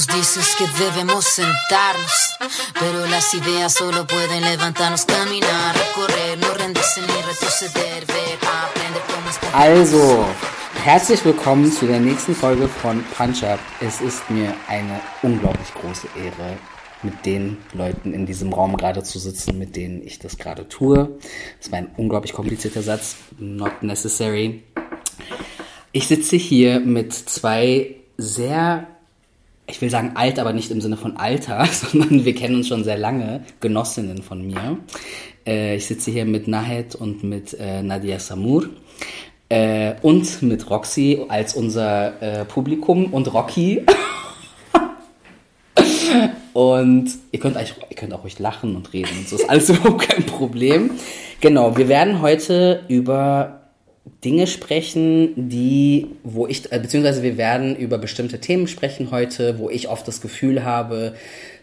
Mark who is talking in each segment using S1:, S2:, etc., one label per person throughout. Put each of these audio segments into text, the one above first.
S1: Nos dices que debemos sentarnos, pero las ideas solo pueden levantarnos, caminar, recorrer, no rendirse ni retroceder, ver, aprender cómo es
S2: Also, herzlich willkommen zu der nächsten Folge von Punch Up. Es ist mir eine unglaublich große Ehre, mit den Leuten in diesem Raum gerade zu sitzen, mit denen ich das gerade tue. Das war ein unglaublich komplizierter Satz, not necessary. Ich sitze hier mit zwei sehr, ich will sagen alt, aber nicht im Sinne von Alter, sondern wir kennen uns schon sehr lange, Genossinnen von mir. Äh, ich sitze hier mit Nahed und mit äh, Nadia Samur. Äh, und mit Roxy als unser äh, Publikum und Rocky. und ihr könnt, euch, ihr könnt auch ruhig lachen und reden. So ist alles überhaupt kein Problem. Genau, wir werden heute über Dinge sprechen, die, wo ich, äh, beziehungsweise wir werden über bestimmte Themen sprechen heute, wo ich oft das Gefühl habe,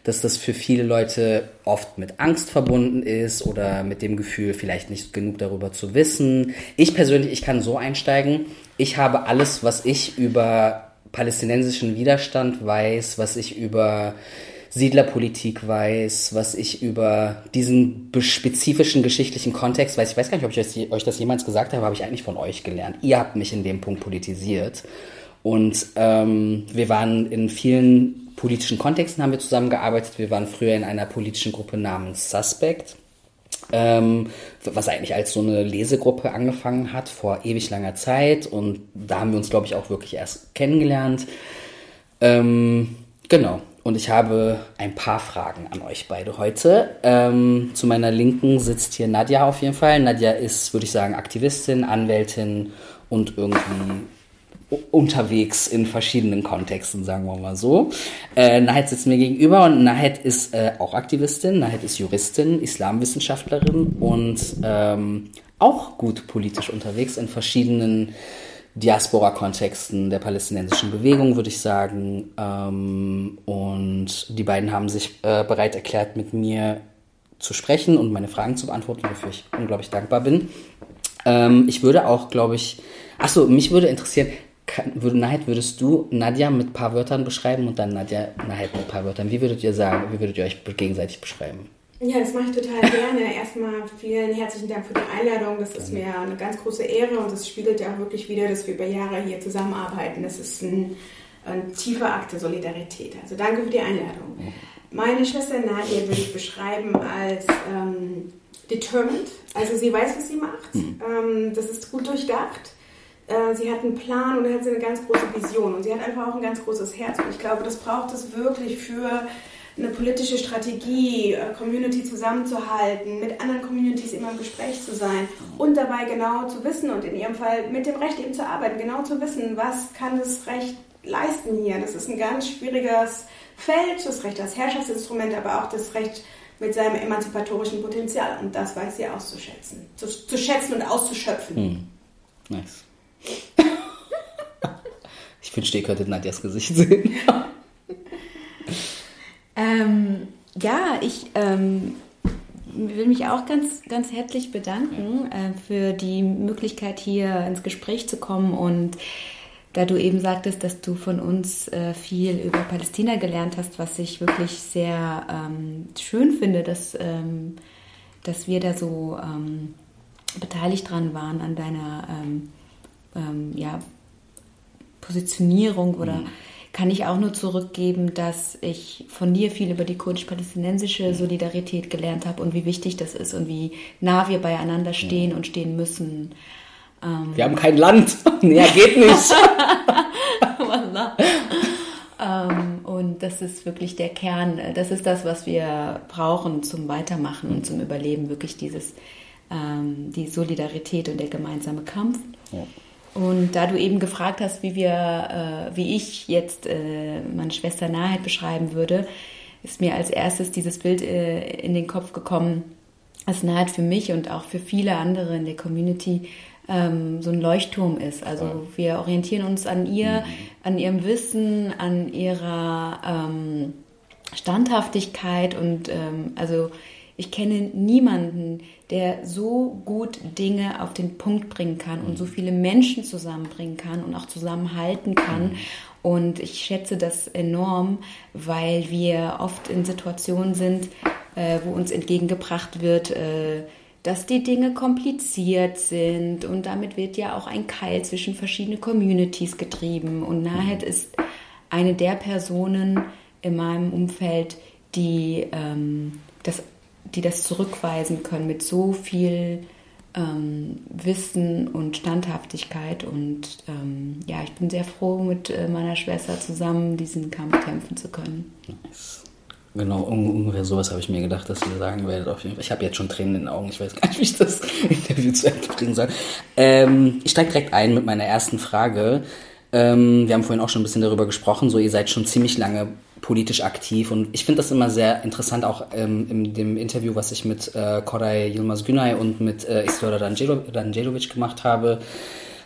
S2: dass das für viele Leute oft mit Angst verbunden ist oder mit dem Gefühl, vielleicht nicht genug darüber zu wissen. Ich persönlich, ich kann so einsteigen. Ich habe alles, was ich über palästinensischen Widerstand weiß, was ich über Siedlerpolitik weiß, was ich über diesen spezifischen geschichtlichen Kontext weiß. Ich weiß gar nicht, ob ich euch das jemals gesagt habe, habe ich eigentlich von euch gelernt. Ihr habt mich in dem Punkt politisiert. Und ähm, wir waren in vielen politischen Kontexten haben wir zusammengearbeitet. Wir waren früher in einer politischen Gruppe namens Suspect. Ähm, was eigentlich als so eine Lesegruppe angefangen hat vor ewig langer Zeit und da haben wir uns, glaube ich, auch wirklich erst kennengelernt. Ähm, genau. Und ich habe ein paar Fragen an euch beide heute. Ähm, zu meiner Linken sitzt hier Nadja auf jeden Fall. Nadja ist, würde ich sagen, Aktivistin, Anwältin und irgendwie unterwegs in verschiedenen Kontexten, sagen wir mal so. Äh, Nahed sitzt mir gegenüber und Nahed ist äh, auch Aktivistin, Nahed ist Juristin, Islamwissenschaftlerin und ähm, auch gut politisch unterwegs in verschiedenen Diaspora-Kontexten der palästinensischen Bewegung, würde ich sagen. Ähm, und die beiden haben sich äh, bereit erklärt, mit mir zu sprechen und meine Fragen zu beantworten, wofür ich unglaublich dankbar bin. Ähm, ich würde auch, glaube ich, achso, mich würde interessieren, kann, würde, Nahed, würdest du Nadja mit ein paar Wörtern beschreiben und dann Nadja Nahed mit ein paar Wörtern? Wie würdet ihr sagen, wie würdet ihr euch gegenseitig beschreiben?
S3: Ja, das mache ich total gerne. Erstmal vielen herzlichen Dank für die Einladung. Das ist mir eine ganz große Ehre und das spiegelt ja auch wirklich wieder, dass wir über Jahre hier zusammenarbeiten. Das ist ein, ein tiefer Akt der Solidarität. Also danke für die Einladung. Meine Schwester Nadia würde ich beschreiben als ähm, determined. Also sie weiß, was sie macht. Mhm. Ähm, das ist gut durchdacht. Äh, sie hat einen Plan und hat sie eine ganz große Vision. Und sie hat einfach auch ein ganz großes Herz. Und ich glaube, das braucht es wirklich für eine politische Strategie, äh, Community zusammenzuhalten, mit anderen Communities immer im Gespräch zu sein und dabei genau zu wissen und in ihrem Fall mit dem Recht eben zu arbeiten, genau zu wissen, was kann das Recht leisten hier. Das ist ein ganz schwieriges Feld, das Recht als Herrschaftsinstrument, aber auch das Recht mit seinem emanzipatorischen Potenzial und das weiß sie auszuschätzen, zu, zu schätzen und auszuschöpfen. Hm.
S2: Nice. ich wünschte, ihr könntet Nadjas Gesicht sehen.
S4: Ähm, ja, ich ähm, will mich auch ganz, ganz herzlich bedanken äh, für die Möglichkeit, hier ins Gespräch zu kommen. Und da du eben sagtest, dass du von uns äh, viel über Palästina gelernt hast, was ich wirklich sehr ähm, schön finde, dass, ähm, dass wir da so ähm, beteiligt dran waren an deiner ähm, ja, Positionierung oder mhm kann ich auch nur zurückgeben, dass ich von dir viel über die kurdisch-palästinensische Solidarität gelernt habe und wie wichtig das ist und wie nah wir beieinander stehen und stehen müssen.
S2: Ähm wir haben kein Land. Näher geht nicht.
S4: ähm, und das ist wirklich der Kern. Das ist das, was wir brauchen zum Weitermachen und zum Überleben. Wirklich dieses, ähm, die Solidarität und der gemeinsame Kampf. Ja. Und da du eben gefragt hast, wie wir, äh, wie ich jetzt äh, meine Schwester Naheit beschreiben würde, ist mir als erstes dieses Bild äh, in den Kopf gekommen, dass Naheit für mich und auch für viele andere in der Community ähm, so ein Leuchtturm ist. Also wir orientieren uns an ihr, mhm. an ihrem Wissen, an ihrer ähm, Standhaftigkeit und ähm, also ich kenne niemanden, der so gut Dinge auf den Punkt bringen kann und so viele Menschen zusammenbringen kann und auch zusammenhalten kann. Und ich schätze das enorm, weil wir oft in Situationen sind, äh, wo uns entgegengebracht wird, äh, dass die Dinge kompliziert sind und damit wird ja auch ein Keil zwischen verschiedenen Communities getrieben. Und Nahed ist eine der Personen in meinem Umfeld, die, ähm, das, die das zurückweisen können mit so viel ähm, Wissen und Standhaftigkeit. Und ähm, ja, ich bin sehr froh, mit äh, meiner Schwester zusammen diesen Kampf kämpfen zu können.
S2: Genau, ungefähr sowas habe ich mir gedacht, dass ihr sagen werdet. Auf jeden Fall. Ich habe jetzt schon Tränen in den Augen. Ich weiß gar nicht, wie ich das Interview zu Ende bringen soll. Ähm, ich steige direkt ein mit meiner ersten Frage. Ähm, wir haben vorhin auch schon ein bisschen darüber gesprochen. So, ihr seid schon ziemlich lange politisch aktiv und ich finde das immer sehr interessant, auch ähm, in dem Interview, was ich mit äh, Koray Yilmaz Günay und mit äh, Isidora Danjelovic gemacht habe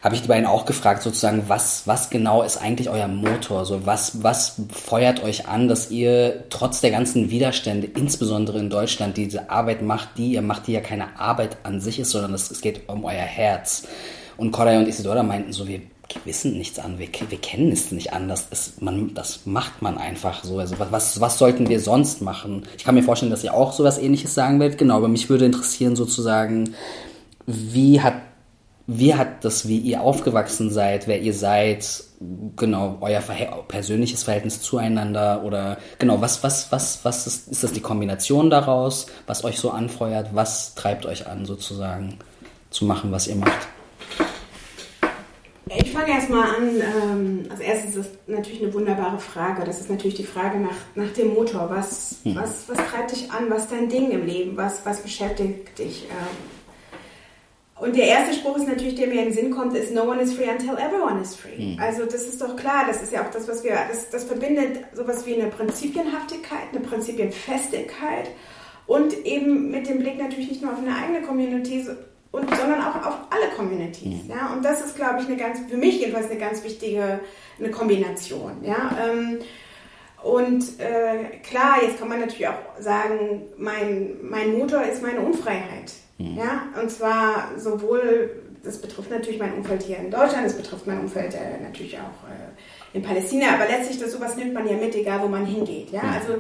S2: habe ich die beiden auch gefragt, sozusagen, was, was genau ist eigentlich euer Motor? So, was, was feuert euch an, dass ihr trotz der ganzen Widerstände, insbesondere in Deutschland, diese Arbeit macht, die ihr macht, die ja keine Arbeit an sich ist, sondern es, es geht um euer Herz. Und Koray und Isidora meinten so, wir wissen nichts an, wir, wir kennen es nicht anders. Es, man, das macht man einfach so. Also was, was sollten wir sonst machen? Ich kann mir vorstellen, dass ihr auch sowas ähnliches sagen werdet. Genau, aber mich würde interessieren sozusagen, wie hat wie hat das, wie ihr aufgewachsen seid, wer ihr seid, genau, euer Verhält persönliches Verhältnis zueinander oder genau, was, was, was, was ist, ist das die Kombination daraus, was euch so anfeuert, was treibt euch an, sozusagen zu machen, was ihr macht?
S3: Ich fange erstmal an. Ähm, als erstes ist das natürlich eine wunderbare Frage. Das ist natürlich die Frage nach, nach dem Motor. Was, hm. was, was treibt dich an? Was ist dein Ding im Leben? Was, was beschäftigt dich? Ähm, und der erste Spruch ist natürlich, der mir in den Sinn kommt, ist No one is free until everyone is free. Mhm. Also das ist doch klar, das ist ja auch das, was wir, das, das verbindet sowas wie eine Prinzipienhaftigkeit, eine Prinzipienfestigkeit und eben mit dem Blick natürlich nicht nur auf eine eigene Community, und, sondern auch auf alle Communities. Mhm. Ja? Und das ist, glaube ich, eine ganz, für mich jedenfalls eine ganz wichtige eine Kombination. Ja? Ähm, und äh, klar, jetzt kann man natürlich auch sagen, mein, mein Motor ist meine Unfreiheit. Mhm. Ja, und zwar sowohl, das betrifft natürlich mein Umfeld hier in Deutschland, das betrifft mein Umfeld äh, natürlich auch äh, in Palästina, aber letztlich das sowas nimmt man ja mit, egal wo man hingeht. Ja, mhm. also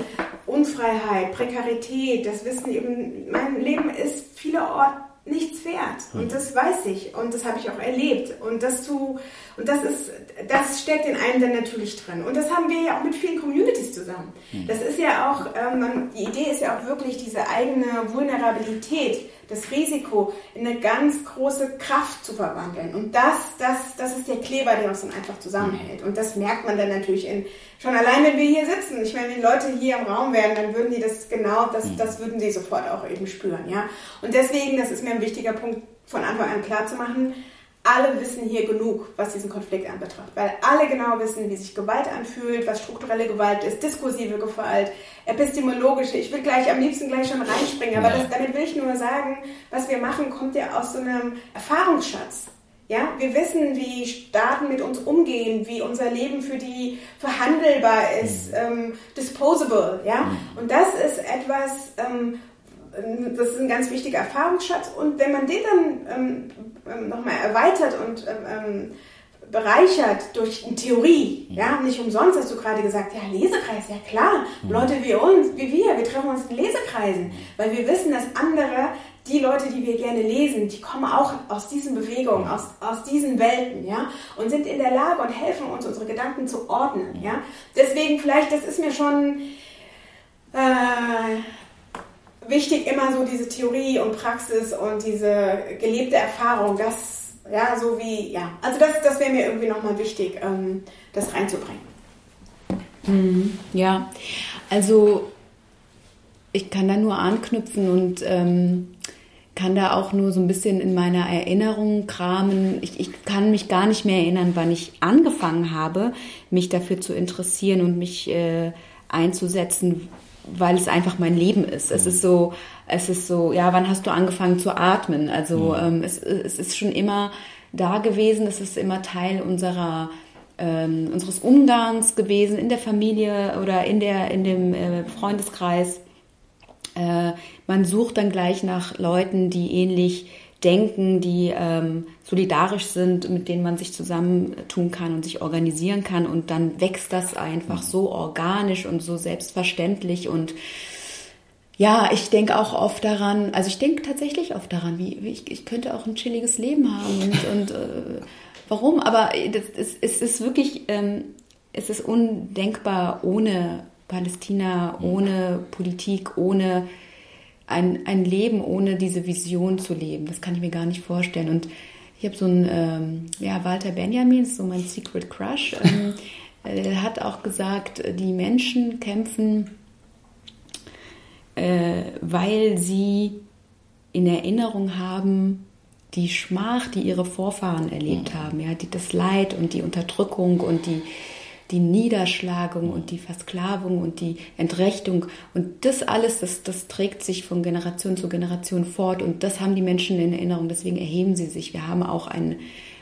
S3: Unfreiheit, Prekarität, das Wissen eben, mein Leben ist vielerorts nichts wert. Und mhm. das weiß ich und das habe ich auch erlebt. Und das zu, und das ist, das steckt in einem dann natürlich drin. Und das haben wir ja auch mit vielen Communities zusammen. Mhm. Das ist ja auch, ähm, die Idee ist ja auch wirklich diese eigene Vulnerabilität das Risiko in eine ganz große Kraft zu verwandeln. Und das, das, das ist der Kleber, der uns dann einfach zusammenhält. Und das merkt man dann natürlich in, schon allein, wenn wir hier sitzen. Ich meine, wenn Leute hier im Raum wären, dann würden die das genau, das, mhm. das würden sie sofort auch eben spüren, ja. Und deswegen, das ist mir ein wichtiger Punkt, von Anfang an klar zu machen, alle wissen hier genug, was diesen Konflikt anbetrifft, weil alle genau wissen, wie sich Gewalt anfühlt, was strukturelle Gewalt ist, diskursive Gewalt, epistemologische. Ich will gleich am liebsten gleich schon reinspringen, aber das, damit will ich nur sagen, was wir machen, kommt ja aus so einem Erfahrungsschatz. Ja, wir wissen, wie Staaten mit uns umgehen, wie unser Leben für die verhandelbar ist, mhm. ähm, disposable. Ja, mhm. und das ist etwas, ähm, das ist ein ganz wichtiger Erfahrungsschatz. Und wenn man den dann ähm, ähm, nochmal erweitert und ähm, ähm, bereichert durch eine Theorie, mhm. ja, nicht umsonst hast du gerade gesagt, ja, Lesekreis, ja klar. Leute wie uns, wie wir, wir treffen uns in Lesekreisen, weil wir wissen, dass andere, die Leute, die wir gerne lesen, die kommen auch aus diesen Bewegungen, aus, aus diesen Welten, ja, und sind in der Lage und helfen uns, unsere Gedanken zu ordnen, ja. Deswegen vielleicht, das ist mir schon, äh, wichtig immer so diese Theorie und Praxis und diese gelebte Erfahrung, das, ja, so wie, ja, also das, das wäre mir irgendwie nochmal wichtig, ähm, das reinzubringen.
S4: Mhm, ja, also ich kann da nur anknüpfen und ähm, kann da auch nur so ein bisschen in meiner Erinnerung kramen. Ich, ich kann mich gar nicht mehr erinnern, wann ich angefangen habe, mich dafür zu interessieren und mich äh, einzusetzen, weil es einfach mein Leben ist. Es ist so, es ist so, ja, wann hast du angefangen zu atmen? Also mhm. ähm, es, es ist schon immer da gewesen, es ist immer Teil unserer ähm, unseres Umgangs gewesen in der Familie oder in der in dem äh, Freundeskreis. Äh, man sucht dann gleich nach Leuten, die ähnlich denken, die ähm, solidarisch sind, mit denen man sich zusammentun kann und sich organisieren kann. Und dann wächst das einfach so organisch und so selbstverständlich. Und ja, ich denke auch oft daran, also ich denke tatsächlich oft daran, wie, wie ich, ich könnte auch ein chilliges Leben haben. Und, und äh, warum? Aber es, es ist wirklich, ähm, es ist undenkbar ohne Palästina, ohne Politik, ohne ein, ein Leben ohne diese Vision zu leben. Das kann ich mir gar nicht vorstellen. Und ich habe so einen, ähm, ja, Walter Benjamin, ist so mein Secret Crush, ähm, äh, hat auch gesagt, die Menschen kämpfen, äh, weil sie in Erinnerung haben, die Schmach, die ihre Vorfahren erlebt haben, ja, die, das Leid und die Unterdrückung und die, die Niederschlagung und die Versklavung und die Entrechtung und das alles, das, das trägt sich von Generation zu Generation fort und das haben die Menschen in Erinnerung, deswegen erheben sie sich. Wir haben auch, ein,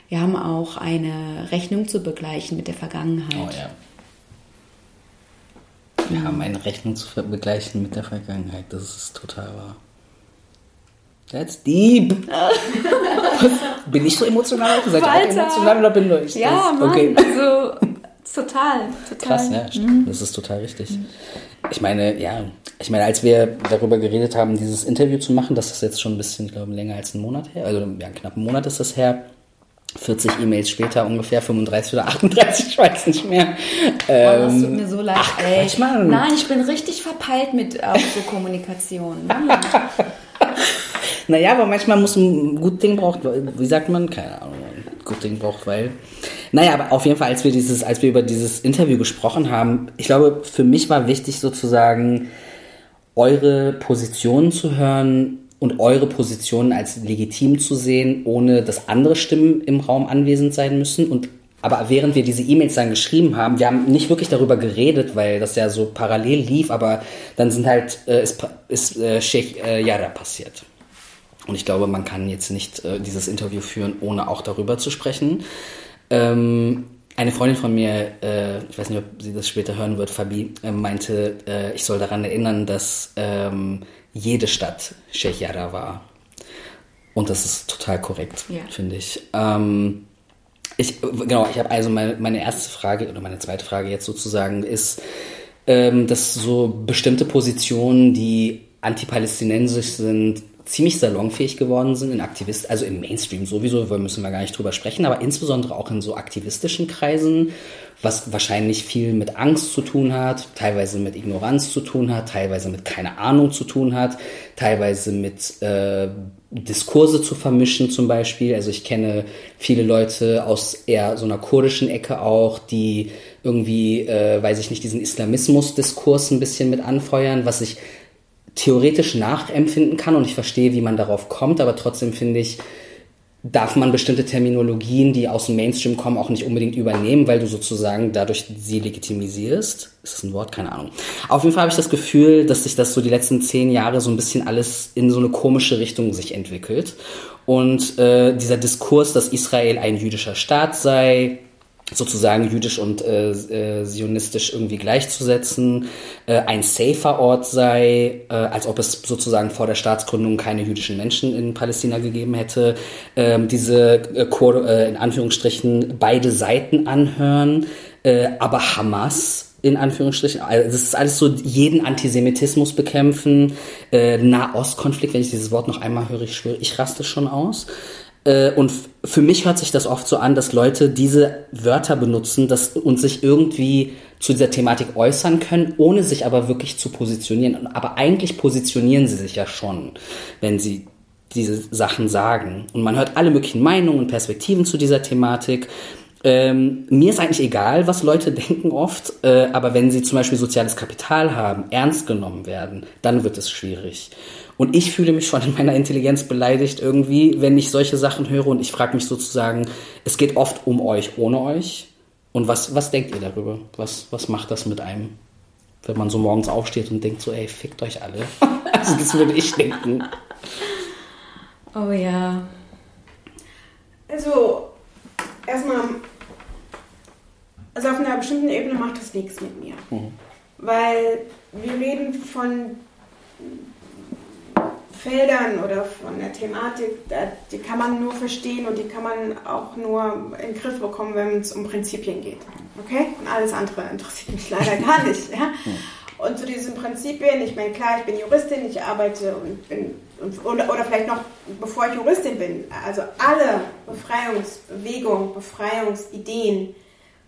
S4: wir haben auch eine Rechnung zu begleichen mit der Vergangenheit. Oh ja.
S2: Wir haben eine Rechnung zu begleichen mit der Vergangenheit, das ist total wahr. That's deep. bin ich so emotional? Seid ihr auch emotional oder bin
S4: ich? Ja, Mann, okay. also Total, total.
S2: Krass, ja, stimmt. Mhm. Das ist total richtig. Mhm. Ich meine, ja, ich meine, als wir darüber geredet haben, dieses Interview zu machen, das ist jetzt schon ein bisschen, ich glaube, länger als einen Monat her, also ja, knapp einen Monat ist das her. 40 E-Mails später ungefähr, 35 oder 38, ich weiß nicht mehr.
S4: Ähm, oh, das tut mir so leid, ach, ey. Ich mein, Nein, ich bin richtig verpeilt mit auch so Kommunikation.
S2: naja, aber manchmal muss ein gut Ding braucht, wie sagt man? Keine Ahnung, ein gut Ding braucht, weil naja, aber auf jeden Fall, als wir dieses, als wir über dieses Interview gesprochen haben, ich glaube, für mich war wichtig sozusagen, eure Positionen zu hören und eure Positionen als legitim zu sehen, ohne dass andere Stimmen im Raum anwesend sein müssen. Und aber während wir diese E-Mails dann geschrieben haben, wir haben nicht wirklich darüber geredet, weil das ja so parallel lief, aber dann sind halt, äh, ist, ist äh, Sheikh äh, passiert. Und ich glaube, man kann jetzt nicht äh, dieses Interview führen, ohne auch darüber zu sprechen. Ähm, eine Freundin von mir, äh, ich weiß nicht, ob sie das später hören wird, Fabi, äh, meinte, äh, ich soll daran erinnern, dass ähm, jede Stadt Sheikh Yara war. Und das ist total korrekt, ja. finde ich. Ähm, ich. Genau, ich habe also meine, meine erste Frage oder meine zweite Frage jetzt sozusagen ist, ähm, dass so bestimmte Positionen, die antipalästinensisch sind, ziemlich salonfähig geworden sind in Aktivisten, also im Mainstream sowieso, müssen wir gar nicht drüber sprechen, aber insbesondere auch in so aktivistischen Kreisen, was wahrscheinlich viel mit Angst zu tun hat, teilweise mit Ignoranz zu tun hat, teilweise mit keine Ahnung zu tun hat, teilweise mit äh, Diskurse zu vermischen zum Beispiel. Also ich kenne viele Leute aus eher so einer kurdischen Ecke auch, die irgendwie, äh, weiß ich nicht, diesen Islamismus-Diskurs ein bisschen mit anfeuern, was ich theoretisch nachempfinden kann und ich verstehe, wie man darauf kommt, aber trotzdem finde ich, darf man bestimmte Terminologien, die aus dem Mainstream kommen, auch nicht unbedingt übernehmen, weil du sozusagen dadurch sie legitimisierst. Ist das ein Wort? Keine Ahnung. Auf jeden Fall habe ich das Gefühl, dass sich das so die letzten zehn Jahre so ein bisschen alles in so eine komische Richtung sich entwickelt. Und äh, dieser Diskurs, dass Israel ein jüdischer Staat sei, sozusagen jüdisch und äh, äh, sionistisch irgendwie gleichzusetzen, äh, ein safer Ort sei, äh, als ob es sozusagen vor der Staatsgründung keine jüdischen Menschen in Palästina gegeben hätte, ähm, diese äh, äh, in Anführungsstrichen beide Seiten anhören, äh, aber Hamas in Anführungsstrichen, also das ist alles so jeden Antisemitismus bekämpfen, äh, Nahostkonflikt, wenn ich dieses Wort noch einmal höre, ich schwöre, ich raste schon aus. Äh, und für mich hört sich das oft so an, dass Leute diese Wörter benutzen dass, und sich irgendwie zu dieser Thematik äußern können, ohne sich aber wirklich zu positionieren. Aber eigentlich positionieren sie sich ja schon, wenn sie diese Sachen sagen. Und man hört alle möglichen Meinungen und Perspektiven zu dieser Thematik. Ähm, mir ist eigentlich egal, was Leute denken oft, äh, aber wenn sie zum Beispiel soziales Kapital haben, ernst genommen werden, dann wird es schwierig. Und ich fühle mich schon in meiner Intelligenz beleidigt irgendwie, wenn ich solche Sachen höre und ich frage mich sozusagen, es geht oft um euch, ohne euch. Und was, was denkt ihr darüber? Was, was macht das mit einem? Wenn man so morgens aufsteht und denkt so, ey, fickt euch alle. also das würde ich denken.
S4: Oh ja.
S3: Also, erstmal, also auf einer bestimmten Ebene macht das nichts mit mir. Mhm. Weil wir reden von Feldern oder von der Thematik, die kann man nur verstehen und die kann man auch nur in den Griff bekommen, wenn es um Prinzipien geht. Okay? Und alles andere interessiert mich leider gar nicht. Ja? Und zu diesen Prinzipien, ich meine, klar, ich bin Juristin, ich arbeite und bin, und, oder, oder vielleicht noch, bevor ich Juristin bin, also alle Befreiungsbewegungen, Befreiungsideen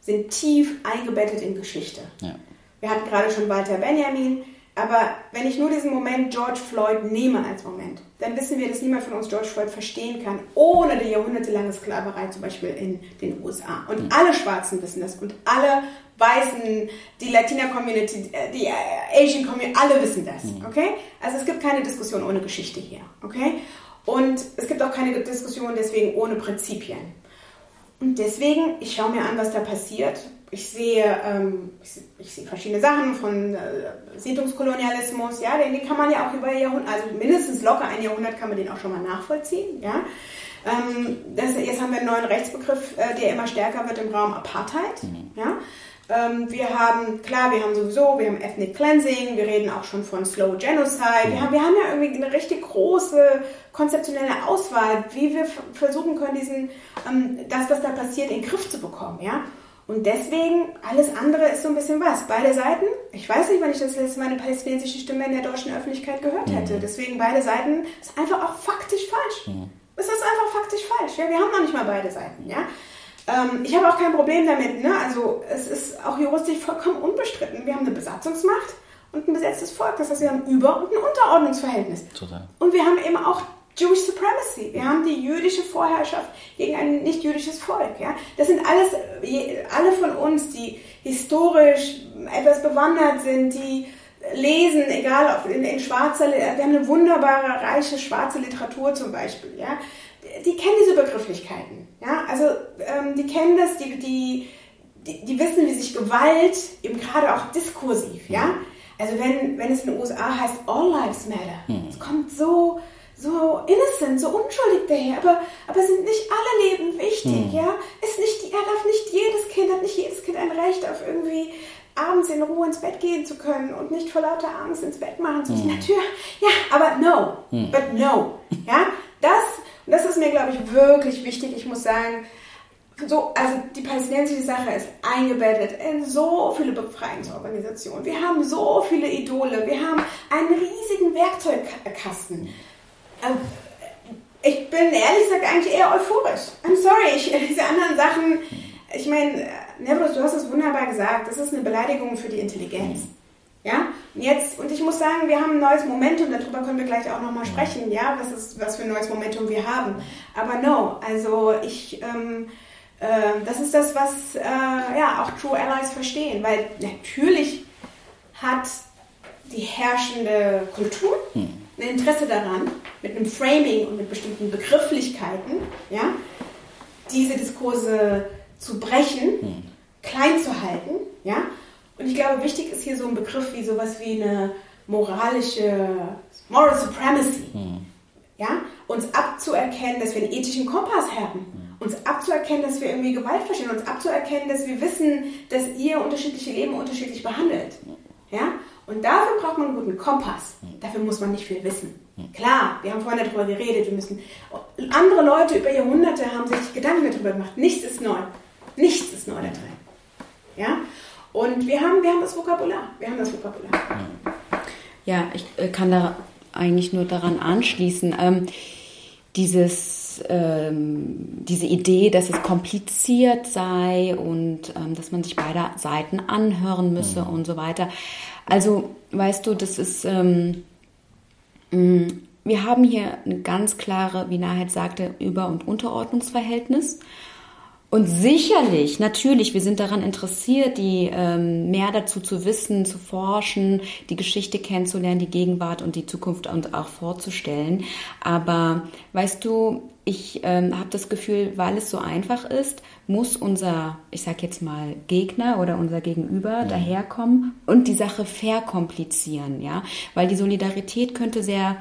S3: sind tief eingebettet in Geschichte. Ja. Wir hatten gerade schon Walter Benjamin, aber wenn ich nur diesen Moment George Floyd nehme als Moment, dann wissen wir, dass niemand von uns George Floyd verstehen kann, ohne die jahrhundertelange Sklaverei zum Beispiel in den USA. Und mhm. alle Schwarzen wissen das und alle Weißen, die Latina-Community, die Asian Community, alle wissen das. Mhm. Okay? Also es gibt keine Diskussion ohne Geschichte hier. Okay? Und es gibt auch keine Diskussion deswegen ohne Prinzipien. Und deswegen, ich schaue mir an, was da passiert ich sehe, ähm, ich, ich, sehe verschiedene Sachen von äh, Siedlungskolonialismus, ja, den, den, kann man ja auch über Jahrhunderte, also mindestens locker ein Jahrhundert kann man den auch schon mal nachvollziehen, ja. Ähm, das, jetzt haben wir einen neuen Rechtsbegriff, äh, der immer stärker wird im Raum Apartheid, mhm. ja. Ähm, wir haben, klar, wir haben sowieso, wir haben Ethnic Cleansing, wir reden auch schon von Slow Genocide, mhm. wir, haben, wir haben ja irgendwie eine richtig große konzeptionelle Auswahl, wie wir versuchen können, diesen, ähm, das, was da passiert, in den Griff zu bekommen, ja. Und deswegen, alles andere ist so ein bisschen was. Beide Seiten, ich weiß nicht, wann ich das letzte Mal eine palästinensische Stimme in der deutschen Öffentlichkeit gehört mhm. hätte. Deswegen beide Seiten ist einfach auch faktisch falsch. Mhm. Es ist einfach faktisch falsch. Ja? Wir haben noch nicht mal beide Seiten. Ja? Ähm, ich habe auch kein Problem damit. Ne? Also es ist auch juristisch vollkommen unbestritten. Wir haben eine Besatzungsmacht und ein besetztes Volk. Das heißt, wir haben ein Über- und ein Unterordnungsverhältnis. Total. Und wir haben eben auch Jewish Supremacy. Wir haben die jüdische Vorherrschaft gegen ein nicht jüdisches Volk. Ja? Das sind alles, alle von uns, die historisch etwas bewandert sind, die lesen, egal ob in, in schwarzer, wir haben eine wunderbare, reiche schwarze Literatur zum Beispiel. Ja? Die kennen diese Begrifflichkeiten. Ja? Also ähm, die kennen das, die, die, die, die, wissen, wie sich Gewalt, eben gerade auch diskursiv, ja. Also wenn, wenn es in den USA heißt All Lives Matter, hm. es kommt so so innocent, so unschuldig daher, aber, aber sind nicht alle Leben wichtig, hm. ja? Ist nicht, er darf nicht jedes Kind, hat nicht jedes Kind ein Recht auf irgendwie abends in Ruhe ins Bett gehen zu können und nicht vor lauter Angst ins Bett machen zu müssen. Hm. Natürlich, ja, aber no, hm. but no, ja? Das, das ist mir, glaube ich, wirklich wichtig. Ich muss sagen, so, also die palästinensische Sache ist eingebettet in so viele Befreiungsorganisationen. Wir haben so viele Idole. Wir haben einen riesigen Werkzeugkasten. Ähm, ich bin ehrlich gesagt eigentlich eher euphorisch. I'm sorry, ich, diese anderen Sachen, ich meine, Nebros, du hast es wunderbar gesagt, das ist eine Beleidigung für die Intelligenz. Ja, und jetzt, und ich muss sagen, wir haben ein neues Momentum, darüber können wir gleich auch nochmal sprechen, ja, was, ist, was für ein neues Momentum wir haben. Aber no, also ich, ähm, äh, das ist das, was äh, ja auch True Allies verstehen, weil natürlich hat die herrschende Kultur, hm ein Interesse daran, mit einem Framing und mit bestimmten Begrifflichkeiten, ja, diese Diskurse zu brechen, hm. klein zu halten, ja. Und ich glaube, wichtig ist hier so ein Begriff wie sowas wie eine moralische Moral Supremacy, hm. ja, uns abzuerkennen, dass wir einen ethischen Kompass haben, hm. uns abzuerkennen, dass wir irgendwie Gewalt verstehen, uns abzuerkennen, dass wir wissen, dass ihr unterschiedliche Leben unterschiedlich behandelt, ja. Und dafür braucht man einen guten Kompass. Dafür muss man nicht viel wissen. Klar, wir haben vorhin darüber geredet, wir müssen. Andere Leute über Jahrhunderte haben sich Gedanken darüber gemacht. Nichts ist neu. Nichts ist neu da drin. Ja? Und wir haben, wir haben das Vokabular. Wir haben das Vokabular.
S4: Ja, ich äh, kann da eigentlich nur daran anschließen. Ähm, dieses, ähm, diese Idee, dass es kompliziert sei und ähm, dass man sich beide Seiten anhören müsse mhm. und so weiter. Also, weißt du, das ist, ähm, mm, wir haben hier eine ganz klare, wie Nahed sagte, Über- und Unterordnungsverhältnis. Und sicherlich, natürlich, wir sind daran interessiert, die ähm, mehr dazu zu wissen, zu forschen, die Geschichte kennenzulernen, die Gegenwart und die Zukunft und auch vorzustellen. Aber weißt du, ich ähm, habe das Gefühl, weil es so einfach ist, muss unser, ich sag jetzt mal, Gegner oder unser Gegenüber mhm. daherkommen und die Sache verkomplizieren, ja, weil die Solidarität könnte sehr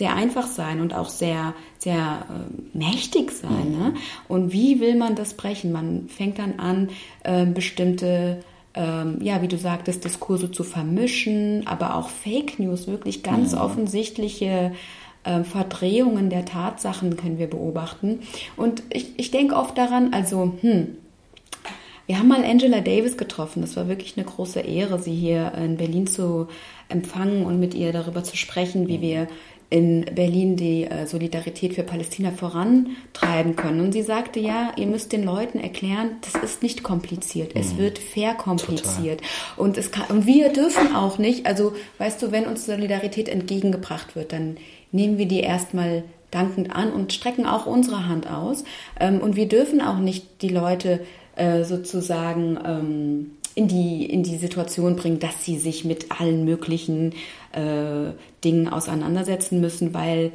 S4: sehr einfach sein und auch sehr, sehr äh, mächtig sein. Mhm. Ne? Und wie will man das brechen? Man fängt dann an, äh, bestimmte ähm, ja, wie du sagtest, Diskurse zu vermischen, aber auch Fake News, wirklich ganz mhm. offensichtliche äh, Verdrehungen der Tatsachen können wir beobachten. Und ich, ich denke oft daran, also, hm, wir haben mal Angela Davis getroffen. Das war wirklich eine große Ehre, sie hier in Berlin zu empfangen und mit ihr darüber zu sprechen, wie wir in Berlin die äh, Solidarität für Palästina vorantreiben können. Und sie sagte, ja, ihr müsst den Leuten erklären, das ist nicht kompliziert, es mhm. wird verkompliziert. Und, es kann, und wir dürfen auch nicht, also weißt du, wenn uns Solidarität entgegengebracht wird, dann nehmen wir die erstmal dankend an und strecken auch unsere Hand aus. Ähm, und wir dürfen auch nicht die Leute äh, sozusagen ähm, in, die, in die Situation bringen, dass sie sich mit allen möglichen äh, Dingen auseinandersetzen müssen, weil,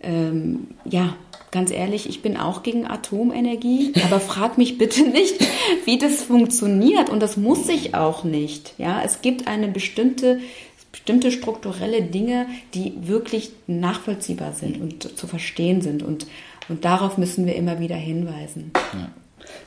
S4: ähm, ja, ganz ehrlich, ich bin auch gegen Atomenergie, aber frag mich bitte nicht, wie das funktioniert und das muss ich auch nicht. Ja, es gibt eine bestimmte bestimmte strukturelle Dinge, die wirklich nachvollziehbar sind und zu verstehen sind und und darauf müssen wir immer wieder hinweisen.
S2: Ja.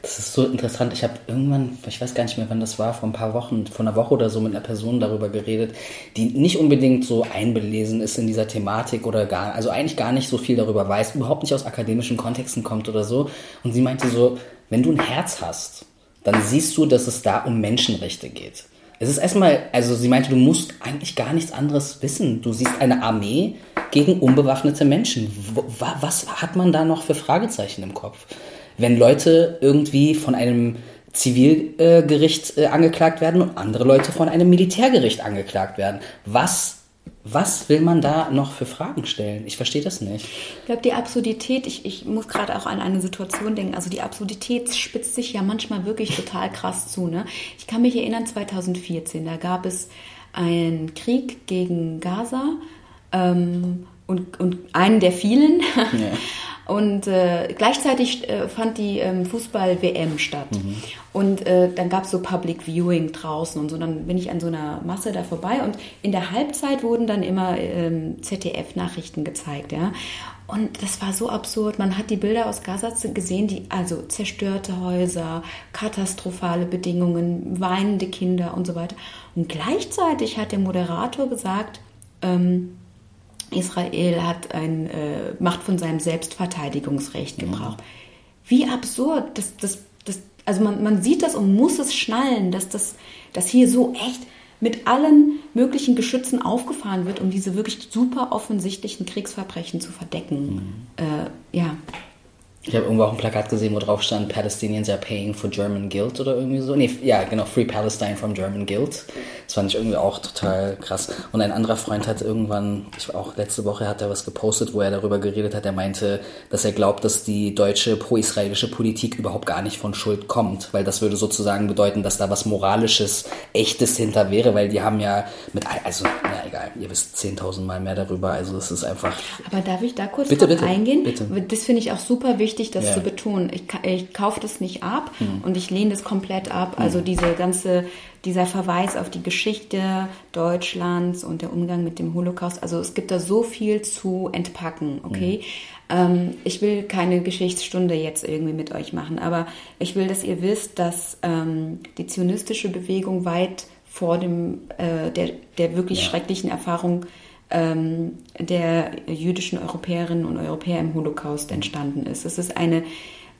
S2: Das ist so interessant. Ich habe irgendwann, ich weiß gar nicht mehr, wann das war, vor ein paar Wochen, vor einer Woche oder so mit einer Person darüber geredet, die nicht unbedingt so einbelesen ist in dieser Thematik oder gar, also eigentlich gar nicht so viel darüber weiß, überhaupt nicht aus akademischen Kontexten kommt oder so. Und sie meinte so, wenn du ein Herz hast, dann siehst du, dass es da um Menschenrechte geht. Es ist erstmal, also sie meinte, du musst eigentlich gar nichts anderes wissen. Du siehst eine Armee gegen unbewaffnete Menschen. Was hat man da noch für Fragezeichen im Kopf? Wenn Leute irgendwie von einem Zivilgericht äh, angeklagt werden und andere Leute von einem Militärgericht angeklagt werden. Was was will man da noch für Fragen stellen? Ich verstehe das nicht.
S4: Ich glaube, die Absurdität, ich, ich muss gerade auch an eine Situation denken, also die Absurdität spitzt sich ja manchmal wirklich total krass zu. Ne? Ich kann mich erinnern, 2014, da gab es einen Krieg gegen Gaza ähm, und, und einen der vielen. Ja. Und äh, gleichzeitig äh, fand die ähm, Fußball-WM statt. Mhm. Und äh, dann gab es so Public Viewing draußen und so. Dann bin ich an so einer Masse da vorbei und in der Halbzeit wurden dann immer ähm, ZDF-Nachrichten gezeigt, ja. Und das war so absurd. Man hat die Bilder aus Gaza gesehen, die also zerstörte Häuser, katastrophale Bedingungen, weinende Kinder und so weiter. Und gleichzeitig hat der Moderator gesagt, ähm, Israel hat ein, äh, macht von seinem Selbstverteidigungsrecht Gebrauch. Mhm. Wie absurd. Das, das, das, also man, man sieht das und muss es schnallen, dass das dass hier so echt mit allen möglichen Geschützen aufgefahren wird, um diese wirklich super offensichtlichen Kriegsverbrechen zu verdecken. Mhm. Äh, ja.
S2: Ich habe irgendwo auch ein Plakat gesehen, wo drauf stand, Palestinians are paying for German guilt oder irgendwie so. Nee, ja, genau, Free Palestine from German guilt. Das fand ich irgendwie auch total krass. Und ein anderer Freund hat irgendwann, ich war auch letzte Woche hat er was gepostet, wo er darüber geredet hat. Er meinte, dass er glaubt, dass die deutsche pro-israelische Politik überhaupt gar nicht von Schuld kommt, weil das würde sozusagen bedeuten, dass da was moralisches, echtes hinter wäre, weil die haben ja mit, also, na egal, ihr wisst 10.000 Mal mehr darüber, also es ist einfach.
S4: Aber darf ich da kurz
S2: bitte, bitte,
S4: eingehen?
S2: Bitte.
S4: Das finde ich auch super wichtig wichtig, das ja. zu betonen. Ich, ich kaufe das nicht ab mhm. und ich lehne das komplett ab. Also mhm. diese ganze, dieser Verweis auf die Geschichte Deutschlands und der Umgang mit dem Holocaust. Also es gibt da so viel zu entpacken, okay? Mhm. Ähm, ich will keine Geschichtsstunde jetzt irgendwie mit euch machen, aber ich will, dass ihr wisst, dass ähm, die zionistische Bewegung weit vor dem, äh, der, der wirklich ja. schrecklichen Erfahrung ähm, der jüdischen Europäerinnen und Europäer im Holocaust entstanden ist. Es ist eine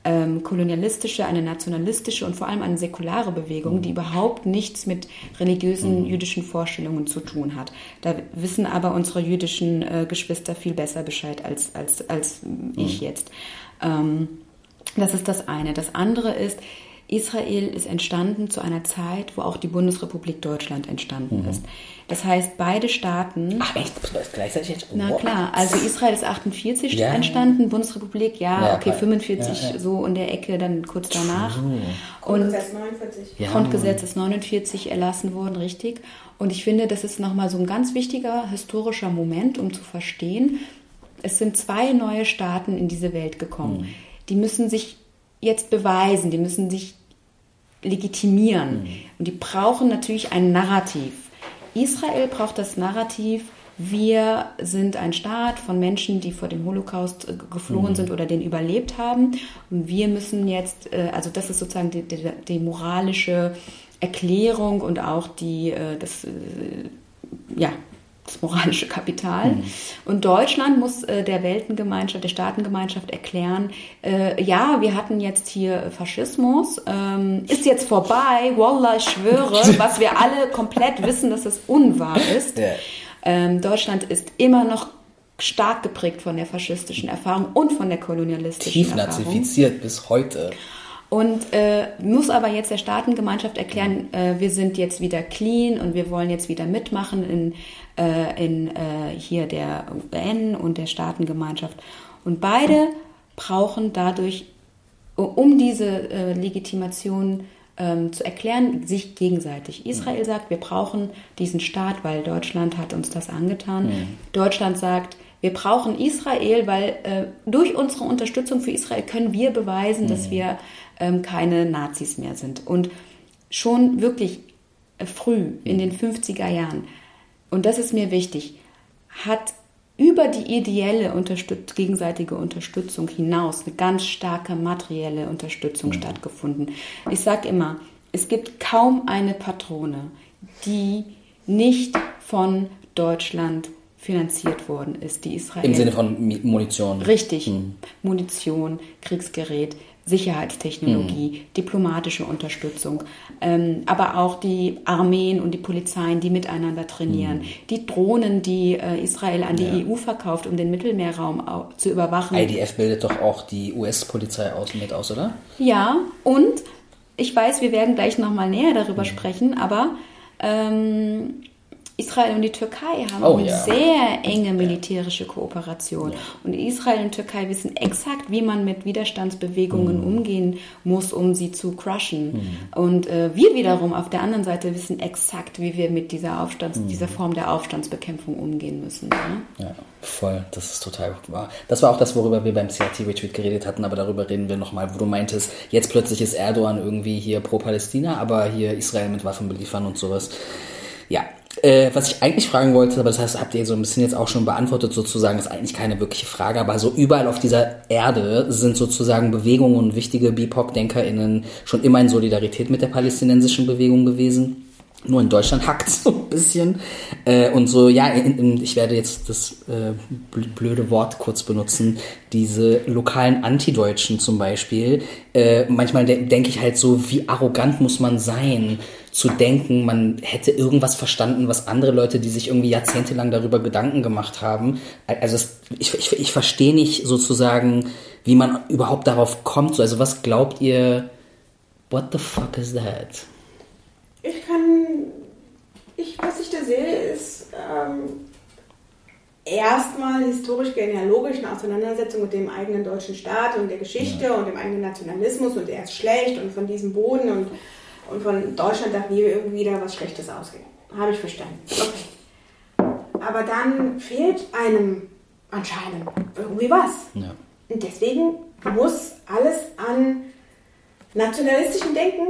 S4: ähm, kolonialistische, eine nationalistische und vor allem eine säkulare Bewegung, die überhaupt nichts mit religiösen mhm. jüdischen Vorstellungen zu tun hat. Da wissen aber unsere jüdischen äh, Geschwister viel besser Bescheid als, als, als ich mhm. jetzt. Ähm, das ist das eine. Das andere ist, Israel ist entstanden zu einer Zeit, wo auch die Bundesrepublik Deutschland entstanden mhm. ist. Das heißt, beide Staaten.
S2: Ach echt? Gleichzeitig jetzt?
S4: Na klar, also Israel ist 48 ja. entstanden, Bundesrepublik, ja, ja okay, klar. 45 ja, so in der Ecke, dann kurz danach. Und
S3: Grundgesetz 49.
S4: Grundgesetz ist 49 erlassen worden, richtig. Und ich finde, das ist nochmal so ein ganz wichtiger historischer Moment, um zu verstehen, es sind zwei neue Staaten in diese Welt gekommen. Mhm. Die müssen sich jetzt beweisen, die müssen sich legitimieren. Mhm. Und die brauchen natürlich ein Narrativ. Israel braucht das Narrativ, wir sind ein Staat von Menschen, die vor dem Holocaust äh, geflohen mhm. sind oder den überlebt haben. Und wir müssen jetzt, äh, also das ist sozusagen die, die, die moralische Erklärung und auch die, äh, das, ja, das moralische Kapital. Mhm. Und Deutschland muss äh, der Weltengemeinschaft, der Staatengemeinschaft erklären, äh, ja, wir hatten jetzt hier Faschismus, ähm, ist jetzt vorbei, Wallah, ich schwöre, was wir alle komplett wissen, dass es unwahr ist. Ja. Ähm, Deutschland ist immer noch stark geprägt von der faschistischen Erfahrung und von der kolonialistischen
S2: Tief nazifiziert bis heute.
S4: Und äh, muss aber jetzt der Staatengemeinschaft erklären, äh, wir sind jetzt wieder clean und wir wollen jetzt wieder mitmachen in, äh, in äh, hier der UN und der Staatengemeinschaft. Und beide brauchen dadurch, um diese äh, Legitimation ähm, zu erklären, sich gegenseitig. Israel sagt, wir brauchen diesen Staat, weil Deutschland hat uns das angetan. Mhm. Deutschland sagt, wir brauchen Israel, weil äh, durch unsere Unterstützung für Israel können wir beweisen, mhm. dass wir ähm, keine Nazis mehr sind. Und schon wirklich äh, früh in den 50er Jahren, und das ist mir wichtig, hat über die ideelle Unterstütz gegenseitige Unterstützung hinaus eine ganz starke materielle Unterstützung mhm. stattgefunden. Ich sage immer, es gibt kaum eine Patrone, die nicht von Deutschland finanziert worden ist, die Israel.
S2: Im Sinne von Munition.
S4: Richtig. Mhm. Munition, Kriegsgerät, Sicherheitstechnologie, mhm. diplomatische Unterstützung, ähm, aber auch die Armeen und die Polizeien, die miteinander trainieren, mhm. die Drohnen, die äh, Israel an die ja. EU verkauft, um den Mittelmeerraum zu überwachen.
S2: IDF bildet doch auch die US-Polizei aus mit aus, oder?
S4: Ja, und ich weiß, wir werden gleich nochmal näher darüber mhm. sprechen, aber ähm, Israel und die Türkei haben oh, eine ja. sehr enge militärische Kooperation. Ja. Und Israel und Türkei wissen exakt, wie man mit Widerstandsbewegungen mhm. umgehen muss, um sie zu crushen. Mhm. Und äh, wir wiederum auf der anderen Seite wissen exakt, wie wir mit dieser, Aufstands mhm. dieser Form der Aufstandsbekämpfung umgehen müssen. Ne?
S2: Ja, voll. Das ist total wahr. Das war auch das, worüber wir beim CRT-Retreat geredet hatten, aber darüber reden wir nochmal, wo du meintest, jetzt plötzlich ist Erdogan irgendwie hier pro Palästina, aber hier Israel mit Waffen beliefern und sowas. Ja, äh, was ich eigentlich fragen wollte, aber das heißt, habt ihr so ein bisschen jetzt auch schon beantwortet, sozusagen, ist eigentlich keine wirkliche Frage, aber so überall auf dieser Erde sind sozusagen Bewegungen und wichtige BIPOC-DenkerInnen schon immer in Solidarität mit der palästinensischen Bewegung gewesen. Nur in Deutschland hackt so ein bisschen. Äh, und so, ja, in, in, ich werde jetzt das äh, blöde Wort kurz benutzen. Diese lokalen Antideutschen zum Beispiel. Äh, manchmal de denke ich halt so, wie arrogant muss man sein, zu denken, man hätte irgendwas verstanden, was andere Leute, die sich irgendwie jahrzehntelang darüber Gedanken gemacht haben. Also es, ich, ich, ich verstehe nicht sozusagen, wie man überhaupt darauf kommt. Also was glaubt ihr, what the fuck is that?
S3: Ich kann, ich, was ich da sehe, ist ähm, erstmal historisch-genealogischen Auseinandersetzung mit dem eigenen deutschen Staat und der Geschichte ja. und dem eigenen Nationalismus und er ist schlecht und von diesem Boden und und von Deutschland darf nie irgendwie da was Schlechtes ausgehen. Habe ich verstanden. Okay. Aber dann fehlt einem anscheinend irgendwie was. Ja. Und deswegen muss alles an nationalistischem Denken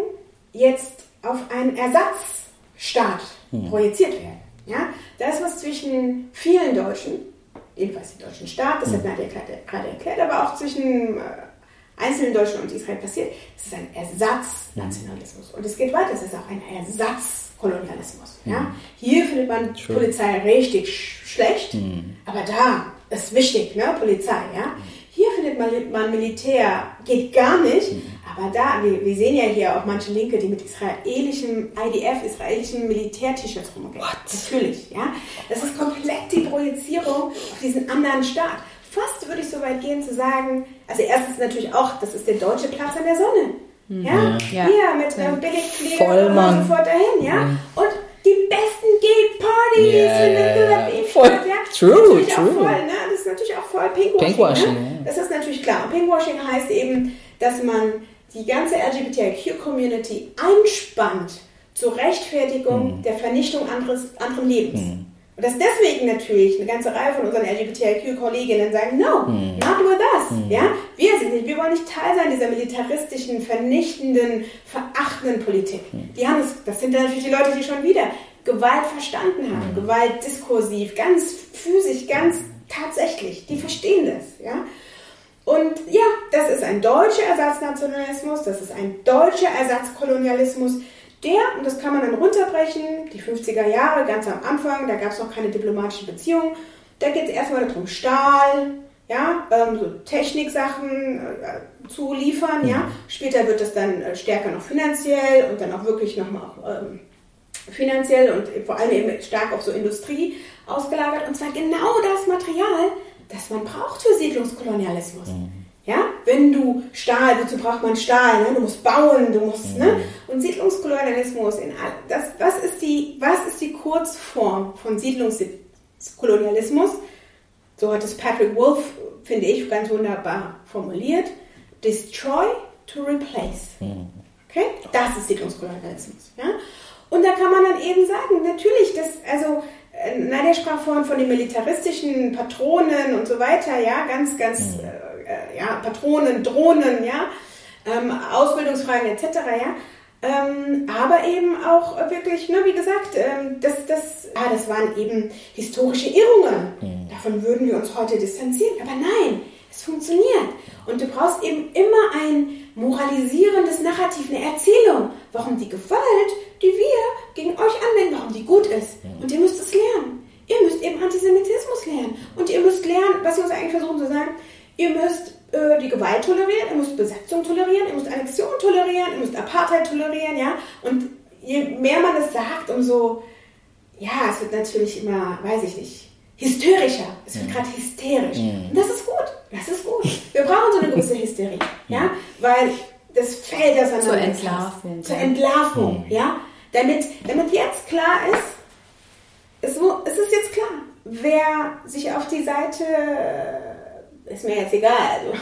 S3: jetzt auf einen Ersatzstaat ja. projiziert werden. Ja? Das, was zwischen vielen Deutschen, jedenfalls dem deutschen Staat, das ja. hat Nadja gerade erklärt, aber auch zwischen äh, einzelnen Deutschland und Israel passiert. Es ist ein Ersatznationalismus. Und es geht weiter, es ist auch ein Ersatzkolonialismus. Ja? Mhm. Hier findet man True. Polizei richtig sch schlecht, mhm. aber da ist wichtig, ne? Polizei. Ja? Mhm. Hier findet man, man Militär, geht gar nicht, mhm. aber da, wir, wir, sehen ja hier auch manche Linke, die mit israelischem IDF, israelischen Militär-T-Shirts rumgehen. Natürlich, ja. Das ist komplett die Projizierung auf diesen anderen Staat fast würde ich so weit gehen zu sagen, also erstens natürlich auch, das ist der deutsche Platz an der Sonne. Mhm. Ja, ja. Hier mit einem Billigflieger und sofort dahin, ja. Mhm. Und die besten Gay-Partys yeah. mit voll. Ja. True, true. Voll, ne? Das ist natürlich auch voll Pinkwashing. Pinkwashing ne? Das ist natürlich klar. Und Pinkwashing heißt eben, dass man die ganze LGBTIQ-Community einspannt zur Rechtfertigung mhm. der Vernichtung anderes, anderen Lebens. Mhm. Und dass deswegen natürlich eine ganze Reihe von unseren LGBTIQ-Kolleginnen sagen, no, mm. not with us. Mm. Ja? Wir sind nicht, wir wollen nicht Teil sein dieser militaristischen, vernichtenden, verachtenden Politik. Mm. Die haben es, das sind dann natürlich die Leute, die schon wieder Gewalt verstanden haben, hm. Gewalt diskursiv, ganz physisch, ganz tatsächlich. Die verstehen das. Ja? Und ja, das ist ein deutscher Ersatznationalismus, das ist ein deutscher Ersatzkolonialismus, der, und das kann man dann runterbrechen, die 50er Jahre, ganz am Anfang, da gab es noch keine diplomatischen Beziehungen, da geht es erstmal darum, Stahl, ja, ähm, so Techniksachen äh, zu liefern, ja. Mhm. Später wird das dann äh, stärker noch finanziell und dann auch wirklich nochmal ähm, finanziell und vor allem eben stark auf so Industrie ausgelagert. Und zwar genau das Material, das man braucht für Siedlungskolonialismus. Mhm. Ja, wenn du Stahl, wozu braucht man Stahl? Ne? Du musst bauen, du musst, ne? mhm. Und Siedlungskolonialismus, in, das, was, ist die, was ist die Kurzform von Siedlungskolonialismus? So hat es Patrick Wolf, finde ich, ganz wunderbar formuliert. Destroy to replace. Mhm. Okay? Das ist Siedlungskolonialismus. Ja? Und da kann man dann eben sagen, natürlich, das, also, äh, Nadja sprach vorhin von den militaristischen Patronen und so weiter, ja, ganz, ganz, mhm. Äh, ja, Patronen, Drohnen, ja, ähm, Ausbildungsfragen etc., ja. Ähm, aber eben auch wirklich, ne, wie gesagt, ähm, das, das, ah, das waren eben historische Irrungen. Mhm. Davon würden wir uns heute distanzieren. Aber nein, es funktioniert. Und du brauchst eben immer ein moralisierendes Narrativ, eine Erzählung, warum die Gewalt, die wir gegen euch anwenden, warum die gut ist. Und ihr müsst es lernen. Ihr müsst eben Antisemitismus lernen. Und ihr müsst lernen, was wir uns eigentlich versuchen zu sagen, ihr müsst äh, die Gewalt tolerieren, ihr müsst Besetzung tolerieren, ihr müsst Annexion tolerieren, ihr müsst Apartheid tolerieren, ja. Und je mehr man es sagt, umso, ja, es wird natürlich immer, weiß ich nicht, hysterischer. Es wird gerade hysterisch. Und das ist gut. Das ist gut. Wir brauchen so eine gewisse Hysterie, ja, weil das fällt auseinander.
S4: Zur Entlarvung.
S3: Zur Entlarvung, ja. Damit, damit jetzt klar ist, es, es ist jetzt klar, wer sich auf die Seite, ist mir jetzt egal, also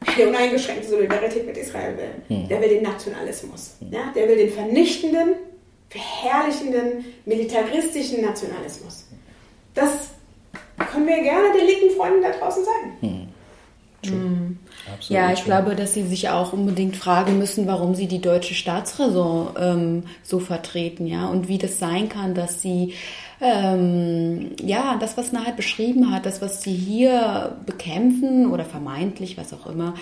S3: der uneingeschränkte Solidarität mit Israel will, hm. der will den Nationalismus, hm. ja, der will den vernichtenden, verherrlichenden, militaristischen Nationalismus. Das können wir gerne den linken Freunden da draußen sagen. Hm.
S4: Hm. ja, ich true. glaube, dass sie sich auch unbedingt fragen müssen, warum sie die deutsche Staatsräson ähm, so vertreten, ja, und wie das sein kann, dass sie ähm, ja, das, was Nahed beschrieben hat, das, was sie hier bekämpfen oder vermeintlich, was auch immer,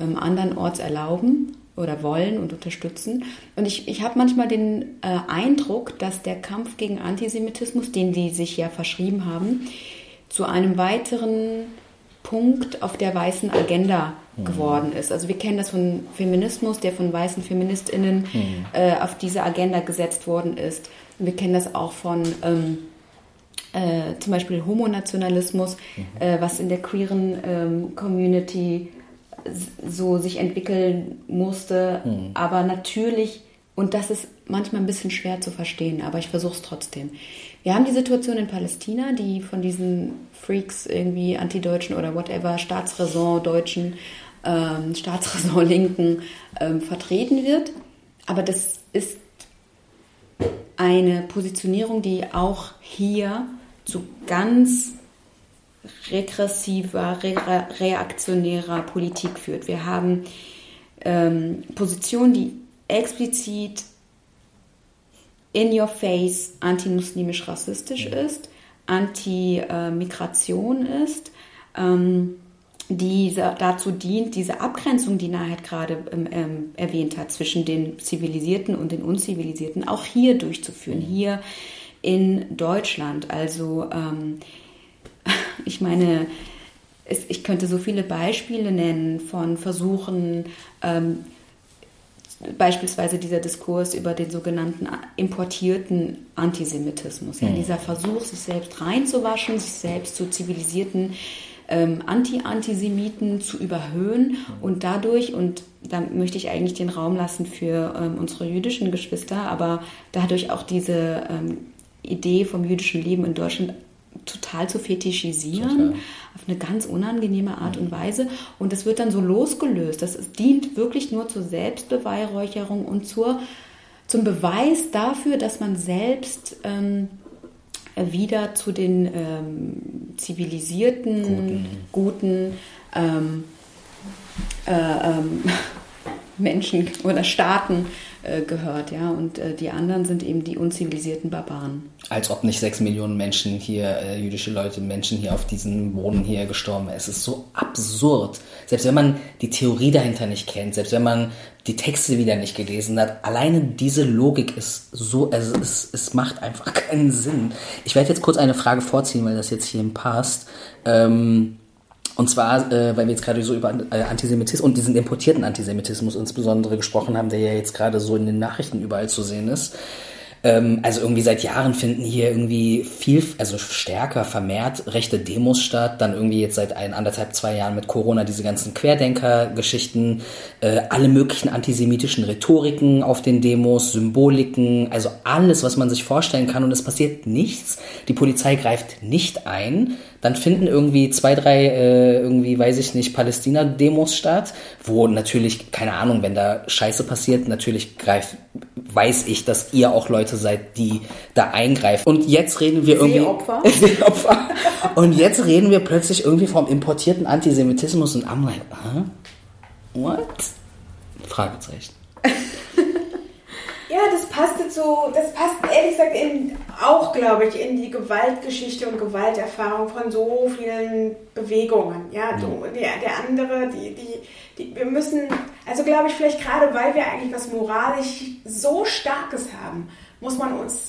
S4: ähm, andernorts erlauben oder wollen und unterstützen. Und ich, ich habe manchmal den äh, Eindruck, dass der Kampf gegen Antisemitismus, den die sich ja verschrieben haben, zu einem weiteren Punkt auf der weißen Agenda mhm. geworden ist. Also wir kennen das von Feminismus, der von weißen Feministinnen mhm. äh, auf diese Agenda gesetzt worden ist. Wir kennen das auch von ähm, äh, zum Beispiel Homonationalismus, mhm. äh, was in der queeren ähm, Community so sich entwickeln musste. Mhm. Aber natürlich, und das ist manchmal ein bisschen schwer zu verstehen, aber ich versuche es trotzdem. Wir haben die Situation in Palästina, die von diesen Freaks irgendwie antideutschen oder whatever, Staatsräson-Deutschen, ähm, Staatsräson-Linken ähm, vertreten wird. Aber das ist eine Positionierung, die auch hier zu ganz regressiver, re reaktionärer Politik führt. Wir haben ähm, Positionen, die explizit in your face antimuslimisch rassistisch ja. ist, anti-Migration ist, ähm, die dazu dient, diese Abgrenzung, die Nahed gerade ähm, ähm, erwähnt hat, zwischen den Zivilisierten und den Unzivilisierten, auch hier durchzuführen, mhm. hier in Deutschland. Also ähm, ich meine, es, ich könnte so viele Beispiele nennen von Versuchen, ähm, beispielsweise dieser Diskurs über den sogenannten importierten Antisemitismus. Ja, mhm. Dieser Versuch, sich selbst reinzuwaschen, sich selbst zu zivilisierten ähm, Anti-Antisemiten zu überhöhen und dadurch, und da möchte ich eigentlich den Raum lassen für ähm, unsere jüdischen Geschwister, aber dadurch auch diese ähm, Idee vom jüdischen Leben in Deutschland total zu fetischisieren, total. auf eine ganz unangenehme Art und Weise. Und das wird dann so losgelöst. Das dient wirklich nur zur Selbstbeweihräucherung und zur, zum Beweis dafür, dass man selbst ähm, wieder zu den ähm, zivilisierten, guten, guten ähm, äh, ähm, Menschen oder Staaten äh, gehört, ja. Und äh, die anderen sind eben die unzivilisierten Barbaren.
S2: Als ob nicht sechs Millionen Menschen hier, äh, jüdische Leute, Menschen hier auf diesem Boden hier gestorben wären. Es ist so absurd. Selbst wenn man die Theorie dahinter nicht kennt, selbst wenn man die Texte wieder nicht gelesen hat, alleine diese Logik ist so, also es, es macht einfach keinen Sinn. Ich werde jetzt kurz eine Frage vorziehen, weil das jetzt hier passt. Ähm, und zwar, äh, weil wir jetzt gerade so über äh, Antisemitismus und diesen importierten Antisemitismus insbesondere gesprochen haben, der ja jetzt gerade so in den Nachrichten überall zu sehen ist. Ähm, also irgendwie seit Jahren finden hier irgendwie viel, also stärker vermehrt rechte Demos statt. Dann irgendwie jetzt seit ein, anderthalb, zwei Jahren mit Corona diese ganzen Querdenker-Geschichten, äh, alle möglichen antisemitischen Rhetoriken auf den Demos, Symboliken, also alles, was man sich vorstellen kann und es passiert nichts. Die Polizei greift nicht ein. Dann finden irgendwie zwei, drei, äh, irgendwie, weiß ich nicht, Palästina-Demos statt, wo natürlich, keine Ahnung, wenn da Scheiße passiert, natürlich greift, weiß ich, dass ihr auch Leute seid, die da eingreifen. Und jetzt reden wir irgendwie.
S3: Seeopfer.
S2: Seeopfer. Und jetzt reden wir plötzlich irgendwie vom importierten Antisemitismus und I'm like, huh? What? Fragezeichen.
S3: Ja, das passt jetzt so, das passt ehrlich gesagt in, auch, glaube ich, in die Gewaltgeschichte und Gewalterfahrung von so vielen Bewegungen. Ja, so, der, der andere, die, die, die, wir müssen, also glaube ich, vielleicht gerade weil wir eigentlich was moralisch so Starkes haben, muss man uns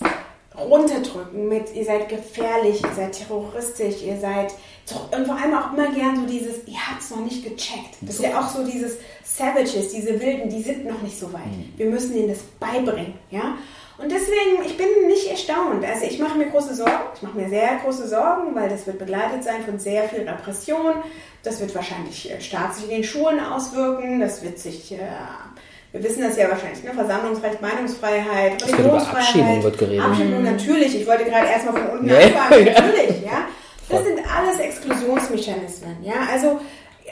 S3: runterdrücken mit, ihr seid gefährlich, ihr seid terroristisch, ihr seid, und vor allem auch immer gern so dieses, ihr habt es noch nicht gecheckt. Das ist ja auch so dieses Savages, diese Wilden, die sind noch nicht so weit. Wir müssen ihnen das beibringen, ja. Und deswegen, ich bin nicht erstaunt. Also ich mache mir große Sorgen, ich mache mir sehr große Sorgen, weil das wird begleitet sein von sehr viel Repression. Das wird wahrscheinlich äh, stark sich in den Schulen auswirken, das wird sich... Äh, wir wissen das ja wahrscheinlich, ne? Versammlungsrecht, Meinungsfreiheit,
S2: über Abschiebung wird geredet.
S3: Abschiebung, natürlich. Ich wollte gerade erstmal von unten
S2: Ja,
S3: anfangen, natürlich, ja. Das sind alles Exklusionsmechanismen, ja. Also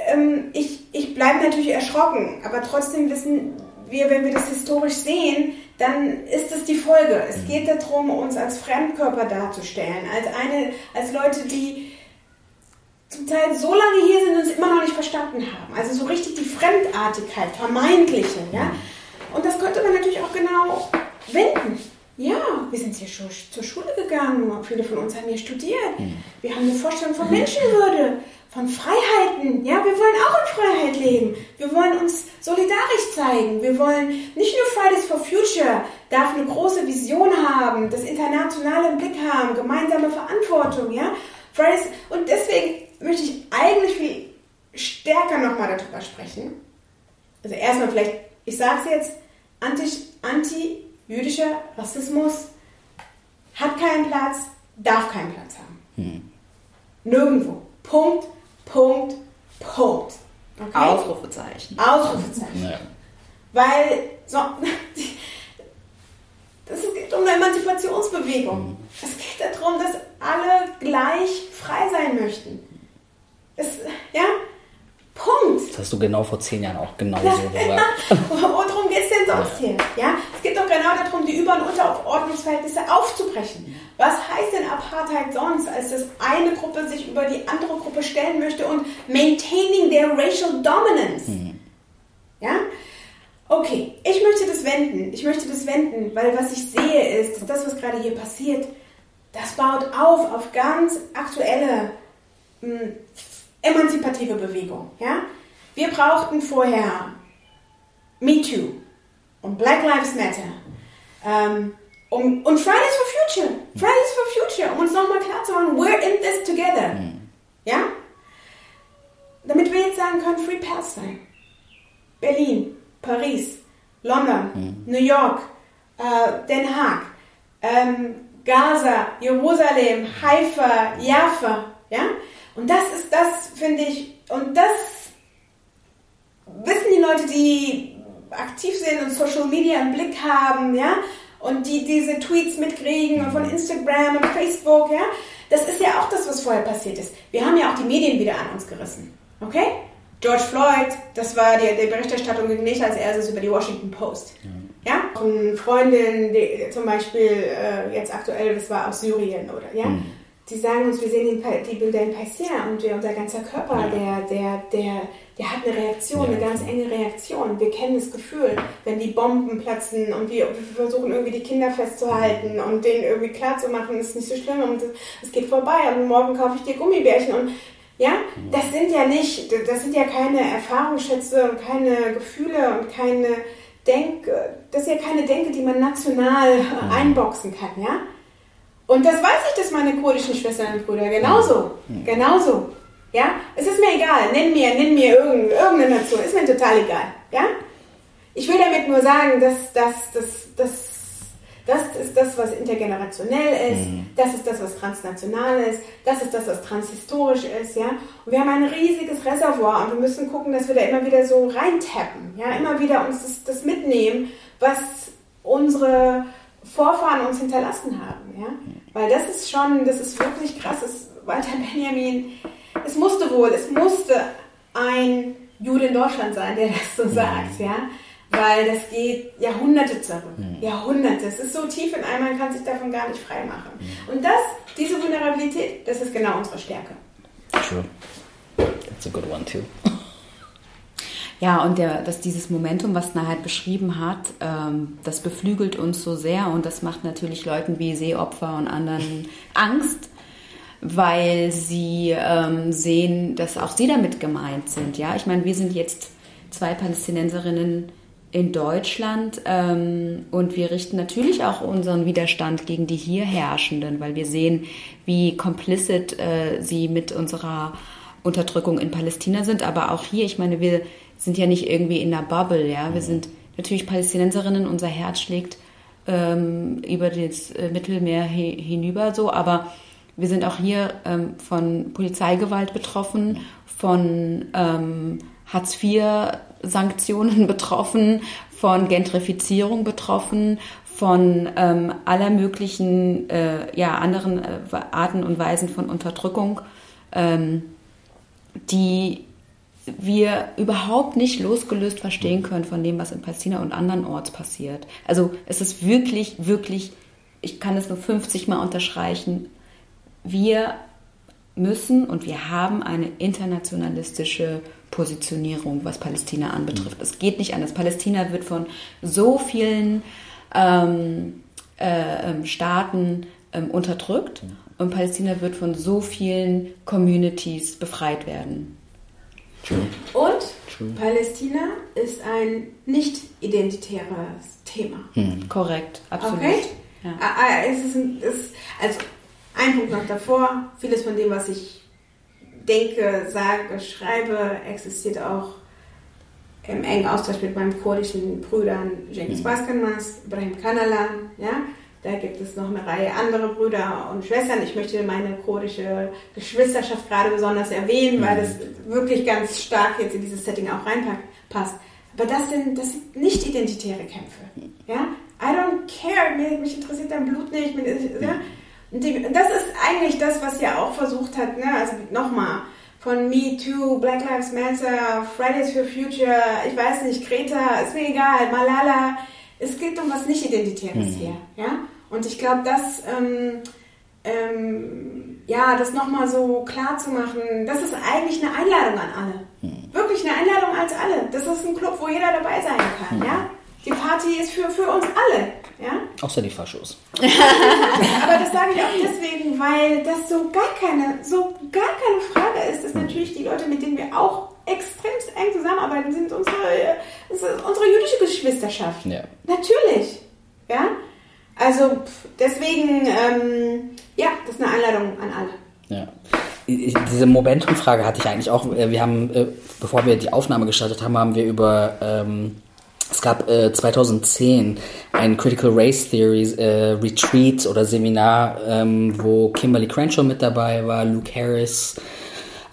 S3: ähm, ich, ich bleibe natürlich erschrocken, aber trotzdem wissen wir, wenn wir das historisch sehen, dann ist das die Folge. Es geht darum, uns als Fremdkörper darzustellen, als eine, als Leute, die zum Teil so lange hier sind und es immer noch nicht verstanden haben. Also so richtig die Fremdartigkeit, vermeintliche, ja. Und das könnte man natürlich auch genau wenden. Ja, wir sind hier schon zur Schule gegangen, viele von uns haben hier studiert. Wir haben eine Vorstellung von Menschenwürde, von Freiheiten. Ja, wir wollen auch in Freiheit leben. Wir wollen uns solidarisch zeigen. Wir wollen nicht nur Fridays for Future, darf eine große Vision haben, das Internationale im Blick haben, gemeinsame Verantwortung, ja. Fridays, und deswegen möchte ich eigentlich viel stärker nochmal darüber sprechen. Also erstmal vielleicht, ich sage es jetzt, anti- anti-jüdischer Rassismus hat keinen Platz, darf keinen Platz haben. Nirgendwo. Punkt, Punkt, Punkt. Okay?
S4: Ausrufezeichen.
S3: Ausrufezeichen.
S2: Ja.
S3: Weil so, das geht um eine Emanzipationsbewegung. Es geht darum, dass alle gleich frei sein möchten. Es, ja? Punkt.
S2: Das hast du genau vor zehn Jahren auch genau
S3: Ja,
S2: so gesagt.
S3: Worum geht es denn sonst hier? Ja? Es geht doch genau darum, die Über- und Unterordnungsverhältnisse aufzubrechen. Was heißt denn Apartheid sonst, als dass eine Gruppe sich über die andere Gruppe stellen möchte und maintaining their racial dominance? Ja? Okay, ich möchte das wenden. Ich möchte das wenden, weil was ich sehe ist, dass das, was gerade hier passiert, das baut auf auf ganz aktuelle mh, emanzipative Bewegung. Ja? Wir brauchten vorher MeToo und Black Lives Matter ähm, um, und Fridays for Future. Fridays for Future, um uns nochmal klar zu machen, we're in this together. Ja? Damit wir jetzt sagen können, Free Palestine. Berlin, Paris, London, New York, äh, Den Haag, ähm, Gaza, Jerusalem, Haifa, Jaffa, ja? Und das ist das, finde ich, und das wissen die Leute, die aktiv sind und Social Media im Blick haben, ja? Und die diese Tweets mitkriegen und von Instagram und Facebook, ja? Das ist ja auch das, was vorher passiert ist. Wir haben ja auch die Medien wieder an uns gerissen, okay? George Floyd, das war die, die Berichterstattung ging nicht als erstes über die Washington Post. Ja, eine Freundin, die zum Beispiel äh, jetzt aktuell, das war aus Syrien oder ja. Die sagen uns, wir sehen die Bilder in Paisien und wir, unser ganzer Körper, der, der, der, der hat eine Reaktion, eine ganz enge Reaktion. Wir kennen das Gefühl, wenn die Bomben platzen und wir, wir versuchen irgendwie die Kinder festzuhalten und denen irgendwie klarzumachen, es ist nicht so schlimm und es geht vorbei und morgen kaufe ich dir Gummibärchen und ja, das sind ja nicht, das sind ja keine Erfahrungsschätze und keine Gefühle und keine Denk, das ist ja keine Denke, die man national einboxen kann, ja. Und das weiß ich, dass meine kurdischen Schwestern und Brüder genauso, genauso, ja. Es ist mir egal, nenn mir, nenn mir irgendeine, Nation, ist mir total egal, ja. Ich will damit nur sagen, dass, dass, dass, dass das ist das, was intergenerationell ist, das ist das, was transnational ist, das ist das, was transhistorisch ist, ja. Und wir haben ein riesiges Reservoir und wir müssen gucken, dass wir da immer wieder so reintappen, ja, immer wieder uns das, das mitnehmen, was unsere Vorfahren uns hinterlassen haben, ja. Weil das ist schon, das ist wirklich krass, das Walter Benjamin, es musste wohl, es musste ein Jude in Deutschland sein, der das so sagt, ja. Weil das geht Jahrhunderte zurück. Jahrhunderte. Es ist so tief in einem, man kann sich davon gar nicht frei machen. Und das, diese Vulnerabilität, das ist genau unsere Stärke.
S2: True. That's a good one too.
S4: Ja, und der, dass dieses Momentum, was Naheit beschrieben hat, ähm, das beflügelt uns so sehr und das macht natürlich Leuten wie Seeopfer und anderen Angst, weil sie ähm, sehen, dass auch sie damit gemeint sind. Ja, ich meine, wir sind jetzt zwei Palästinenserinnen in Deutschland ähm, und wir richten natürlich auch unseren Widerstand gegen die hier Herrschenden, weil wir sehen, wie complicit äh, sie mit unserer Unterdrückung in Palästina sind, aber auch hier, ich meine, wir sind ja nicht irgendwie in einer Bubble, ja, wir sind natürlich Palästinenserinnen, unser Herz schlägt ähm, über das äh, Mittelmeer hi hinüber so, aber wir sind auch hier ähm, von Polizeigewalt betroffen, von ähm, Hartz-IV-Sanktionen betroffen, von Gentrifizierung betroffen, von ähm, aller möglichen äh, ja, anderen äh, Arten und Weisen von Unterdrückung, ähm, die wir überhaupt nicht losgelöst verstehen können von dem, was in Palästina und andernorts passiert. Also es ist wirklich, wirklich, ich kann es nur 50 Mal unterstreichen, wir müssen und wir haben eine internationalistische Positionierung, was Palästina anbetrifft. Es geht nicht anders. Palästina wird von so vielen ähm, äh, ähm, Staaten ähm, unterdrückt und Palästina wird von so vielen Communities befreit werden.
S3: Und Palästina ist ein nicht identitäres Thema.
S4: Korrekt, absolut.
S3: Okay?
S4: Ja.
S3: Ah, ah, Es ist, ein, es, also ein Punkt noch davor. Vieles von dem, was ich denke, sage, schreibe, existiert auch im engen Austausch mit meinen kurdischen Brüdern Cengiz Baskanmas, Ibrahim Kanalan. Ja? Da gibt es noch eine Reihe anderer Brüder und Schwestern. Ich möchte meine kurdische Geschwisterschaft gerade besonders erwähnen, weil das wirklich ganz stark jetzt in dieses Setting auch reinpasst. Aber das sind, das sind nicht identitäre Kämpfe. Ja? I don't care, mich, interessiert dein Blut nicht. Mich, ja? Und die, das ist eigentlich das, was ja auch versucht hat, ne? also nochmal, von Me Too, Black Lives Matter, Fridays for Future, ich weiß nicht, Greta, ist mir egal, Malala. Es geht um was nicht-Identitäres hier. Ja? Und ich glaube, das, ähm, ähm, ja, das nochmal so klar zu machen, das ist eigentlich eine Einladung an alle. Wirklich eine Einladung als alle. Das ist ein Club, wo jeder dabei sein kann. Ja? Die Party ist für, für uns alle. Ja?
S2: Außer die Faschos.
S3: Aber das sage ich auch deswegen, weil das so gar keine, so gar keine Frage ist, dass natürlich die Leute, mit denen wir auch extrem eng zusammenarbeiten, sind unsere, ist unsere jüdische Geschwisterschaft.
S2: Ja.
S3: Natürlich. Ja? Also deswegen, ähm, ja, das ist eine Einladung an alle.
S2: Ja. Ich- Diese Momentum-Frage hatte ich eigentlich auch. äh, Wir haben, äh, bevor wir die Aufnahme gestartet haben, haben wir über, ähm, es gab äh, 2010 ein Critical Race Theory äh, Retreat oder Seminar, ähm, wo Kimberly Crenshaw mit dabei war, Luke Harris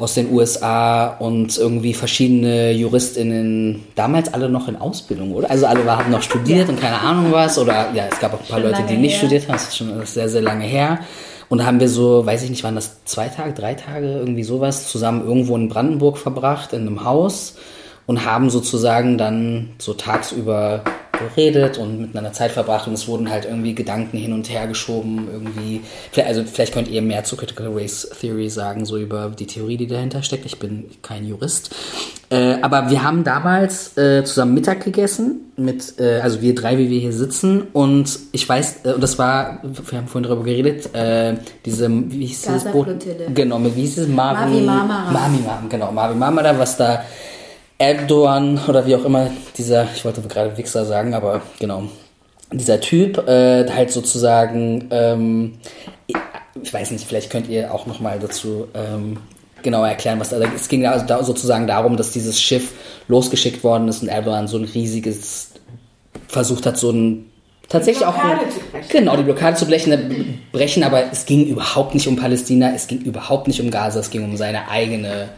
S2: aus den USA und irgendwie verschiedene JuristInnen, damals alle noch in Ausbildung, oder? Also alle haben noch studiert und keine Ahnung was. Oder ja, es gab auch ein paar
S4: Schon
S2: Leute, die nicht
S4: her.
S2: studiert haben. Das ist schon sehr, sehr lange her. Und da haben wir so, weiß ich nicht, waren das zwei Tage, drei Tage, irgendwie sowas, zusammen irgendwo in Brandenburg verbracht, in einem Haus und haben sozusagen dann so tagsüber geredet und miteinander Zeit verbracht und es wurden halt irgendwie Gedanken hin und her geschoben, irgendwie, also vielleicht könnt ihr mehr zu Critical Race Theory sagen, so über die Theorie, die dahinter steckt. Ich bin kein Jurist. Äh, aber wir haben damals äh, zusammen Mittag gegessen, mit, äh, also wir drei, wie wir hier sitzen und ich weiß, äh, und das war, wir haben vorhin darüber geredet, äh, diese, wie hieß das Boot? Genau, mit, wie hieß es? Mavi, Mavi Marmara. Mavi, genau, Mavi Marmara, was da Erdogan oder wie auch immer dieser, ich wollte gerade Wichser sagen, aber genau, dieser Typ äh, halt sozusagen, ähm, ich weiß nicht, vielleicht könnt ihr auch nochmal dazu ähm, genauer erklären, was da, es ging also da sozusagen darum, dass dieses Schiff losgeschickt worden ist und Erdogan so ein riesiges versucht hat, so ein tatsächlich auch genau die Blockade zu brechen, brechen, aber es ging überhaupt nicht um Palästina, es ging überhaupt nicht um Gaza, es ging um seine eigene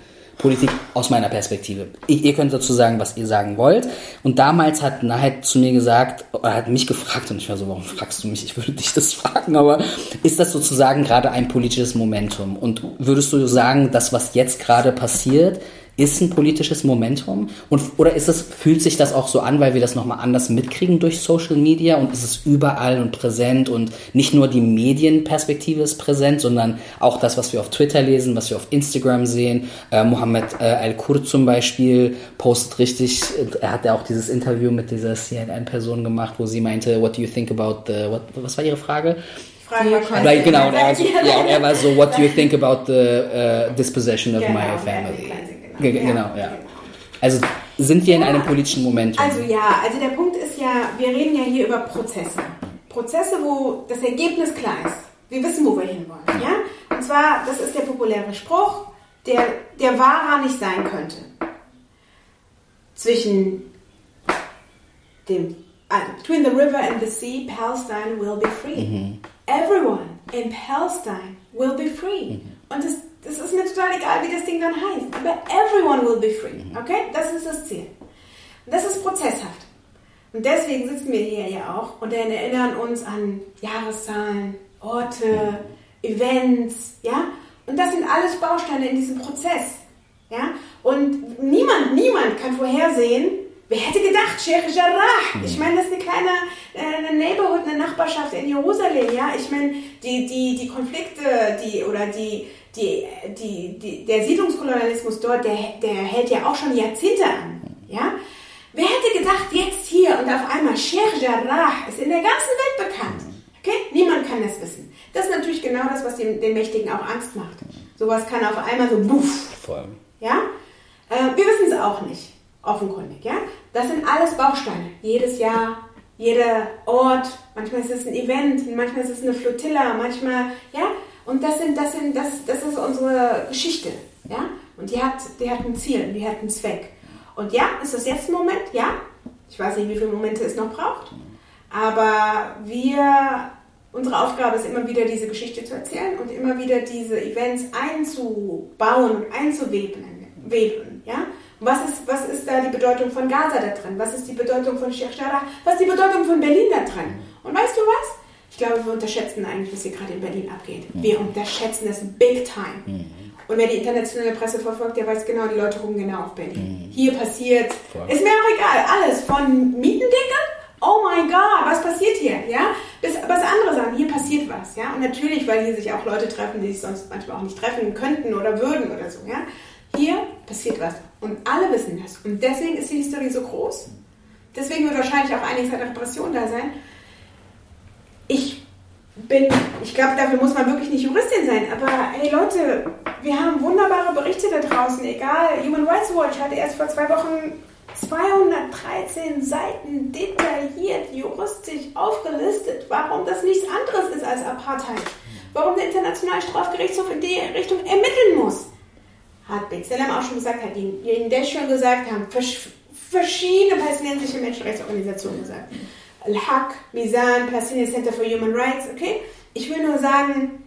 S2: Politik aus meiner Perspektive. Ich, ihr könnt dazu sagen, was ihr sagen wollt. Und damals hat Nahed zu mir gesagt, er hat mich gefragt, und ich war so, warum fragst du mich? Ich würde dich das fragen, aber ist das sozusagen gerade ein politisches Momentum? Und würdest du sagen, das, was jetzt gerade passiert, ist ein politisches Momentum? Und, oder ist es, fühlt sich das auch so an, weil wir das nochmal anders mitkriegen durch Social Media und ist es überall und präsent und nicht nur die Medienperspektive ist präsent, sondern auch das, was wir auf Twitter lesen, was wir auf Instagram sehen. Äh, Mohammed äh, Al-Kur zum Beispiel postet richtig, er hat ja auch dieses Interview mit dieser CNN-Person gemacht, wo sie meinte, what do you think about the, what, was war ihre Frage? Frage genau, und er, ja, und er war so, what do you think about the uh, dispossession of genau, my family? Genau, ja, genau, ja. Also sind wir in einem politischen Moment?
S3: Also ja, also der Punkt ist ja, wir reden ja hier über Prozesse. Prozesse, wo das Ergebnis klar ist. Wir wissen, wo wir hinwollen. Ja? Und zwar, das ist der populäre Spruch, der, der wahrer nicht sein könnte. Zwischen dem, also, between the river and the sea, Palestine will be free. Mhm. Everyone in Palestine will be free. Mhm. Und das das ist mir total egal, wie das Ding dann heißt. Aber everyone will be free. Mhm. Okay? Das ist das Ziel. Und das ist prozesshaft. Und deswegen sitzen wir hier ja auch und erinnern uns an Jahreszahlen, Orte, Events, ja? Und das sind alles Bausteine in diesem Prozess. Ja? Und niemand, niemand kann vorhersehen, wer hätte gedacht, Sheikh Jarrah. Mhm. Ich meine, das ist eine kleine äh, eine Neighborhood, eine Nachbarschaft in Jerusalem, ja? Ich meine, die, die, die Konflikte, die, oder die, die, die, die, der Siedlungskolonialismus dort, der, der hält ja auch schon Jahrzehnte an. Ja? Wer hätte gedacht, jetzt hier und auf einmal Sheikh Jarrah ist in der ganzen Welt bekannt. Okay? Niemand kann das wissen. Das ist natürlich genau das, was den, den Mächtigen auch Angst macht. Sowas kann auf einmal so buff. Voll. Ja? Äh, wir wissen es auch nicht, offenkundig. Ja? Das sind alles Bausteine. Jedes Jahr, jeder Ort. Manchmal ist es ein Event, manchmal ist es eine Flotilla, manchmal, ja? Und das sind, das sind, das, das ist unsere Geschichte, ja. Und die hat, die hat ein Ziel, die hat einen Zweck. Und ja, ist das jetzt ein Moment? Ja. Ich weiß nicht, wie viele Momente es noch braucht. Aber wir, unsere Aufgabe ist immer wieder, diese Geschichte zu erzählen und immer wieder diese Events einzubauen einzuweben, weben, ja. Was ist, was ist da die Bedeutung von Gaza da drin? Was ist die Bedeutung von Sheikh Jarrah? Was ist die Bedeutung von Berlin da drin? Und weißt du was? Ich glaube, wir unterschätzen eigentlich, was hier gerade in Berlin abgeht. Mhm. Wir unterschätzen das big time. Mhm. Und wer die internationale Presse verfolgt, der weiß genau, die Leute ruhen genau auf Berlin. Mhm. Hier passiert, Voll. ist mir auch egal, alles von Mietendingern, oh mein Gott, was passiert hier, ja, bis was andere sagen, hier passiert was, ja. Und natürlich, weil hier sich auch Leute treffen, die sich sonst manchmal auch nicht treffen könnten oder würden oder so, ja. Hier passiert was. Und alle wissen das. Und deswegen ist die Historie so groß. Deswegen wird wahrscheinlich auch einiges an Repression da sein bin, ich glaube, dafür muss man wirklich nicht Juristin sein, aber hey Leute, wir haben wunderbare Berichte da draußen, egal, Human Rights Watch hatte erst vor zwei Wochen 213 Seiten detailliert juristisch aufgelistet, warum das nichts anderes ist als Apartheid. Warum der Internationale Strafgerichtshof in die Richtung ermitteln muss. Hat Bezalem auch schon gesagt, hat Ihnen das schon gesagt, haben verschiedene palästinensische Menschenrechtsorganisationen gesagt. Al-Haq, Mizan, Palestinian Center for Human Rights, okay? Ich will nur sagen,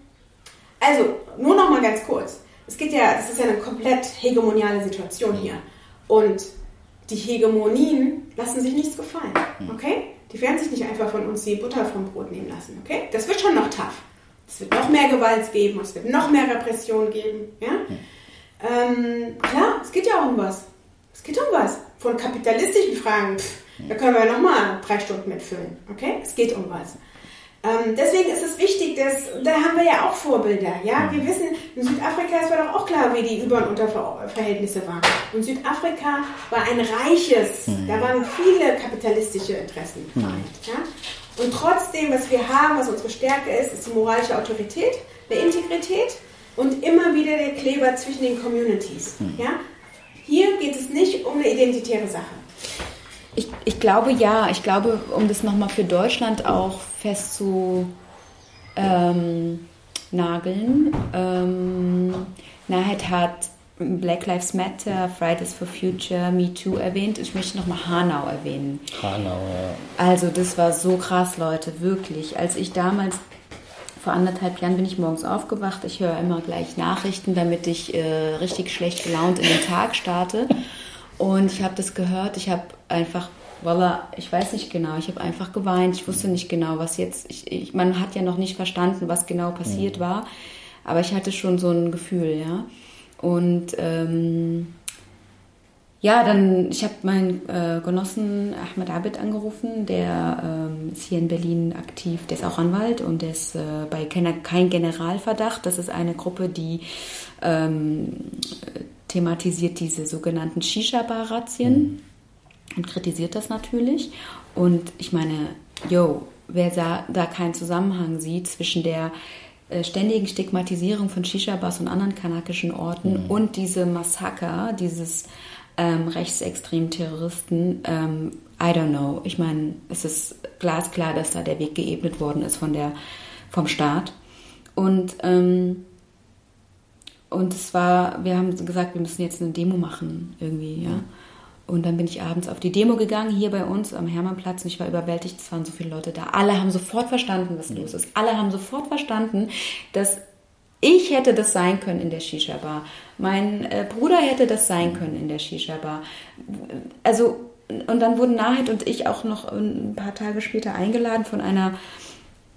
S3: also nur noch mal ganz kurz. Es geht ja, das ist ja eine komplett hegemoniale Situation hier. Und die Hegemonien lassen sich nichts gefallen, hm. okay? Die werden sich nicht einfach von uns die Butter vom Brot nehmen lassen, okay? Das wird schon noch tough. Es wird noch mehr Gewalt geben, es wird noch mehr Repression geben, ja? Hm. Ähm, klar, es geht ja um was. Es geht um was. Von kapitalistischen Fragen. Pff, Da können wir nochmal drei Stunden mitfüllen. Okay? Es geht um was. Ähm, deswegen ist es wichtig, dass, da haben wir ja auch Vorbilder. Ja? Wir wissen, in Südafrika, es war doch auch klar, wie die Über- und Unterverhältnisse waren. Und Südafrika war ein reiches, da waren viele kapitalistische Interessen vereint. Ja? Und trotzdem, was wir haben, was unsere Stärke ist, ist die moralische Autorität, die Integrität und immer wieder der Kleber zwischen den Communities. Ja? Hier geht es nicht um eine identitäre Sache.
S4: Ich, ich glaube ja, ich glaube, um das nochmal für Deutschland auch festzunageln, ähm, ähm, Nahed hat Black Lives Matter, Fridays for Future, Me Too erwähnt. Ich möchte nochmal Hanau erwähnen.
S2: Hanau, ja.
S4: Also das war so krass, Leute, wirklich. Als ich damals vor anderthalb Jahren bin ich morgens aufgewacht. Ich höre immer gleich Nachrichten, damit ich äh, richtig schlecht gelaunt in den Tag starte. Und ich habe das gehört. Ich habe einfach, voila, ich weiß nicht genau. Ich habe einfach geweint. Ich wusste nicht genau, was jetzt. Ich, ich, man hat ja noch nicht verstanden, was genau passiert war. Aber ich hatte schon so ein Gefühl, ja. Und ähm, ja, dann, ich habe meinen äh, Genossen Ahmed Abid angerufen, der ähm, ist hier in Berlin aktiv, der ist auch Anwalt und der ist äh, bei kein, kein Generalverdacht. Das ist eine Gruppe, die ähm, thematisiert diese sogenannten Shisha-Bar-Razzien und kritisiert das natürlich. Und ich meine, yo, wer da, da keinen Zusammenhang sieht zwischen der äh, ständigen Stigmatisierung von Shisha-Bars und anderen kanakischen Orten und diese Massaker, dieses ähm, rechtsextremen Terroristen, ähm, I don't know. Ich meine, es ist glasklar, dass da der Weg geebnet worden ist von der, vom Staat. Und, ähm, und es war, wir haben gesagt, wir müssen jetzt eine Demo machen, irgendwie, ja. Und dann bin ich abends auf die Demo gegangen, hier bei uns am Hermannplatz, und ich war überwältigt, es waren so viele Leute da. Alle haben sofort verstanden, was los ist. Alle haben sofort verstanden, dass ich hätte das sein können in der Shisha-Bar. Mein äh, Bruder hätte das sein können in der Shisha-Bar. Also, und dann wurden Nahid und ich auch noch ein paar Tage später eingeladen von einer,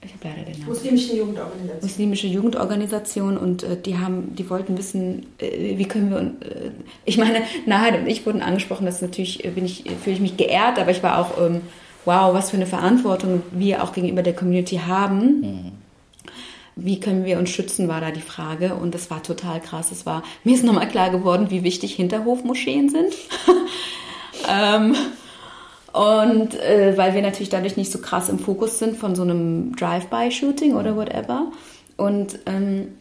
S4: ich habe leider den Namen.
S3: Muslimischen Jugendorganisation.
S4: Muslimische Jugendorganisation und äh, die haben, die wollten wissen, äh, wie können wir, äh, ich meine, Nahid und ich wurden angesprochen, das ist natürlich, bin ich, fühle ich mich geehrt, aber ich war auch, ähm, wow, was für eine Verantwortung wir auch gegenüber der Community haben. Mhm wie können wir uns schützen, war da die Frage. Und das war total krass. Es war, mir ist nochmal klar geworden, wie wichtig Hinterhofmoscheen sind. ähm, und äh, weil wir natürlich dadurch nicht so krass im Fokus sind von so einem Drive-by-Shooting oder whatever. Und ähm,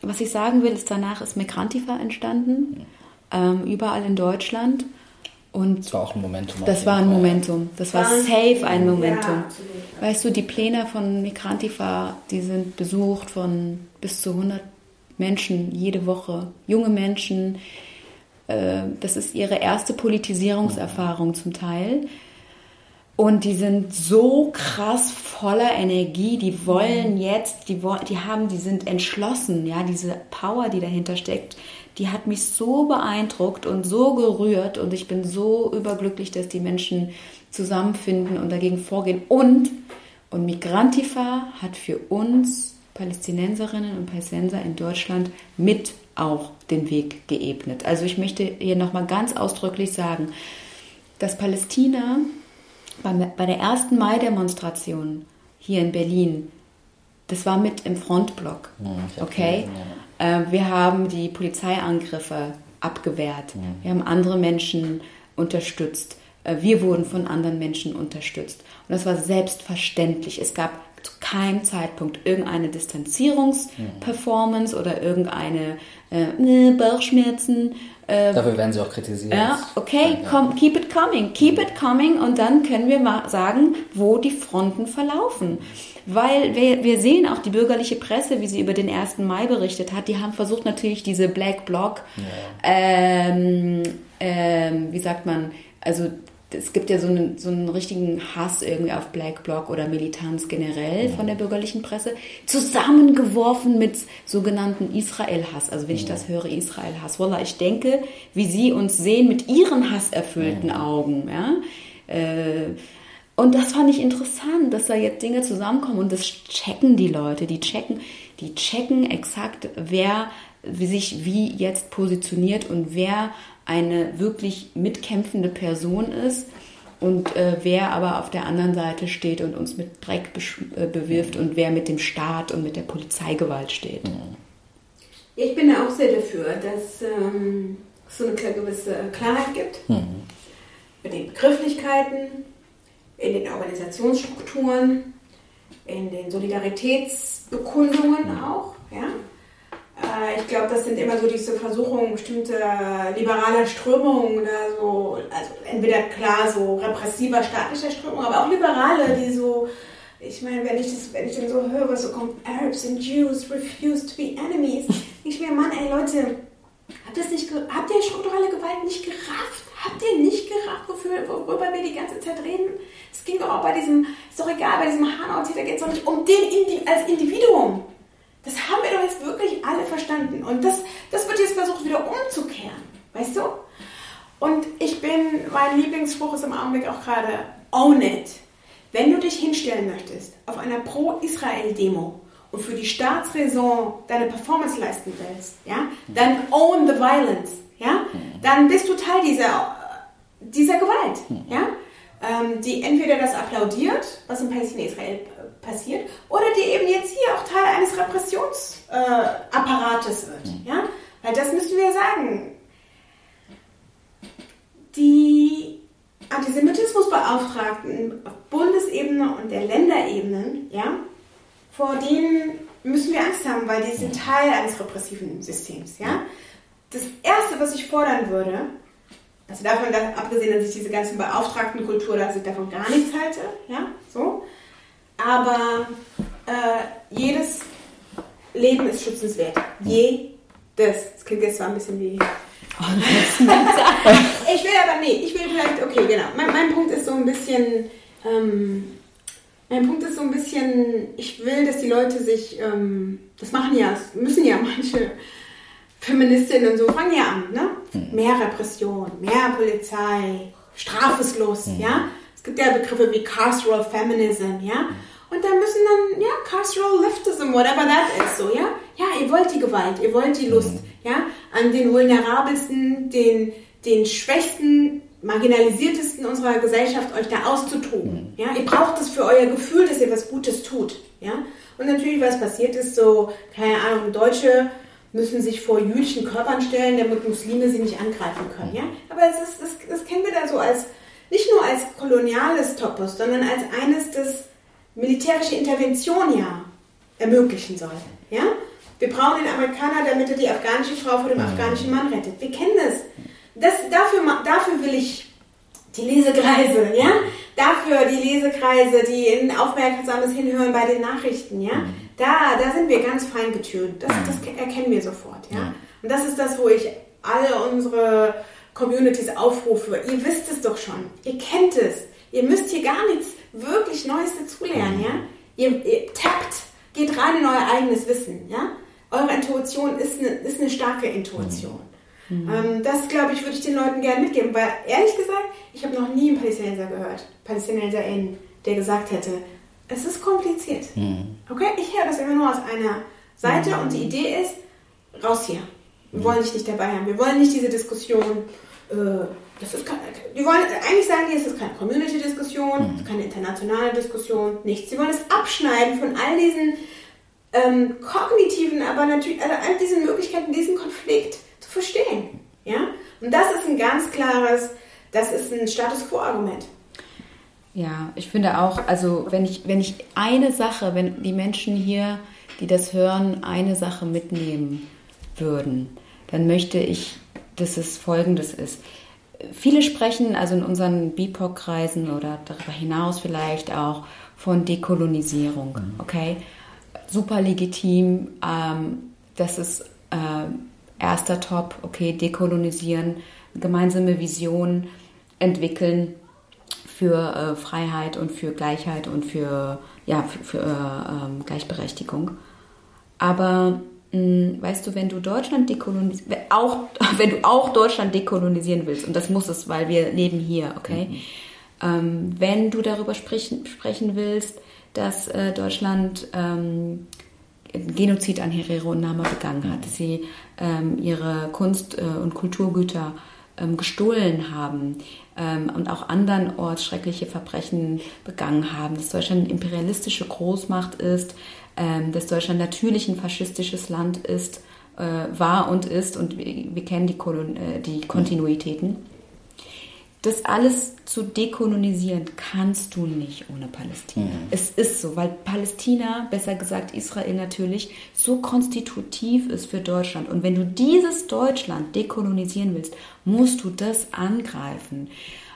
S4: was ich sagen will, ist, danach ist Migrantifa entstanden, ähm, überall in Deutschland. Und
S2: das war auch ein Momentum.
S4: Das war ein Fall. Momentum. Das war safe ein Momentum. Ja, weißt du, die Pläne von Migrantifa, die sind besucht von bis zu 100 Menschen jede Woche. Junge Menschen. Äh, das ist ihre erste Politisierungserfahrung zum Teil. Und die sind so krass voller Energie, die wollen jetzt, die, die haben, die sind entschlossen, ja, diese Power, die dahinter steckt, die hat mich so beeindruckt und so gerührt und ich bin so überglücklich, dass die Menschen zusammenfinden und dagegen vorgehen. Und, und Migrantifa hat für uns Palästinenserinnen und Palästinenser in Deutschland mit auch den Weg geebnet. Also ich möchte hier nochmal ganz ausdrücklich sagen, dass Palästina bei der ersten Mai-Demonstration hier in Berlin, das war mit im Frontblock. Ja, okay? Gesehen, ja. Äh, wir haben die Polizeiangriffe abgewehrt. Ja. Wir haben andere Menschen unterstützt. Äh, wir wurden von anderen Menschen unterstützt. Und das war selbstverständlich. Es gab zu keinem Zeitpunkt irgendeine Distanzierungsperformance oder irgendeine äh, Bauchschmerzen
S2: äh, Dafür werden sie auch kritisiert.
S4: Ja, okay. Come, keep it coming, keep it coming und dann können wir mal sagen, wo die Fronten verlaufen. Weil wir, wir sehen auch die bürgerliche Presse, wie sie über den 1. Mai berichtet hat, die haben versucht natürlich diese Black Bloc, ja. ähm, ähm, wie sagt man, also es gibt ja so einen, so einen richtigen Hass irgendwie auf Black Bloc oder Militanz generell von der bürgerlichen Presse, zusammengeworfen mit sogenannten Israel-Hass. Also wenn ich das höre, Israel-Hass. Wallah, ich denke, wie sie uns sehen mit ihren hasserfüllten Augen. Ja? Äh, und das fand ich interessant, dass da jetzt Dinge zusammenkommen und das checken die Leute, die checken, die checken exakt, wer sich wie jetzt positioniert und wer eine wirklich mitkämpfende Person ist. und äh, wer aber auf der anderen Seite steht und uns mit Dreck äh, bewirft und wer mit dem Staat und mit der Polizeigewalt steht.
S3: Ich bin da auch sehr dafür, dass ähm, es so eine gewisse Klarheit gibt mhm. mit den Begrifflichkeiten, in den Organisationsstrukturen, in den Solidaritätsbekundungen auch. Ja? Äh, ich glaube, das sind immer so diese Versuchungen bestimmter liberaler Strömungen oder so, also entweder klar so repressiver staatlicher Strömungen, aber auch Liberale, die so, ich meine, wenn ich wenn ich dann so höre, was so kommt, Arabs and Jews refuse to be enemies, ich mir, Mann, ey Leute, habt, das nicht, habt ihr strukturelle Gewalt nicht gerafft? Habt ihr nicht gerafft, worüber wir die ganze Zeit reden? Es ging doch auch bei diesem, ist doch egal, bei diesem Hanau-Täter geht es doch nicht um den als Individuum. Das haben wir doch jetzt wirklich alle verstanden. Und das, das wird jetzt versucht wieder umzukehren. Weißt du? Und ich bin, mein Lieblingsspruch ist im Augenblick auch gerade, own it. Wenn du dich hinstellen möchtest auf einer Pro-Israel-Demo und für die Staatsräson deine Performance leisten willst, ja, dann own the violence, ja, dann bist du Teil dieser, dieser Gewalt, ja, ähm, die entweder das applaudiert, was in Palästina-Israel passiert, oder die eben jetzt hier auch Teil eines Repressionsapparates äh, wird. Mhm. Ja? Weil das müssen wir sagen. Die Antisemitismusbeauftragten auf Bundesebene und der Länderebene, ja, vor denen müssen wir Angst haben, weil die sind mhm. Teil eines repressiven Systems. Ja? Das Erste, was ich fordern würde, also davon abgesehen, dass ich diese ganzen Beauftragtenkultur, dass ich davon gar nichts halte, ja, so, aber äh, jedes Leben ist schützenswert. Jedes. Das klingt jetzt zwar ein bisschen wie. ich will aber, nee, ich will vielleicht, okay, genau. Mein, mein Punkt ist so ein bisschen, ähm, mein Punkt ist so ein bisschen, ich will, dass die Leute sich, ähm, das machen ja, müssen ja manche Feministinnen und so, fangen ja an, ne? Mhm. Mehr Repression, mehr Polizei, Strafeslust, mhm. ja? Es gibt ja Begriffe wie Carceral Feminism, ja? Und da müssen dann, ja, Carceral Leftism, whatever that is, so, ja? Ja, ihr wollt die Gewalt, ihr wollt die Lust, mhm. ja? An den vulnerabelsten, den, den schwächsten, marginalisiertesten unserer Gesellschaft euch da auszutoben, mhm. ja? Ihr braucht es für euer Gefühl, dass ihr was Gutes tut, ja? Und natürlich, was passiert ist, so, keine Ahnung, Deutsche müssen sich vor jüdischen Körpern stellen, damit Muslime sie nicht angreifen können, ja? Aber es ist, das, das kennen wir da so als, nicht nur als koloniales Topos, sondern als eines, das militärische Intervention ja ermöglichen soll. Ja? Wir brauchen den Amerikaner, damit er die afghanische Frau vor dem mhm. afghanischen Mann rettet. Wir kennen das. das dafür, dafür will ich die Lesekreise, ja? Dafür die Lesekreise, die in aufmerksames Hinhören bei den Nachrichten, ja? Mhm. Da, da sind wir ganz fein getönt. Das, das mhm. erkennen wir sofort, ja? Und das ist das, wo ich alle unsere Communities aufrufe. Ihr wisst es doch schon. Ihr kennt es. Ihr müsst hier gar nichts wirklich Neues dazulernen, ja? Ihr, ihr tappt, geht rein in euer eigenes Wissen, ja? Eure Intuition ist eine, ist eine starke Intuition. Mhm. Ähm, das, glaube ich, würde ich den Leuten gerne mitgeben, weil ehrlich gesagt, ich habe noch nie einen Palästinenser gehört, Palästinenserin, der gesagt hätte, es ist kompliziert. Mhm. Okay, ich höre das immer nur aus einer Seite mhm. und die Idee ist, raus hier. Wir wollen dich nicht dabei haben. Wir wollen nicht diese Diskussion äh, das ist keine, die wollen, eigentlich sagen die, es ist keine Community-Diskussion, mhm. keine internationale Diskussion, nichts. Sie wollen es abschneiden von all diesen ähm, kognitiven, aber natürlich, also all diesen Möglichkeiten, diesen Konflikt zu verstehen. Ja? Und das ist ein ganz klares, das ist ein Status Quo-Argument.
S4: Ja, ich finde auch, also wenn ich, wenn ich eine Sache, wenn die Menschen hier, die das hören, eine Sache mitnehmen würden, dann möchte ich, dass es folgendes ist viele sprechen, also in unseren BIPOC-Kreisen oder darüber hinaus vielleicht auch, von Dekolonisierung. Mhm. Okay? Super legitim. Ähm, das ist äh, erster Top. Okay, dekolonisieren, gemeinsame Visionen entwickeln für äh, Freiheit und für Gleichheit und für, ja, für, für äh, ähm, Gleichberechtigung. Aber weißt du, wenn du Deutschland dekolonisieren, auch, wenn du auch Deutschland dekolonisieren willst, und das muss es, weil wir leben hier, okay? Mhm. Ähm, wenn du darüber sprechen, sprechen willst, dass äh, Deutschland ähm, Genozid an Herero und Nama begangen hat, dass sie ähm, ihre Kunst- äh, und Kulturgüter ähm, gestohlen haben ähm, und auch andernorts schreckliche Verbrechen begangen haben, dass Deutschland eine imperialistische Großmacht ist, ähm, dass Deutschland natürlich ein faschistisches Land ist, äh, war und ist und wir, wir kennen die, Kolon äh, die Kontinuitäten. Das alles zu dekolonisieren kannst du nicht ohne Palästina.
S2: Mhm.
S4: Es ist so, weil Palästina, besser gesagt Israel natürlich, so konstitutiv ist für Deutschland. Und wenn du dieses Deutschland dekolonisieren willst, musst du das angreifen.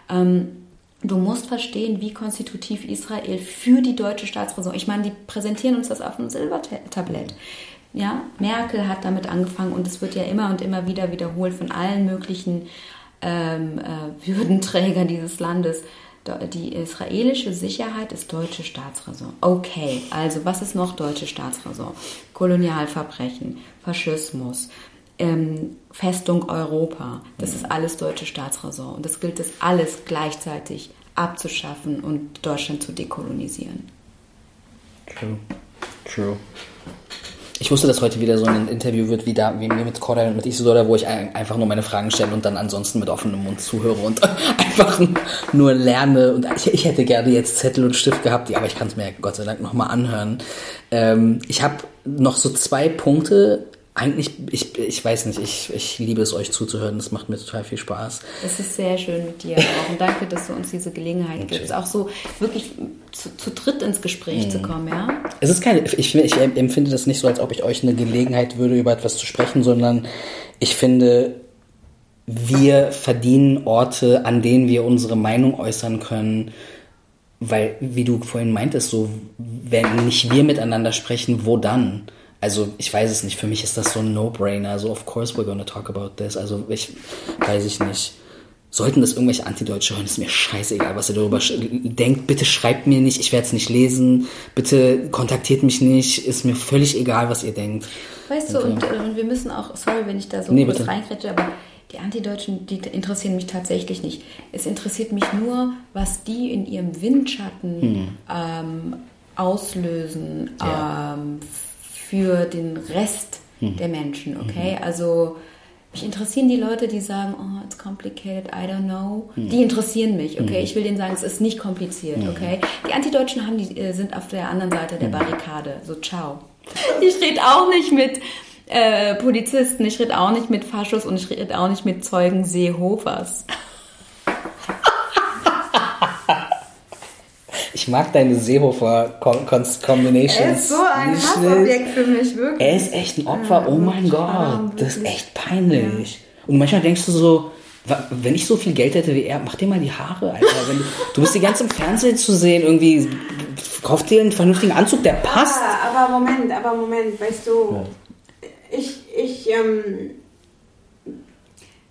S4: Ähm, du musst verstehen, wie konstitutiv Israel für die deutsche Staatsräson. Ich meine, die präsentieren uns das auf einem Silbertablett. Ja, Merkel hat damit angefangen und es wird ja immer und immer wieder wiederholt von allen möglichen ähm, äh, Würdenträgern dieses Landes. Die israelische Sicherheit ist deutsche Staatsräson. Okay, also was ist noch deutsche Staatsräson? Kolonialverbrechen, Faschismus, ähm, Festung Europa. Das ist alles deutsche Staatsräson. Und das gilt es alles gleichzeitig abzuschaffen und Deutschland zu dekolonisieren.
S2: True. True. Ich wusste, dass heute wieder so ein Interview wird, wie da, wie mit Cordell und mit Isidora, wo ich einfach nur meine Fragen stelle und dann ansonsten mit offenem Mund zuhöre und einfach nur lerne. Und ich, ich hätte gerne jetzt Zettel und Stift gehabt, aber ich kann es mir Gott sei Dank nochmal anhören. Ähm, ich habe noch so zwei Punkte, eigentlich, ich, ich weiß nicht, ich, ich liebe es, euch zuzuhören. Das macht mir total viel Spaß.
S4: Es ist sehr schön mit dir auch. Und danke, dass du uns diese Gelegenheit okay. gibst, auch so wirklich zu, zu dritt ins Gespräch mhm. zu kommen, ja?
S2: Es ist keine, ich, ich empfinde das nicht so, als ob ich euch eine Gelegenheit würde, über etwas zu sprechen, sondern ich finde, wir verdienen Orte, an denen wir unsere Meinung äußern können, weil, wie du vorhin meintest, so, wenn nicht wir miteinander sprechen, wo dann? Also ich weiß es nicht, für mich ist das so ein No-Brainer. Also of course we're gonna talk about this. Also ich weiß ich nicht. Sollten das irgendwelche Antideutsche hören, ist mir scheißegal, was ihr darüber denkt. Bitte schreibt mir nicht, ich werde es nicht lesen. Bitte kontaktiert mich nicht, ist mir völlig egal, was ihr denkt.
S4: Weißt du, und, äh, und wir müssen auch, sorry, wenn ich da so nee, kurz reinkretsche, aber die Antideutschen, die interessieren mich tatsächlich nicht. Es interessiert mich nur, was die in ihrem Windschatten hm. ähm, auslösen ja. ähm, für den Rest hm. der Menschen, okay? Mhm. Also mich interessieren die Leute, die sagen, oh, it's complicated, I don't know. Mhm. Die interessieren mich, okay? Mhm. Ich will denen sagen, es ist nicht kompliziert, mhm. okay? Die Antideutschen haben die, äh, sind auf der anderen Seite der mhm. Barrikade. So, ciao. Ich rede auch nicht mit äh, Polizisten, ich rede auch nicht mit Faschos und ich rede auch nicht mit Zeugen Seehovers.
S2: Ich mag deine Seehofer Combinations. Er
S4: ist so ein Hassobjekt für mich, wirklich.
S2: Er ist echt ein Opfer, oh mein Gott, das ist echt peinlich. Und manchmal denkst du so, wenn ich so viel Geld hätte wie er, mach dir mal die Haare, Alter. Du, du, bist die ganze im Fernsehen zu sehen, irgendwie, kauf dir einen vernünftigen Anzug, der passt.
S3: Aber, aber Moment, aber Moment, weißt du, ja. ich, ich, ähm,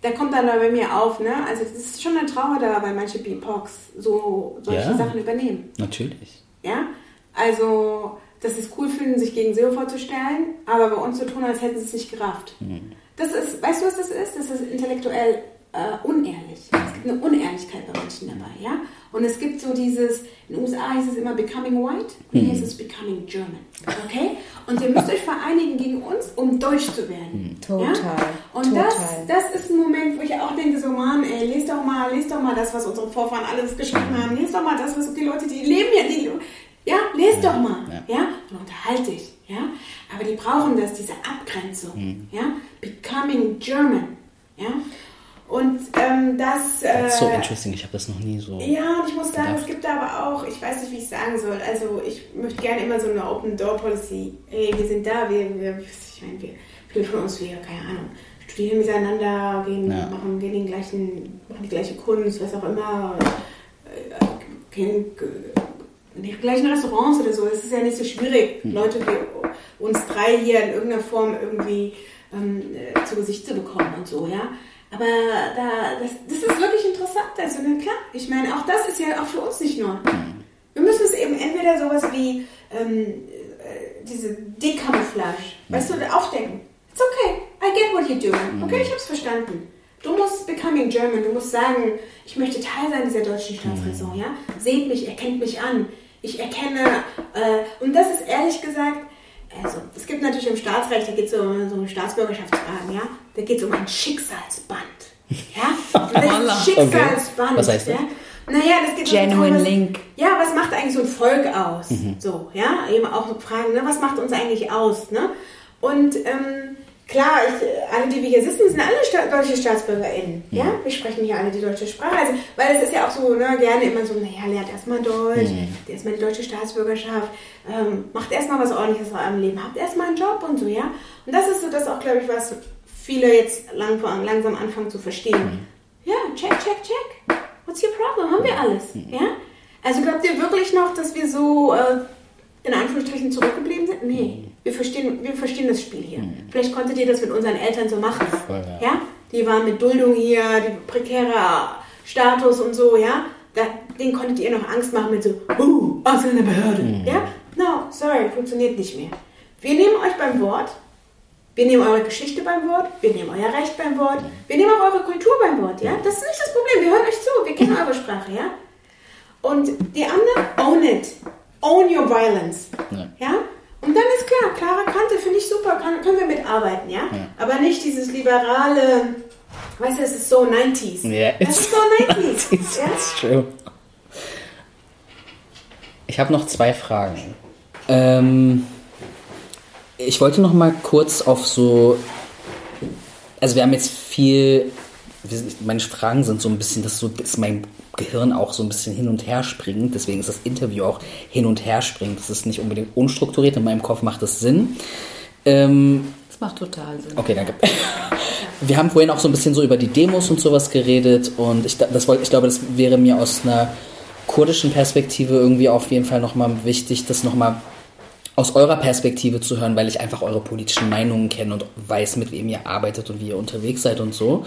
S3: da kommt dann bei mir auf, ne? Also es ist schon eine Trauer da, weil manche BIPOX so solche ja, Sachen übernehmen.
S2: Natürlich.
S3: Ja, also dass sie es cool finden, sich gegen SEO vorzustellen, aber bei uns zu tun, als hätten sie es nicht gerafft. Mhm. Das ist, weißt du, was das ist? Das ist intellektuell äh, unehrlich. Es gibt eine Unehrlichkeit bei manchen dabei, ja? Und es gibt so dieses, in den USA heißt es immer Becoming White und hier ist es Becoming German, okay? Und ihr müsst euch vereinigen gegen uns, um deutsch zu werden.
S4: Hm, total. Ja?
S3: Und
S4: total.
S3: Das, das ist ein Moment, wo ich auch denke, so Mann, ey, lest doch mal, lest doch mal das, was unsere Vorfahren alles geschrieben haben. Lest doch mal das, was die Leute, die leben ja, die, ja, lest doch mal, ja, ja? und unterhalte dich, ja. Aber die brauchen das, diese Abgrenzung, mhm. ja. Becoming German, ja. Und ähm, das.
S2: Äh, That's so interesting, ich habe das noch nie so.
S3: Ja, und ich muss sagen, gedacht. es gibt aber auch, ich weiß nicht, wie ich sagen soll. Also, ich möchte gerne immer so eine Open Door Policy. Hey, wir sind da, wir, wir ich meine, wir, viele von uns, wir, keine Ahnung, studieren miteinander, gehen, ja. machen, gehen den gleichen, machen die gleiche Kunst, was auch immer, äh, gehen in die gleichen Restaurants oder so. Es ist ja nicht so schwierig, hm. Leute wie uns drei hier in irgendeiner Form irgendwie ähm, äh, zu Gesicht zu bekommen und so, ja. Aber da, das, das ist wirklich interessant. Also, na klar, ich meine, auch das ist ja auch für uns nicht nur. Wir müssen es eben entweder sowas wie ähm, äh, diese Decamouflage, weißt du, auch denken. It's okay, I get what you're doing. Okay, ich hab's verstanden. Du musst becoming German, du musst sagen, ich möchte Teil sein dieser deutschen Staatsräson, ja? Seht mich, erkennt mich an. Ich erkenne, äh, und das ist ehrlich gesagt, also es gibt natürlich im Staatsrecht, da geht es um so eine Staatsbürgerschaftsfragen, ja, da geht es um ein Schicksalsband. Ja? Das ist Schicksalsband.
S2: Okay. Was heißt das?
S3: Ja? Naja, das geht
S4: Genuine
S3: darum, was,
S4: Link.
S3: Ja, was macht eigentlich so ein Volk aus?
S2: Mhm.
S3: So, ja, eben auch so Fragen, ne? was macht uns eigentlich aus? Ne? Und ähm, klar, ich, alle, die wir hier sitzen, sind alle Sta deutsche StaatsbürgerInnen. Ja, wir sprechen hier alle die deutsche Sprache. Also, weil es ist ja auch so, ne, gerne immer so, naja, lernt erstmal Deutsch,
S2: Mhm.
S3: erstmal die deutsche Staatsbürgerschaft, ähm, macht erstmal was ordentliches in eurem Leben, habt erstmal einen Job und so, ja. Und das ist so das auch, glaube ich, was viele jetzt lang, langsam anfangen zu verstehen. Ja, check, check, check. What's your problem? Haben wir alles, ja? Also glaubt ihr wirklich noch, dass wir so äh, in Anführungsstrichen zurückgeblieben sind? Nee, wir verstehen, wir verstehen das Spiel hier. Vielleicht konntet ihr das mit unseren Eltern so machen.
S2: Voll, ja.
S3: ja? Die waren mit Duldung hier, die prekäre Status und so, ja? Da, den konntet ihr noch Angst machen mit so, uh, Ausländerbehörde. Ja? No, sorry, funktioniert nicht mehr. Wir nehmen euch beim Wort. Wir nehmen eure Geschichte beim Wort, wir nehmen euer Recht beim Wort, wir nehmen auch eure Kultur beim Wort, ja? Das ist nicht das Problem, wir hören euch zu, wir kennen eure Sprache, ja? Und die anderen, own it. Own your violence.
S2: Ja.
S3: Ja? Und dann ist klar, klare Kante finde ich super, kann, können wir mitarbeiten, ja? Aber nicht dieses liberale, weißt du, es ist so 90s.
S2: Ja,
S3: das
S2: it's-
S3: ist so 90s. ja?
S2: That's true. Ich habe noch zwei Fragen. Ähm, ich wollte noch mal kurz auf so, also wir haben jetzt viel, sind, meine Fragen sind so ein bisschen, dass so, dass mein Gehirn auch so ein bisschen hin und her springt. Deswegen ist das Interview auch hin und her springt. Das ist nicht unbedingt unstrukturiert. In meinem Kopf macht das Sinn. Ähm,
S4: Das macht total Sinn.
S2: Okay, danke. Wir haben vorhin auch so ein bisschen so über die Demos und sowas geredet und ich, das ich glaube, das wäre mir aus einer kurdischen Perspektive irgendwie auf jeden Fall nochmal wichtig, das nochmal aus eurer Perspektive zu hören, weil ich einfach eure politischen Meinungen kenne und weiß, mit wem ihr arbeitet und wie ihr unterwegs seid und so.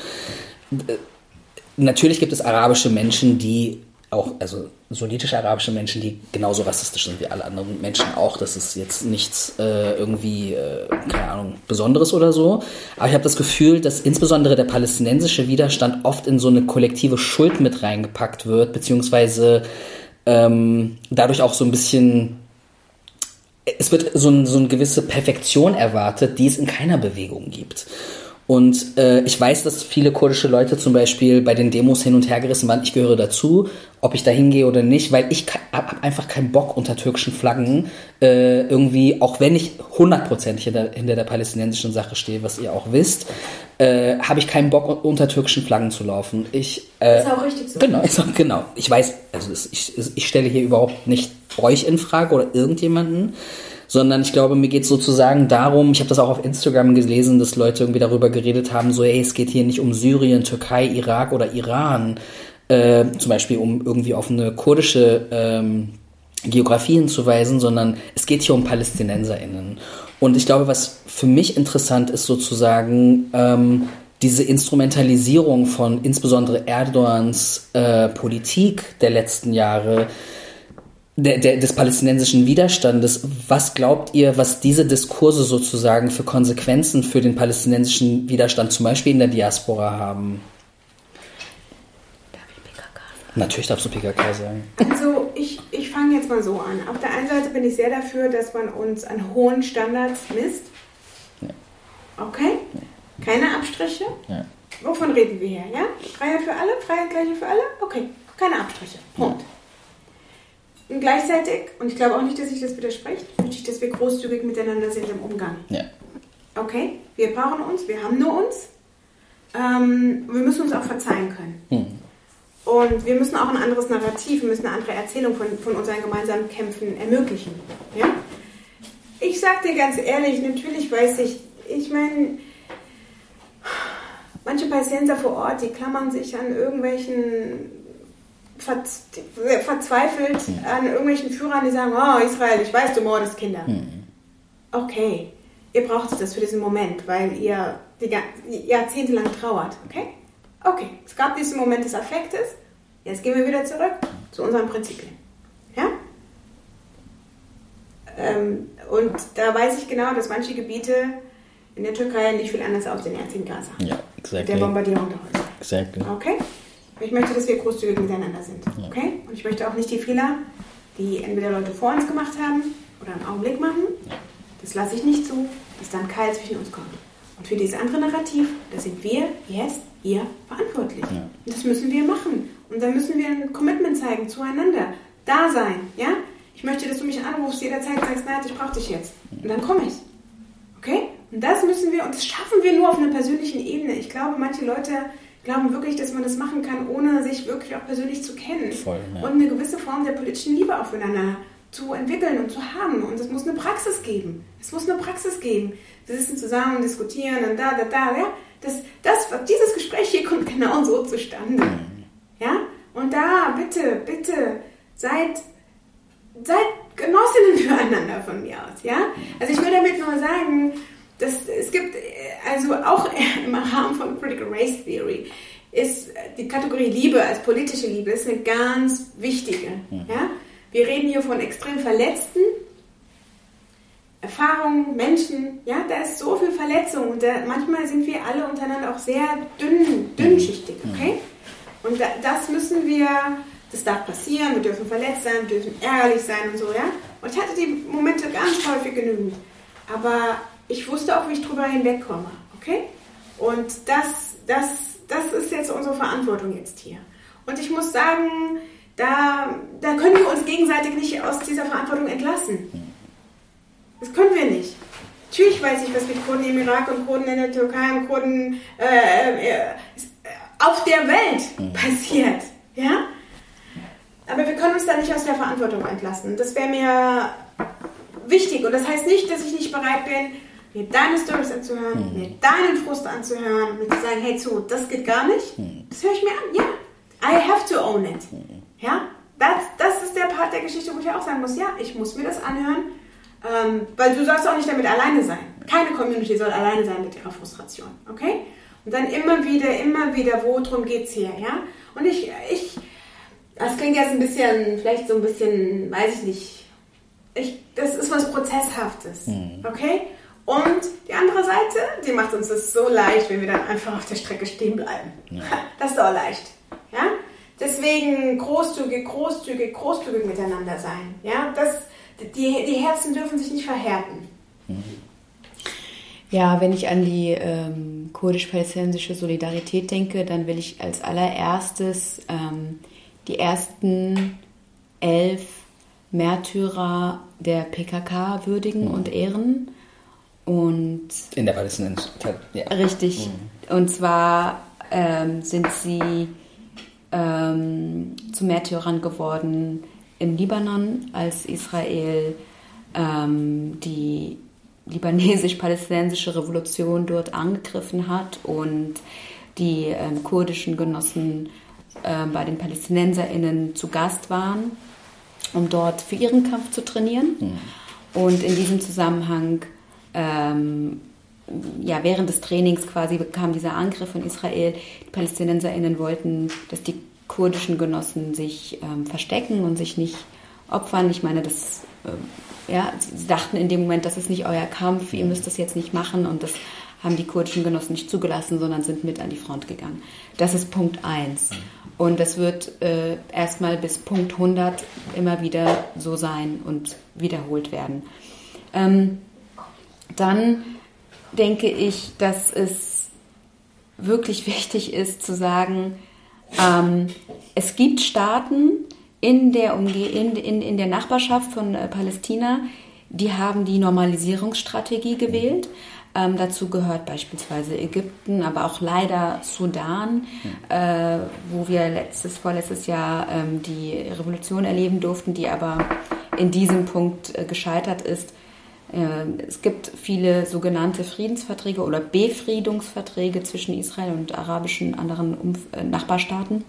S2: Natürlich gibt es arabische Menschen, die auch, also sunnitische arabische Menschen, die genauso rassistisch sind wie alle anderen Menschen auch. Das ist jetzt nichts äh, irgendwie, äh, keine Ahnung, Besonderes oder so. Aber ich habe das Gefühl, dass insbesondere der palästinensische Widerstand oft in so eine kollektive Schuld mit reingepackt wird, beziehungsweise ähm, dadurch auch so ein bisschen es wird so, ein, so eine gewisse Perfektion erwartet, die es in keiner Bewegung gibt. Und äh, ich weiß, dass viele kurdische Leute zum Beispiel bei den Demos hin und her gerissen waren. Ich gehöre dazu, ob ich da hingehe oder nicht, weil ich habe einfach keinen Bock unter türkischen Flaggen äh, irgendwie, auch wenn ich hundertprozentig hinter, hinter der palästinensischen Sache stehe, was ihr auch wisst, äh, habe ich keinen Bock unter türkischen Flaggen zu laufen. Ich, äh,
S3: Ist auch richtig so.
S2: Genau, ist auch, genau. Ich weiß, also ich, ich stelle hier überhaupt nicht euch in Frage oder irgendjemanden, sondern ich glaube, mir geht es sozusagen darum, ich habe das auch auf Instagram gelesen, dass Leute irgendwie darüber geredet haben, so, ey, es geht hier nicht um Syrien, Türkei, Irak oder Iran, äh, zum Beispiel um irgendwie auf eine kurdische ähm, Geografie hinzuweisen, sondern es geht hier um PalästinenserInnen. Und ich glaube, was für mich interessant ist, sozusagen, ähm, diese Instrumentalisierung von insbesondere Erdogans äh, Politik der letzten Jahre, der, der, des palästinensischen Widerstandes, was glaubt ihr, was diese Diskurse sozusagen für Konsequenzen für den palästinensischen Widerstand zum Beispiel in der Diaspora haben?
S4: Darf ich PKK sagen?
S2: Natürlich darfst du PKK sagen.
S3: Also ich, ich fange jetzt mal so an. Auf der einen Seite bin ich sehr dafür, dass man uns an hohen Standards misst. Okay? Keine Abstriche.
S2: Ja.
S3: Wovon reden wir hier? Ja? Freiheit für alle? Freiheit gleiche für alle? Okay, keine Abstriche. Punkt. Und gleichzeitig, und ich glaube auch nicht, dass sich das widerspricht, wünsche ich, dass wir großzügig miteinander sind im Umgang.
S2: Ja.
S3: Okay? Wir brauchen uns, wir haben nur uns. Ähm, wir müssen uns auch verzeihen können.
S2: Hm.
S3: Und wir müssen auch ein anderes Narrativ, wir müssen eine andere Erzählung von, von unseren gemeinsamen Kämpfen ermöglichen. Ja? Ich sag dir ganz ehrlich, natürlich weiß ich, ich meine, manche Palästinenser vor Ort, die klammern sich an irgendwelchen verzweifelt an irgendwelchen Führern, die sagen, oh Israel, ich weiß, du mordest Kinder. Okay, ihr braucht das für diesen Moment, weil ihr die jahrzehntelang trauert, okay? Okay, es gab diesen Moment des Affektes, jetzt gehen wir wieder zurück zu unseren Prinzipien. Ja? Ähm, und da weiß ich genau, dass manche Gebiete in der Türkei nicht viel anders aussehen als in Gaza.
S2: Ja,
S3: Mit
S2: exactly.
S3: der Bombardierung der Häuser.
S2: Exactly.
S3: Okay? Ich möchte, dass wir großzügig miteinander sind. Okay? Und ich möchte auch nicht die Fehler, die entweder Leute vor uns gemacht haben oder im Augenblick machen. Das lasse ich nicht zu, dass dann Keil zwischen uns kommt. Und für dieses andere Narrativ, da sind wir jetzt hier verantwortlich. Ja. Und das müssen wir machen. Und dann müssen wir ein Commitment zeigen zueinander. Da sein, ja? Ich möchte, dass du mich anrufst, jederzeit sagst, nein, ich brauche dich jetzt. Und dann komme ich. Okay? Und das müssen wir, und das schaffen wir nur auf einer persönlichen Ebene. Ich glaube, manche Leute glauben wirklich, dass man das machen kann, ohne sich wirklich auch persönlich zu kennen. Voll, ja. Und eine gewisse Form der politischen Liebe aufeinander zu entwickeln und zu haben. Und es muss eine Praxis geben. Es muss eine Praxis geben. Wir sitzen zusammen, diskutieren und da, da, da, ja. Das, das, dieses Gespräch hier kommt genau so zustande. Ja? Und da, bitte, bitte, seid, seid Genossinnen füreinander von mir aus, ja? Also ich will damit nur sagen, dass es gibt, also auch im Rahmen von Critical Race Theory, ist die Kategorie Liebe als politische Liebe ist eine ganz wichtige, mhm. ja? Wir reden hier von extrem Verletzten, Erfahrungen, Menschen, ja, da ist so viel Verletzung und da, manchmal sind wir alle untereinander auch sehr dünn, dünnschichtig, mhm. okay? Und da, das müssen wir, das darf passieren, wir dürfen verletzt sein, wir dürfen ärgerlich sein und so, ja? Und ich hatte die Momente ganz häufig genügend. Aber ich wusste auch, wie ich drüber hinwegkomme, okay? Und das, das, das ist jetzt unsere Verantwortung jetzt hier. Und ich muss sagen, da, da können wir uns gegenseitig nicht aus dieser Verantwortung entlassen. Das können wir nicht. Natürlich weiß ich, was mit Kurden im Irak und Kurden in der Türkei und Kurden äh, äh, auf der Welt mhm. passiert. Ja? Aber wir können uns da nicht aus der Verantwortung entlassen. Das wäre mir wichtig. Und das heißt nicht, dass ich nicht bereit bin, mir deine Stories anzuhören, mhm. mir deinen Frust anzuhören, mir zu sagen, hey zu, das geht gar nicht. Mhm. Das höre ich mir an. Ja, I have to own it. Mhm. Ja, das, das ist der Part der Geschichte, wo ich auch sagen muss, ja, ich muss mir das anhören, ähm, weil du sollst auch nicht damit alleine sein. Keine Community soll alleine sein mit ihrer Frustration, okay? Und dann immer wieder, immer wieder, worum geht es hier, ja? Und ich, ich, das klingt jetzt ein bisschen, vielleicht so ein bisschen, weiß ich nicht, ich, das ist was Prozesshaftes, mhm. okay? Und die andere Seite, die macht uns das so leicht, wenn wir dann einfach auf der Strecke stehen bleiben. Ja. Das ist auch leicht, ja? Deswegen großzügig, großzügig, großzügig miteinander sein. Ja, das, die, die Herzen dürfen sich nicht verhärten.
S4: Ja, wenn ich an die ähm, kurdisch-palästinensische Solidarität denke, dann will ich als allererstes ähm, die ersten elf Märtyrer der PKK würdigen mhm. und ehren. Und
S2: in der palästinensischen
S4: ja. Richtig. Mhm. Und zwar ähm, sind sie ähm, zu Märtyrern geworden im Libanon, als Israel ähm, die libanesisch-palästinensische Revolution dort angegriffen hat und die ähm, kurdischen Genossen äh, bei den PalästinenserInnen zu Gast waren, um dort für ihren Kampf zu trainieren. Mhm. Und in diesem Zusammenhang ähm, ja, während des Trainings quasi kam dieser Angriff von Israel. Die PalästinenserInnen wollten, dass die kurdischen Genossen sich ähm, verstecken und sich nicht opfern. Ich meine, das, äh, ja, sie dachten in dem Moment, das ist nicht euer Kampf, ihr müsst das jetzt nicht machen und das haben die kurdischen Genossen nicht zugelassen, sondern sind mit an die Front gegangen. Das ist Punkt 1. Und das wird äh, erstmal bis Punkt 100 immer wieder so sein und wiederholt werden. Ähm, dann denke ich, dass es wirklich wichtig ist zu sagen, ähm, es gibt Staaten in der, Umge in, in, in der Nachbarschaft von äh, Palästina, die haben die Normalisierungsstrategie gewählt. Ähm, dazu gehört beispielsweise Ägypten, aber auch leider Sudan, äh, wo wir letztes, vorletztes Jahr ähm, die Revolution erleben durften, die aber in diesem Punkt äh, gescheitert ist. Ähm, es gibt viele sogenannte Friedensverträge oder Befriedungsverträge zwischen Israel und arabischen anderen äh, Nachbarstaaten.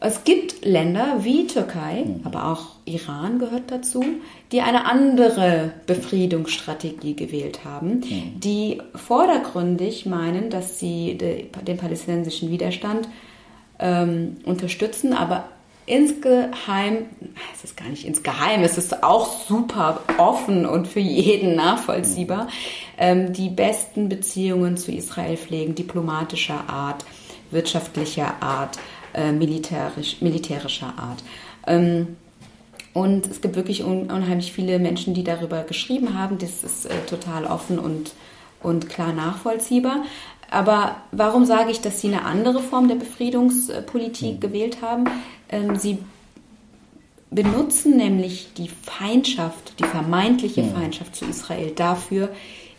S4: Es gibt Länder wie Türkei, mhm. aber auch Iran gehört dazu, die eine andere Befriedungsstrategie gewählt haben, mhm. die vordergründig meinen, dass sie den palästinensischen Widerstand ähm, unterstützen, aber insgeheim, es ist gar nicht insgeheim, es ist auch super offen und für jeden nachvollziehbar, ähm, die besten Beziehungen zu Israel pflegen, diplomatischer Art, wirtschaftlicher Art, äh, militärisch, militärischer Art. Ähm, und es gibt wirklich un unheimlich viele Menschen, die darüber geschrieben haben. Das ist äh, total offen und, und klar nachvollziehbar. Aber warum sage ich, dass sie eine andere Form der Befriedungspolitik
S2: Mhm.
S4: gewählt haben? Ähm, sie benutzen nämlich die Feindschaft, die vermeintliche
S2: Mhm.
S4: Feindschaft zu Israel dafür,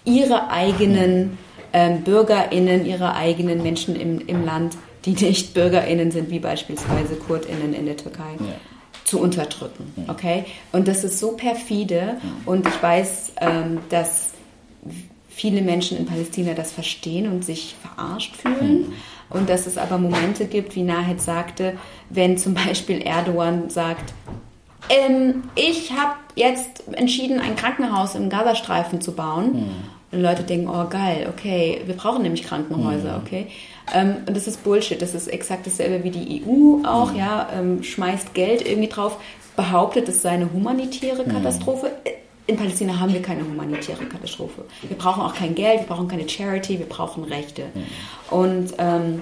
S4: ihre eigenen ähm, BürgerInnen, ihre eigenen Menschen im, im Land, die nicht BürgerInnen sind, wie beispielsweise KurdInnen in der Türkei, zu unterdrücken. Okay? Und das ist so perfide und ich weiß, ähm, dass viele Menschen in Palästina das verstehen und sich verarscht fühlen. Und dass es aber Momente gibt, wie Nahed sagte, wenn zum Beispiel Erdogan sagt, ähm, ich habe jetzt entschieden, ein Krankenhaus im Gazastreifen zu bauen. Und Leute denken, oh geil, okay, wir brauchen nämlich Krankenhäuser, okay. Ähm, und das ist Bullshit, das ist exakt dasselbe wie die EU auch, ja, ähm, schmeißt Geld irgendwie drauf, behauptet, es sei eine humanitäre Katastrophe. In Palästina haben wir keine humanitäre Katastrophe. Wir brauchen auch kein Geld, wir brauchen keine Charity, wir brauchen Rechte. Und ähm,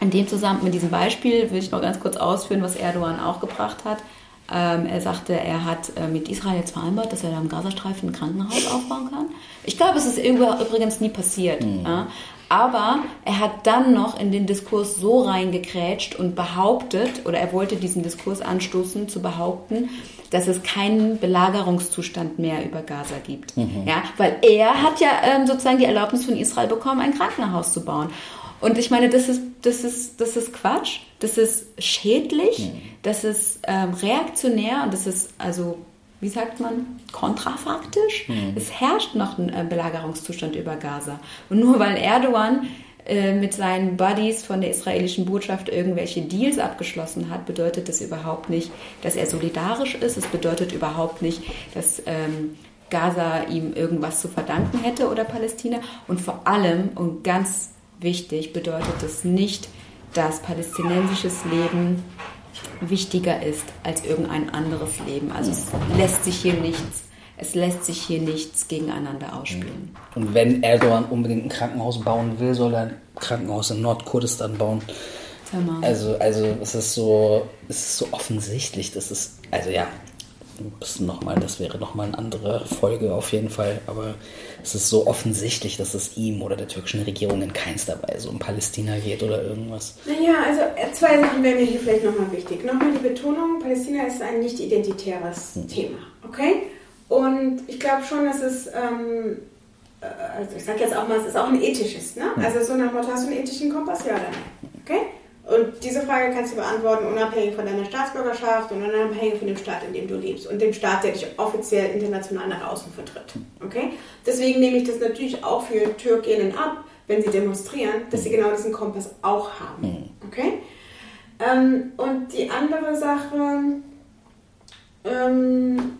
S4: in dem Zusammenhang, mit diesem Beispiel will ich noch ganz kurz ausführen, was Erdogan auch gebracht hat. Ähm, er sagte, er hat äh, mit Israel jetzt vereinbart, dass er da im Gazastreifen ein Krankenhaus aufbauen kann. Ich glaube, es ist übrigens nie passiert. Ja? Aber er hat dann noch in den Diskurs so reingekrätscht und behauptet, oder er wollte diesen Diskurs anstoßen, zu behaupten, dass es keinen Belagerungszustand mehr über Gaza gibt. Ja? Weil er hat ja ähm, sozusagen die Erlaubnis von Israel bekommen, ein Krankenhaus zu bauen. Und ich meine, das ist, das ist, das ist Quatsch, das ist schädlich, das ist ähm, reaktionär und das ist also, wie sagt man, kontrafaktisch. Es herrscht noch ein äh, Belagerungszustand über Gaza. Und nur weil Erdogan äh, mit seinen Buddies von der israelischen Botschaft irgendwelche Deals abgeschlossen hat, bedeutet das überhaupt nicht, dass er solidarisch ist. Es bedeutet überhaupt nicht, dass ähm, Gaza ihm irgendwas zu verdanken hätte oder Palästina. Und vor allem und ganz wichtig bedeutet es nicht, dass palästinensisches Leben wichtiger ist als irgendein anderes Leben. Also es lässt sich hier nichts, es lässt sich hier nichts gegeneinander ausspielen.
S2: Und wenn Erdogan unbedingt ein Krankenhaus bauen will, soll er ein Krankenhaus in Nordkurdistan bauen.
S4: Mal.
S2: Also, also es ist so, es ist so offensichtlich, das ist, also ja, das nochmal, das wäre nochmal eine andere Folge auf jeden Fall, aber es ist so offensichtlich, dass es ihm oder der türkischen Regierung in keinster Weise um Palästina geht oder irgendwas.
S3: Naja, also zwei Sachen wären mir hier vielleicht nochmal wichtig. Nochmal die Betonung, Palästina ist ein nicht identitäres Thema, okay? Und ich glaube schon, dass es, ähm, äh, also ich sage jetzt auch mal, es ist auch ein ethisches, ne? Also so nach Motto, hast du einen ethischen Kompass, ja oder nein? Okay? Und diese Frage kannst du beantworten, unabhängig von deiner Staatsbürgerschaft und unabhängig von dem Staat, in dem du lebst und dem Staat, der dich offiziell international nach außen vertritt. Okay? Deswegen nehme ich das natürlich auch für Türkinnen ab, wenn sie demonstrieren, dass sie genau diesen Kompass auch haben. Okay? Ähm, und die andere Sache, ähm,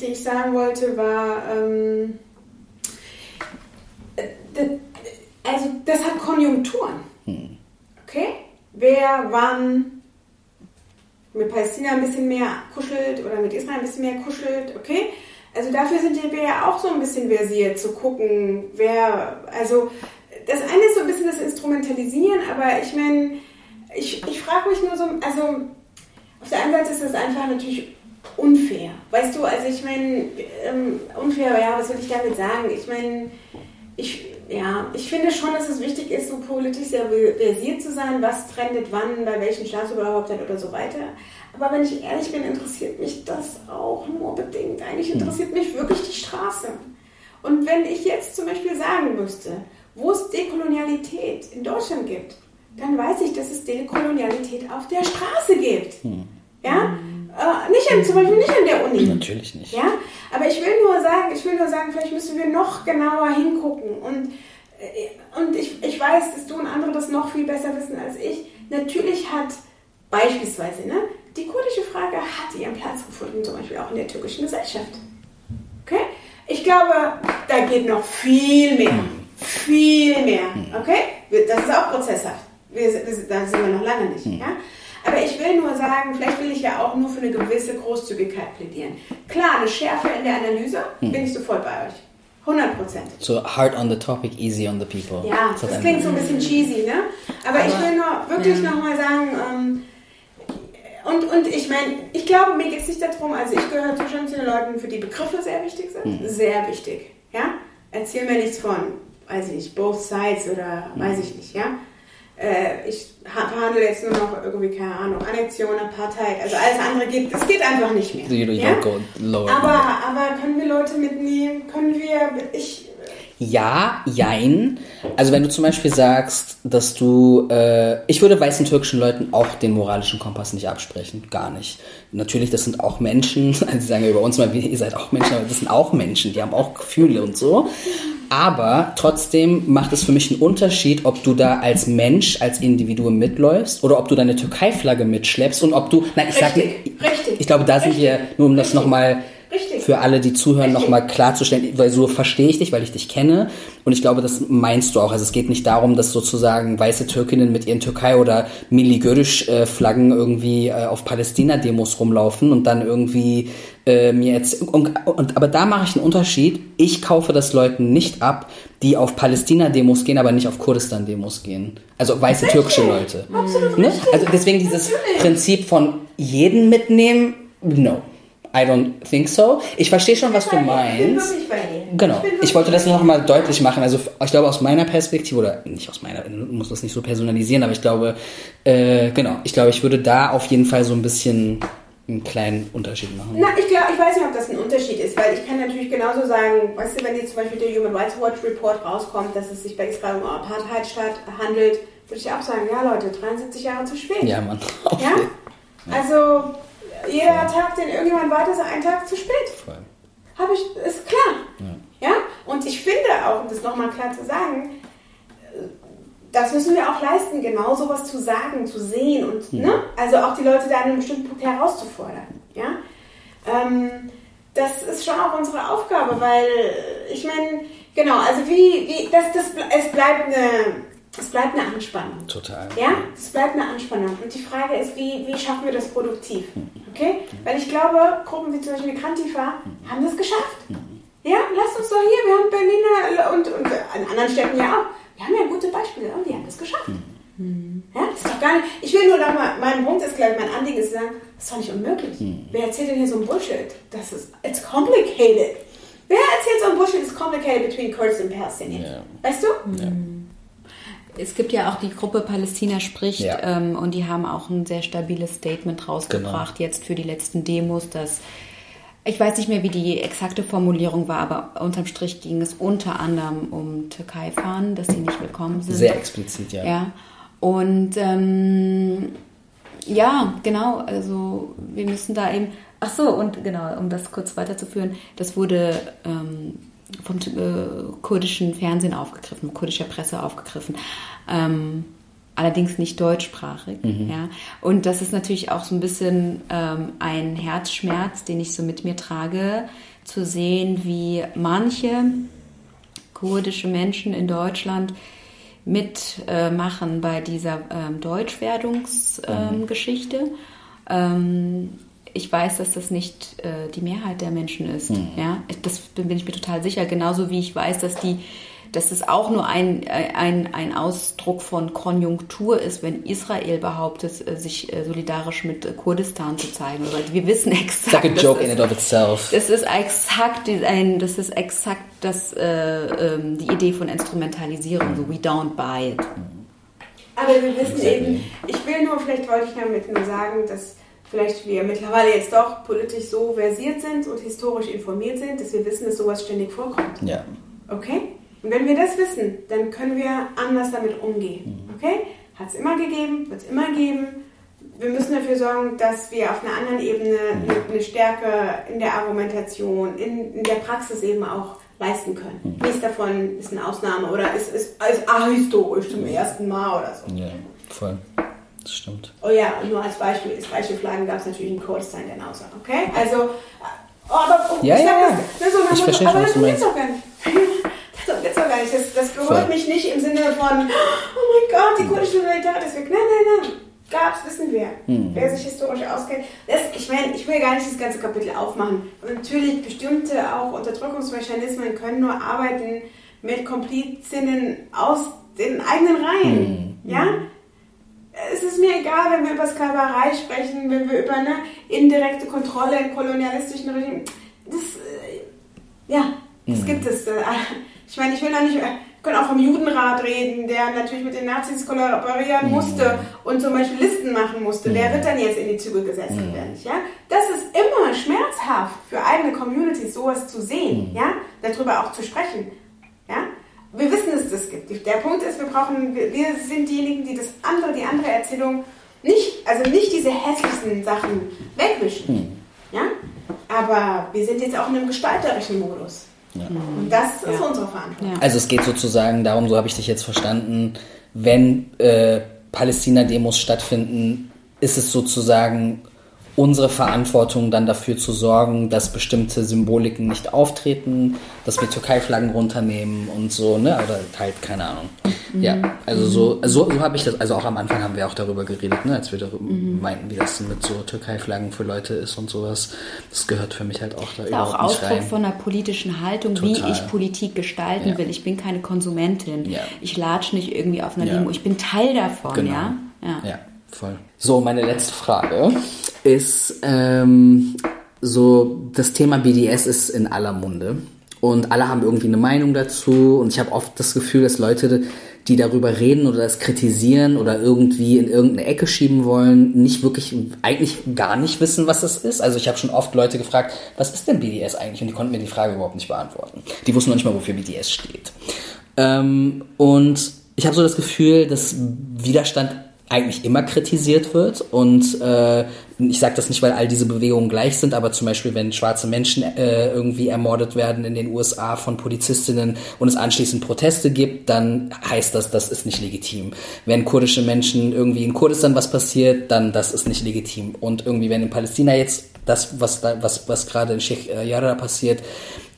S3: die ich sagen wollte, war, ähm, äh, also das hat Konjunkturen. Okay? Wer wann mit Palästina ein bisschen mehr kuschelt oder mit Israel ein bisschen mehr kuschelt, okay? Also dafür sind wir ja auch so ein bisschen versiert, zu gucken, wer, also das eine ist so ein bisschen das Instrumentalisieren, aber ich meine, ich, ich frage mich nur so, also auf der einen Seite ist das einfach natürlich unfair. Weißt du, also ich meine, ähm, unfair, ja, was will ich damit sagen? Ich meine, ich, ja, ich finde schon, dass es wichtig ist, so politisch sehr versiert zu sein, was trendet wann, bei welchen Staatsoberhauptern oder so weiter. Aber wenn ich ehrlich bin, interessiert mich das auch nur bedingt. Eigentlich interessiert mich wirklich die Straße. Und wenn ich jetzt zum Beispiel sagen müsste, wo es Dekolonialität in Deutschland gibt, dann weiß ich, dass es Dekolonialität auf der Straße gibt. Ja? Äh, nicht an, zum Beispiel nicht an der Uni.
S2: Natürlich nicht.
S3: Ja, aber ich will nur sagen, ich will nur sagen, vielleicht müssen wir noch genauer hingucken und äh, und ich, ich weiß, dass du und andere das noch viel besser wissen als ich. Natürlich hat beispielsweise ne, die kurdische Frage hat ihren Platz gefunden, zum Beispiel auch in der türkischen Gesellschaft. Okay? Ich glaube, da geht noch viel mehr. Viel mehr. Okay? Wir- Das ist auch prozesshaft. Wir, wir, da sind wir noch lange nicht. Ja? Aber ich will nur sagen, vielleicht will ich ja auch nur für eine gewisse Großzügigkeit plädieren. Klar, eine Schärfe in der Analyse, bin ich sofort bei euch. 100 Prozent.
S2: So hard on the topic, easy on the people.
S3: Ja, das klingt so ein bisschen cheesy, ne? Aber, ich will nur wirklich nochmal sagen, ähm, und, und ich meine, ich glaube, mir geht es nicht darum, also ich gehöre schon zu den Leuten, für die Begriffe sehr wichtig sind. Sehr wichtig, ja? Erzähl mir nichts von weiß ich nicht, both sides oder weiß ich nicht, ja. Äh, ich verhandle jetzt nur noch irgendwie, keine Ahnung, Annexion, Apartheid, also alles andere geht, es geht einfach nicht mehr. Ja?
S2: lower.
S3: Aber, aber können wir Leute mitnehmen? Können wir, ich,
S2: Ja, jein. Also wenn du zum Beispiel sagst, dass du, äh, ich würde weißen türkischen Leuten auch den moralischen Kompass nicht absprechen, gar nicht. Natürlich, das sind auch Menschen, also sie sagen ja über uns mal, ihr seid auch Menschen, aber das sind auch Menschen, die haben auch Gefühle und so. Aber trotzdem macht es für mich einen Unterschied, ob du da als Mensch, als Individuum mitläufst oder ob du deine Türkei-Flagge mitschleppst und ob du, nein, ich sag,
S3: Richtig, richtig,
S2: ich glaube, da sind
S3: richtig,
S2: wir, nur um das nochmal
S3: richtig.
S2: für alle, die zuhören,
S3: Richtig.
S2: nochmal klarzustellen, weil so verstehe ich dich, weil ich dich kenne. Und ich glaube, das meinst du auch. Also es geht nicht darum, dass sozusagen weiße Türkinnen mit ihren Türkei- oder Milli-Görüş-Flaggen irgendwie äh, auf Palästina-Demos rumlaufen und dann irgendwie äh, mir jetzt... Und, und, aber da mache ich einen Unterschied. Ich kaufe das Leuten nicht ab, die auf Palästina-Demos gehen, aber nicht auf Kurdistan-Demos gehen. Also weiße türkische Leute.
S3: Absolut
S2: Ne?
S3: richtig.
S2: Also deswegen dieses
S3: Natürlich.
S2: Prinzip von jeden mitnehmen, no. I don't think so. Ich verstehe schon, was du meinst. Genau. Ich wollte das nur noch mal deutlich machen. Also ich glaube aus meiner Perspektive oder nicht aus meiner, muss das nicht so personalisieren, aber ich glaube, äh, genau. Ich glaube, ich würde da auf jeden Fall so ein bisschen einen kleinen Unterschied machen.
S3: Na, ich glaube, ich weiß nicht, ob das ein Unterschied ist, weil ich kann natürlich genauso sagen, weißt du, wenn jetzt zum Beispiel der Human Rights Watch Report rauskommt, dass es sich bei Israel um Apartheidstaat handelt, würde ich auch sagen, ja Leute, 73 Jahre zu spät.
S2: Ja, Mann. Auf
S3: Ja? Also jeder Tag, den irgendjemand weiter, ist ein Tag zu spät. Habe ich, ist klar. Ja. Und ich finde auch, um das nochmal klar zu sagen, das müssen wir auch leisten, genau sowas zu sagen, zu sehen und ne? also auch die Leute da an einem bestimmten Punkt herauszufordern. Ja? Ähm, das ist schon auch unsere Aufgabe, weil ich meine, genau, also wie, wie das, das, es bleibt eine, es bleibt eine Anspannung.
S2: Total.
S3: Ja, es bleibt eine Anspannung. Und die Frage ist, wie, wie schaffen wir das produktiv? Okay? Weil ich glaube, Gruppen wie zum Beispiel Migrantifa haben das geschafft. Ja, lasst uns doch hier, wir haben Berliner und, und an anderen Städten ja auch. Wir haben ja gute Beispiele und die haben das geschafft. Ja, das ist doch gar nicht. Ich will nur noch mal, mein Punkt ist, glaube ich, mein Anliegen ist zu sagen, das ist doch nicht unmöglich. Wer erzählt denn hier so ein Bullshit? Das ist, it's complicated. Wer erzählt so ein Bullshit, it's complicated between Kurds and Palestinians?
S2: Ja.
S3: Weißt du?
S4: Es gibt ja auch die Gruppe Palästina spricht
S2: Ja.
S4: ähm, und die haben auch ein sehr stabiles Statement rausgebracht jetzt für die letzten Demos, dass ich weiß nicht mehr, wie die exakte Formulierung war, aber unterm Strich ging es unter anderem um Türkei-Fahren, dass sie nicht willkommen sind.
S2: Sehr explizit, ja.
S4: Ja. Und ähm, ja, genau, also wir müssen da eben. Ach so, und genau, um das kurz weiterzuführen, das wurde ähm, vom äh, kurdischen Fernsehen aufgegriffen, kurdischer Presse aufgegriffen. Ähm, allerdings nicht deutschsprachig. Ja. Und das ist natürlich auch so ein bisschen ähm, ein Herzschmerz, den ich so mit mir trage, zu sehen, wie manche kurdische Menschen in Deutschland mitmachen bei dieser ähm, Deutschwerdungsgeschichte. Ähm, Geschichte. ähm, ich weiß, dass das nicht äh, die Mehrheit der Menschen ist. Ja, das bin ich mir total sicher. Genauso wie ich weiß, dass die dass es auch nur ein, ein, ein Ausdruck von Konjunktur ist, wenn Israel behauptet, äh, sich äh, solidarisch mit äh, Kurdistan zu zeigen. Weil wir wissen
S2: It's like
S4: exakt.
S2: a
S4: das
S2: joke
S4: ist-
S2: in and of itself.
S4: das ist exakt die- ein, das ist exakt das, äh, ähm, die Idee von Instrumentalisierung. So we don't buy it.
S3: Aber wir wissen eben, ich will nur, vielleicht wollte ich damit nur sagen, dass vielleicht wir mittlerweile jetzt doch politisch so versiert sind und historisch informiert sind, dass wir wissen, dass sowas ständig vorkommt.
S2: Ja.
S3: Okay? Und wenn wir das wissen, dann können wir anders damit umgehen. Okay? Hat es immer gegeben, wird es immer geben. Wir müssen dafür sorgen, dass wir auf einer anderen Ebene eine, eine Stärke in der Argumentation, in, in der Praxis eben auch leisten können. Nichts davon ist eine Ausnahme oder ist, ist, ist ahistorisch zum ersten Mal oder so.
S2: Ja, voll. Das stimmt.
S3: Oh ja, und nur als Beispiel, als Beispielflaggen gab es natürlich in Kurdistan genauso, okay? Also, oh, aber oh,
S2: Ja,
S3: ich
S2: ja,
S3: sag
S2: ja.
S3: das, das, so
S2: Ich verstehe schon,
S3: aber
S2: was
S3: das
S2: du meinst.
S3: doch gar nicht. Das geht's doch gar nicht. Das, das berührt mich nicht im Sinne von, oh mein Gott, die kurdische Solidarität ist weg. Nein, nein, nein. Gab's, wissen wir.
S2: Hm.
S3: Wer sich historisch auskennt. Das, ich meine, ich will gar nicht das ganze Kapitel aufmachen. Und natürlich, bestimmte auch Unterdrückungsmechanismen können nur arbeiten mit Komplizinnen aus den eigenen Reihen.
S2: Hm.
S3: Ja? Es ist mir egal, wenn wir über Sklaverei sprechen, wenn wir über eine indirekte Kontrolle in kolonialistischen Regimen. Das, äh, ja, das gibt es. Äh, Ich meine, ich will noch nicht, äh, können auch vom Judenrat reden, der natürlich mit den Nazis kollaborieren musste und zum Beispiel Listen machen musste. Wer wird dann jetzt in die Züge gesetzt und wer nicht? Ja? Das ist immer schmerzhaft für eigene Communities, sowas zu sehen, ja? darüber auch zu sprechen. Ja? Wir wissen, dass es das gibt. Der Punkt ist, wir brauchen, wir sind diejenigen, die das andere, die andere Erzählung nicht, also nicht diese hässlichsten Sachen wegwischen. Ja? Aber wir sind jetzt auch in einem gestalterischen Modus. Ja. Und das ist ja. unsere Verantwortung.
S2: Also es geht sozusagen darum, so habe ich dich jetzt verstanden, wenn äh, Palästina-Demos stattfinden, ist es sozusagen unsere Verantwortung dann dafür zu sorgen, dass bestimmte Symboliken nicht auftreten, dass wir Türkei-Flaggen runternehmen und so, ne? Oder halt, keine Ahnung. Mhm. Ja, also so, so, so habe ich das, also auch am Anfang haben wir auch darüber geredet, ne? Als wir darüber mhm. meinten, wie das mit so Türkei-Flaggen für Leute ist und sowas. Das gehört für mich halt auch da überhaupt
S4: auch Ausdruck rein. von einer politischen Haltung, Total. wie ich Politik gestalten ja. will. Ich bin keine Konsumentin. Ja. Ich latsch nicht irgendwie auf einer ja. Limo. Ich bin Teil davon, genau. ja?
S2: Ja. ja. Voll. So, meine letzte Frage ist ähm, so, das Thema BDS ist in aller Munde und alle haben irgendwie eine Meinung dazu und ich habe oft das Gefühl, dass Leute, die darüber reden oder das kritisieren oder irgendwie in irgendeine Ecke schieben wollen, nicht wirklich, eigentlich gar nicht wissen, was das ist. Also ich habe schon oft Leute gefragt, was ist denn BDS eigentlich? Und die konnten mir die Frage überhaupt nicht beantworten. Die wussten noch nicht mal, wofür BDS steht. Ähm, und ich habe so das Gefühl, dass Widerstand eigentlich immer kritisiert wird. Und äh, ich sage das nicht, weil all diese Bewegungen gleich sind, aber zum Beispiel, wenn schwarze Menschen äh, irgendwie ermordet werden in den USA von Polizistinnen und es anschließend Proteste gibt, dann heißt das, das ist nicht legitim. Wenn kurdische Menschen irgendwie in Kurdistan was passiert, dann das ist nicht legitim. Und irgendwie, wenn in Palästina jetzt das, was da, was, was gerade in Sheikh Jarrah passiert,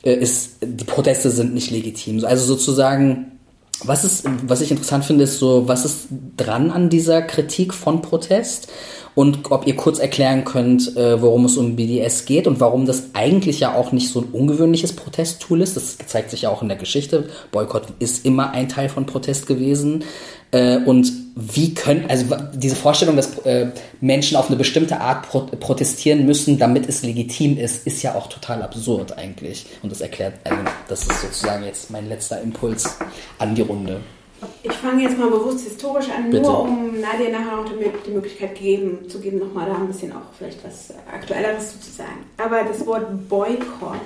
S2: äh, ist, die Proteste sind nicht legitim. Also sozusagen was ist, was ich interessant finde, ist so, was ist dran an dieser Kritik von Protest? Und ob ihr kurz erklären könnt, äh, worum es um BDS geht und warum das eigentlich ja auch nicht so ein ungewöhnliches Protesttool ist. Das zeigt sich ja auch in der Geschichte. Boykott ist immer ein Teil von Protest gewesen. Äh, und wie können, also diese Vorstellung, dass äh, Menschen auf eine bestimmte Art pro protestieren müssen, damit es legitim ist, ist ja auch total absurd eigentlich. Und das erklärt, also das ist sozusagen jetzt mein letzter Impuls an die Runde.
S3: Ich fange jetzt mal bewusst historisch an, Bitte. nur um Nadia nachher auch die Möglichkeit geben, zu geben, nochmal da ein bisschen auch vielleicht was Aktuelleres zu sagen. Aber das Wort Boykott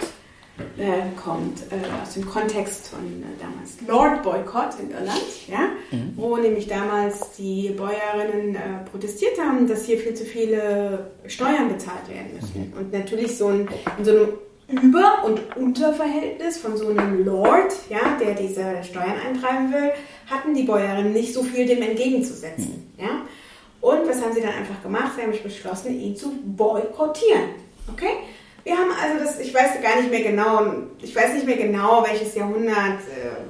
S3: äh, kommt äh, aus dem Kontext von äh, damals Lord Boycott in Irland, ja, mhm. wo nämlich damals die Bäuerinnen äh, protestiert haben, dass hier viel zu viele Steuern bezahlt werden müssen. Mhm. Und natürlich so ein, in so einem Über- und Unterverhältnis von so einem Lord, ja, der diese Steuern eintreiben will, hatten die Bäuerinnen nicht so viel dem entgegenzusetzen. Mhm. Ja? Und was haben sie dann einfach gemacht? Sie haben beschlossen, ihn zu boykottieren. Okay? Wir haben also das, ich weiß gar nicht mehr genau, ich weiß nicht mehr genau, welches Jahrhundert, äh,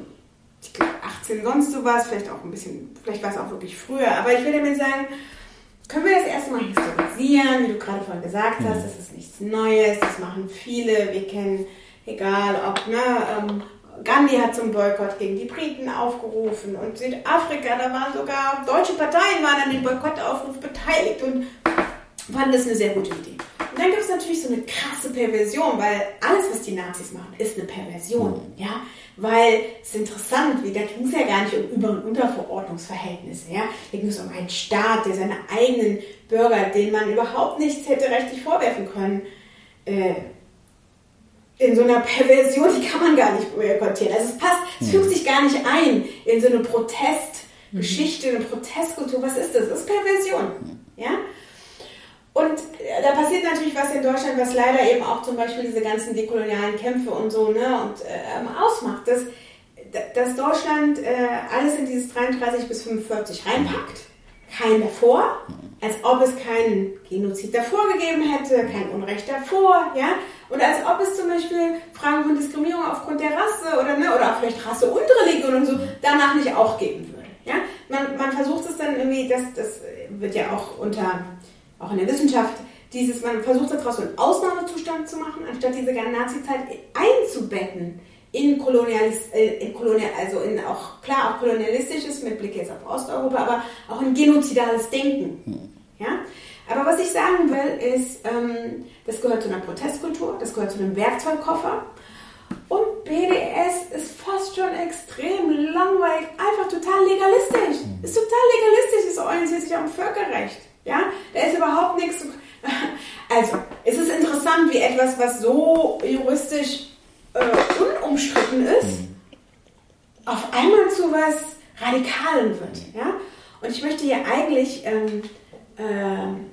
S3: ich glaube 18 sonst sowas, vielleicht auch ein bisschen, vielleicht war es auch wirklich früher, aber ich will damit sagen, können wir das erstmal historisieren, wie du gerade vorhin gesagt hast, mhm. das ist nichts Neues, das machen viele, wir kennen, egal ob, ne, ähm, Gandhi hat zum Boykott gegen die Briten aufgerufen und Südafrika, da waren sogar deutsche Parteien waren an dem Boykottaufruf beteiligt und fanden das eine sehr gute Idee. Und dann gibt es natürlich so eine krasse Perversion, weil alles, was die Nazis machen, ist eine Perversion. Mhm. Ja? Weil es ist interessant, wie da ging es ja gar nicht um Über- und Unterverordnungsverhältnisse. Ja? Da ging es um einen Staat, der seine eigenen Bürger, denen man überhaupt nichts hätte rechtlich vorwerfen können, äh, in so einer Perversion, die kann man gar nicht boykottieren. Also es passt, es mhm. fügt sich gar nicht ein in so eine Protestgeschichte, eine Protestkultur. Was ist das? Das ist Perversion. Ja? Und äh, da passiert natürlich was in Deutschland, was leider eben auch zum Beispiel diese ganzen dekolonialen Kämpfe und so ne, und, äh, ausmacht, dass, dass Deutschland äh, alles in dieses 33 bis 45 reinpackt, kein davor, als ob es keinen Genozid davor gegeben hätte, kein Unrecht davor, ja, und als ob es zum Beispiel Fragen von Diskriminierung aufgrund der Rasse oder, ne, oder vielleicht Rasse und Religion und so danach nicht auch geben würde, ja. Man, man versucht es dann irgendwie, das, das wird ja auch unter auch in der Wissenschaft, dieses, man versucht daraus so einen Ausnahmezustand zu machen, anstatt diese ganze Nazi-Zeit einzubetten in Kolonialis, äh, in Kolonial, also in auch klar auch kolonialistisches mit Blick jetzt auf Osteuropa, aber auch in genozidales Denken. Hm. Ja? Aber was ich sagen will, ist, ähm, das gehört zu einer Protestkultur, das gehört zu einem Werkzeugkoffer und BDS ist fast schon extrem langweilig, einfach total legalistisch. Ist total legalistisch, es orientiert sich am Völkerrecht. Ja, da ist überhaupt nichts. Also, es ist interessant, wie etwas, was so juristisch äh, unumstritten ist, auf einmal zu was Radikalen wird. Ja? Und ich möchte hier eigentlich, ähm, ähm,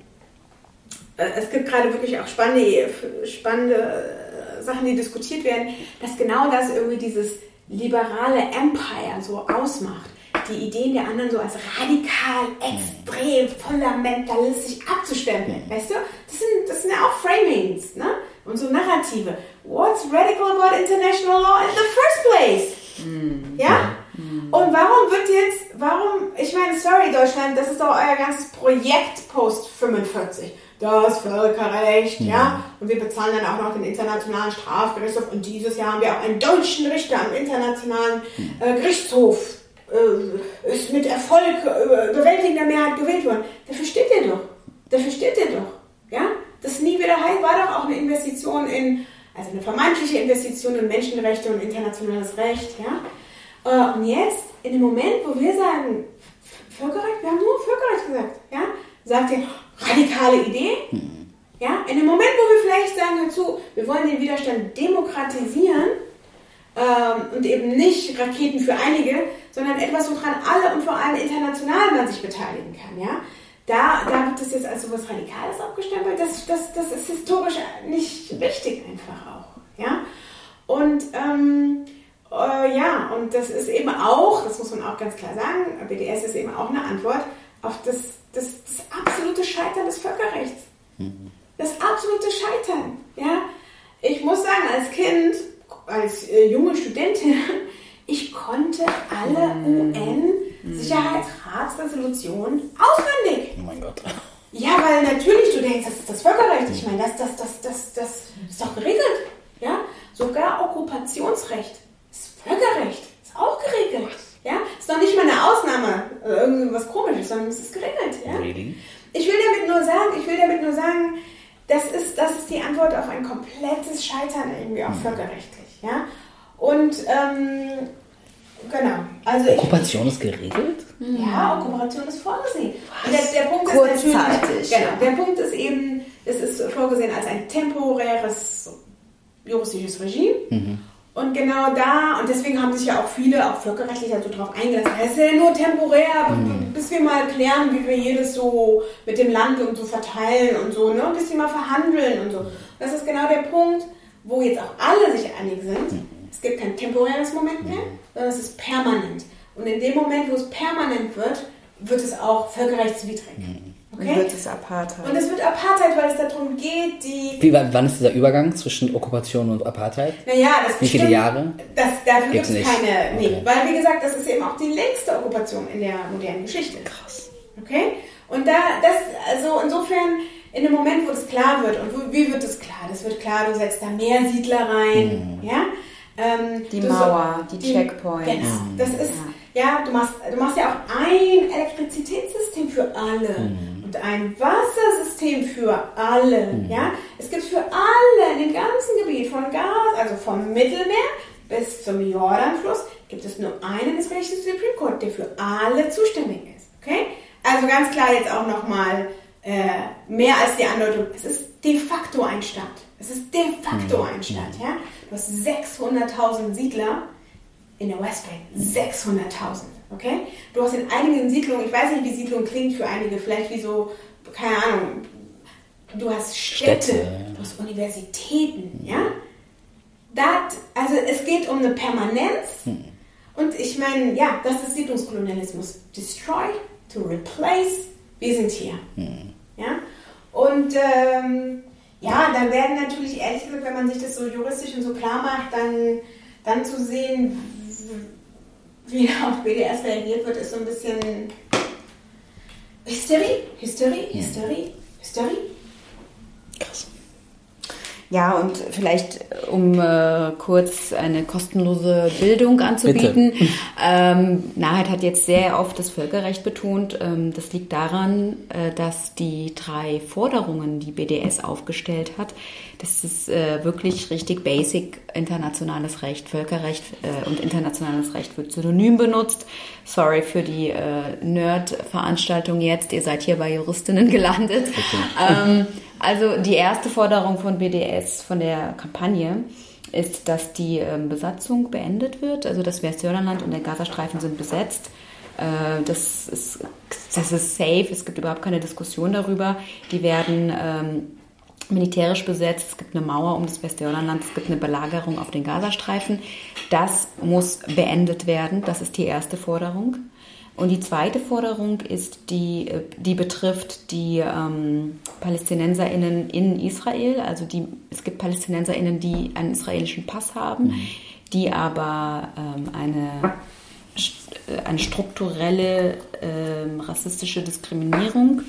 S3: äh, es gibt gerade wirklich auch spannende, spannende äh, Sachen, die diskutiert werden, dass genau das irgendwie dieses liberale Empire so ausmacht. Die Ideen der anderen so als radikal, extrem, fundamentalistisch abzustempeln. Weißt du? Das sind, das sind ja auch Framings ne? und so Narrative. What's radical about international law in the first place? Ja? Und warum wird jetzt, warum, ich meine, sorry Deutschland, das ist doch euer ganzes Projekt Post 45. Das Völkerrecht, ja. Und wir bezahlen dann auch noch den Internationalen Strafgerichtshof. Und dieses Jahr haben wir auch einen deutschen Richter am Internationalen äh, Gerichtshof. Äh, ist mit Erfolg, äh, bewältigender Mehrheit gewählt worden. Dafür steht ihr doch. Dafür steht ihr doch. Ja? Das nie wieder heil war doch auch eine Investition in, also eine vermeintliche Investition in Menschenrechte und internationales Recht, ja. Äh, und jetzt, in dem Moment, wo wir sagen, Völkerrecht, wir haben nur Völkerrecht gesagt, ja, sagt ihr, radikale Idee, ja, in dem Moment, wo wir vielleicht sagen dazu, wir wollen den Widerstand demokratisieren und eben nicht Raketen für einige, sondern etwas, woran alle und vor allem international man sich beteiligen kann, ja, da, da wird das jetzt als so was Radikales abgestempelt, das, das, das ist historisch nicht richtig einfach auch, ja, und ähm, äh, ja, und das ist eben auch, das muss man auch ganz klar sagen, BDS ist eben auch eine Antwort auf das, das, das absolute Scheitern des Völkerrechts. Das absolute Scheitern. Ja? Ich muss sagen, als Kind, als äh, junge Studentin, ich konnte alle UN-Sicherheitsratsresolutionen auswendig.
S2: Oh mein Gott.
S3: Ja, weil natürlich, du denkst, das ist das Völkerrecht. Ich meine, das, das, das, das, das ist doch geregelt. Ja? Sogar Okkupationsrecht ist Völkerrecht. Ist auch geregelt. Ja? Ist doch nicht mal eine Ausnahme, äh, irgendwas komisches, sondern es ist geregelt. Ja? Ich will damit nur sagen, ich will damit nur sagen, das ist, das ist die Antwort auf ein komplettes Scheitern irgendwie auch völkerrechtlich. Ja? Und ähm, genau. Also ich,
S2: Okkupation ist geregelt?
S3: ja, Okkupation ist vorgesehen. Der, der Punkt
S4: Kurzzeitig,
S3: ist natürlich, genau, der Punkt ist eben, es ist vorgesehen als ein temporäres juristisches Regime. Und genau da, und deswegen haben sich ja auch viele, auch völkerrechtlich, also darauf eingelassen, es ist ja nur temporär, bis wir mal klären, wie wir jedes so mit dem Land und so verteilen und so, ne, bis wir mal verhandeln und so. Das ist genau der Punkt, wo jetzt auch alle sich einig sind. Es gibt kein temporäres Moment mehr, sondern es ist permanent. Und in dem Moment, wo es permanent wird, wird es auch völkerrechtswidrig.
S4: Dann
S3: Okay?
S4: wird es Apartheid.
S3: Und es wird Apartheid, weil es darum geht, die
S2: Wie, wann ist dieser Übergang zwischen Okkupation und Apartheid?
S3: Naja, das
S2: Wie viele
S3: bestimmt-
S2: Jahre?
S3: Das, dafür gibt es
S2: nicht.
S3: keine. Nee,
S2: Okay.
S3: weil wie gesagt, das ist eben auch die längste Okkupation in der modernen Geschichte.
S2: Krass.
S3: Okay? Und da, das, also insofern, in dem Moment, wo das klar wird, und wo, wie wird das klar? Das wird klar, du setzt da mehr Siedler rein, ja? Ähm,
S4: Die Mauer, die Checkpoints.
S3: Genau, das ist, ja, du machst, du machst ja auch ein Elektrizitätssystem für alle und ein Wassersystem für alle, ja. Es gibt für alle in dem ganzen Gebiet von Gas, also vom Mittelmeer bis zum Jordanfluss, gibt es nur einen israelischen Supreme Court, der für alle zuständig ist, okay? Also ganz klar jetzt auch nochmal äh, mehr als die Andeutung, es ist de facto ein Staat. Es ist de facto ein Staat, ja. Du hast 600.000 Siedler in der Westbank 600.000, okay? Du hast in einigen Siedlungen, ich weiß nicht, wie Siedlung klingt für einige, vielleicht wie so, keine Ahnung, du hast Städte,
S2: Städte, ja.
S3: du hast Universitäten, ja? Das, also es geht um eine Permanenz und ich meine, ja, das ist Siedlungskolonialismus. Destroy to replace, wir sind hier, ja? Und ähm, ja, dann werden natürlich, ehrlich gesagt, wenn man sich das so juristisch und so klar macht, dann, dann zu sehen, wie auf BDS reagiert wird, ist so ein bisschen Hysterie, Hysterie, Hysterie, Hysterie.
S2: Krass.
S4: Ja, und vielleicht, um äh, kurz eine kostenlose Bildung anzubieten. Ähm, Nahed hat jetzt sehr oft das Völkerrecht betont. Ähm, das liegt daran, äh, dass die drei Forderungen, die BDS aufgestellt hat, das ist äh, wirklich richtig basic internationales Recht, Völkerrecht äh, und internationales Recht wird synonym benutzt. Sorry für die äh, Nerd-Veranstaltung jetzt. Ihr seid hier bei Juristinnen gelandet. Okay. Ähm, also die erste Forderung von BDS, von der Kampagne, ist, dass die ähm, Besatzung beendet wird. Also das Westjordanland und der Gazastreifen sind besetzt. Äh, das, ist, das ist safe, es gibt überhaupt keine Diskussion darüber. Die werden ähm, militärisch besetzt, es gibt eine Mauer um das Westjordanland, es gibt eine Belagerung auf den Gazastreifen. Das muss beendet werden, das ist die erste Forderung. Und die zweite Forderung ist, die, die betrifft die ähm, PalästinenserInnen in Israel. Also die, es gibt PalästinenserInnen, die einen israelischen Pass haben, mhm. die aber ähm, eine, eine strukturelle ähm, rassistische Diskriminierung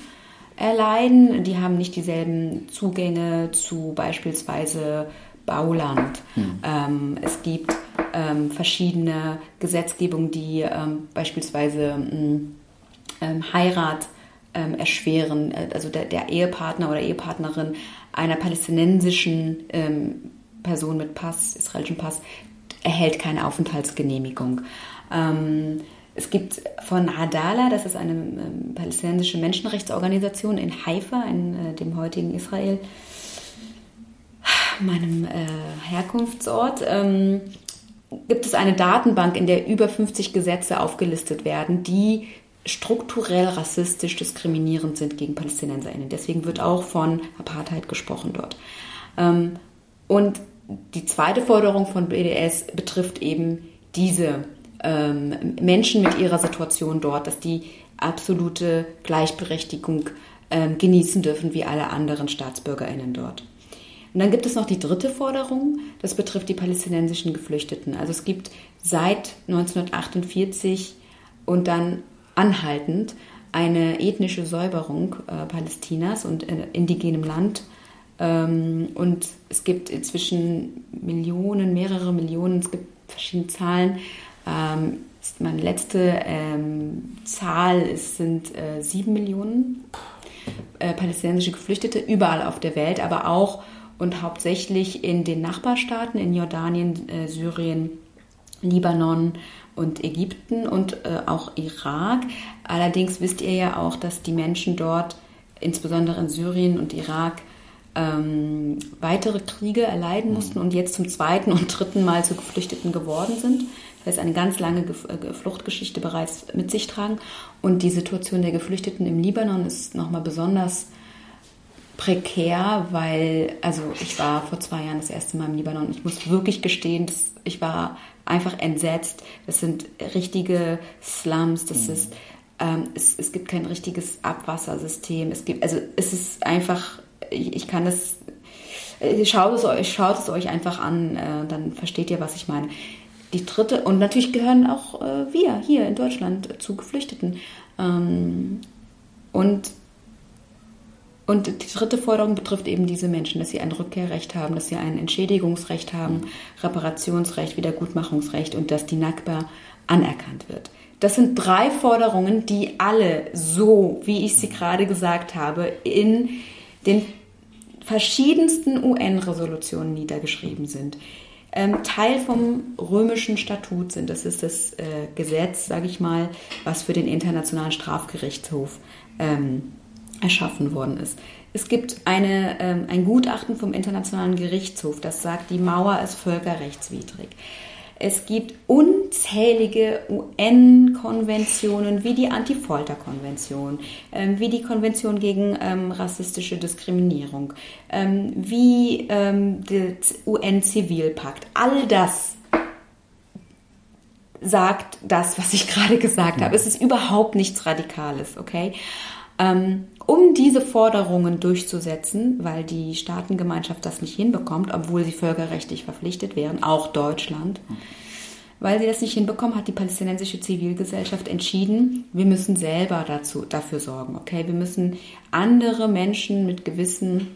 S4: erleiden. Die haben nicht dieselben Zugänge zu beispielsweise Bauland. Mhm. Ähm, es gibt ähm, verschiedene Gesetzgebungen, die ähm, beispielsweise mm, ähm, Heirat ähm, erschweren. Äh, also der, der, Ehepartner oder Ehepartnerin einer palästinensischen ähm, Person mit Pass, israelischem Pass, erhält keine Aufenthaltsgenehmigung. Es gibt von Adala, das ist eine palästinensische Menschenrechtsorganisation in Haifa, in äh, dem heutigen Israel, meinem äh, Herkunftsort, ähm, gibt es eine Datenbank, in der über 50 Gesetze aufgelistet werden, die strukturell rassistisch diskriminierend sind gegen PalästinenserInnen. Deswegen wird auch von Apartheid gesprochen dort. Ähm, und die zweite Forderung von BDS betrifft eben diese ähm, Menschen mit ihrer Situation dort, dass die absolute Gleichberechtigung ähm, genießen dürfen wie alle anderen StaatsbürgerInnen dort. Und dann gibt es noch die dritte Forderung, das betrifft die palästinensischen Geflüchteten. Also es gibt seit 1948 und dann anhaltend eine ethnische Säuberung äh, Palästinas und äh, indigenem Land. Ähm, und es gibt inzwischen Millionen, mehrere Millionen, es gibt verschiedene Zahlen. Ähm, meine letzte ähm, Zahl ist, sind äh, sieben Millionen äh, palästinensische Geflüchtete überall auf der Welt, aber auch und hauptsächlich in den Nachbarstaaten, in Jordanien, äh, Syrien, Libanon und Ägypten und äh, auch Irak. Allerdings wisst ihr ja auch, dass die Menschen dort, insbesondere in Syrien und Irak, ähm, weitere Kriege erleiden mussten und jetzt zum zweiten und dritten Mal zu Geflüchteten geworden sind. Das heißt, eine ganz lange äh, Fluchtgeschichte bereits mit sich tragen. Und die Situation der Geflüchteten im Libanon ist nochmal besonders prekär, weil, also ich war vor zwei Jahren das erste Mal im Libanon und ich muss wirklich gestehen, dass ich war einfach entsetzt. Das sind richtige Slums, das mhm. ist, ähm, es, es gibt kein richtiges Abwassersystem. Es gibt, also es ist einfach, ich, ich kann das, äh, schaut es euch, schaut es euch einfach an, äh, dann versteht ihr, was ich meine. Die dritte, und natürlich gehören auch äh, wir hier in Deutschland zu Geflüchteten. Ähm, und und die dritte Forderung betrifft eben diese Menschen, dass sie ein Rückkehrrecht haben, dass sie ein Entschädigungsrecht haben, Reparationsrecht, Wiedergutmachungsrecht und dass die Nakba anerkannt wird. Das sind drei Forderungen, die alle so, wie ich sie gerade gesagt habe, in den verschiedensten UN-Resolutionen niedergeschrieben sind. Ähm, Teil vom römischen Statut sind. Das ist das äh, Gesetz, sage ich mal, was für den Internationalen Strafgerichtshof ähm, erschaffen worden ist. Es gibt eine, ähm, ein Gutachten vom Internationalen Gerichtshof, das sagt, die Mauer ist völkerrechtswidrig. Es gibt unzählige UN-Konventionen wie die Anti-Folter-Konvention, ähm, wie die Konvention gegen ähm, rassistische Diskriminierung, ähm, wie ähm, der UN-Zivilpakt. All das sagt das, was ich gerade gesagt habe. Es ist überhaupt nichts Radikales, okay? Ähm, um diese Forderungen durchzusetzen, weil die Staatengemeinschaft das nicht hinbekommt, obwohl sie völkerrechtlich verpflichtet wären, auch Deutschland. Weil sie das nicht hinbekommen, hat die palästinensische Zivilgesellschaft entschieden, wir müssen selber dazu, dafür sorgen. Okay, wir müssen andere Menschen mit gewissen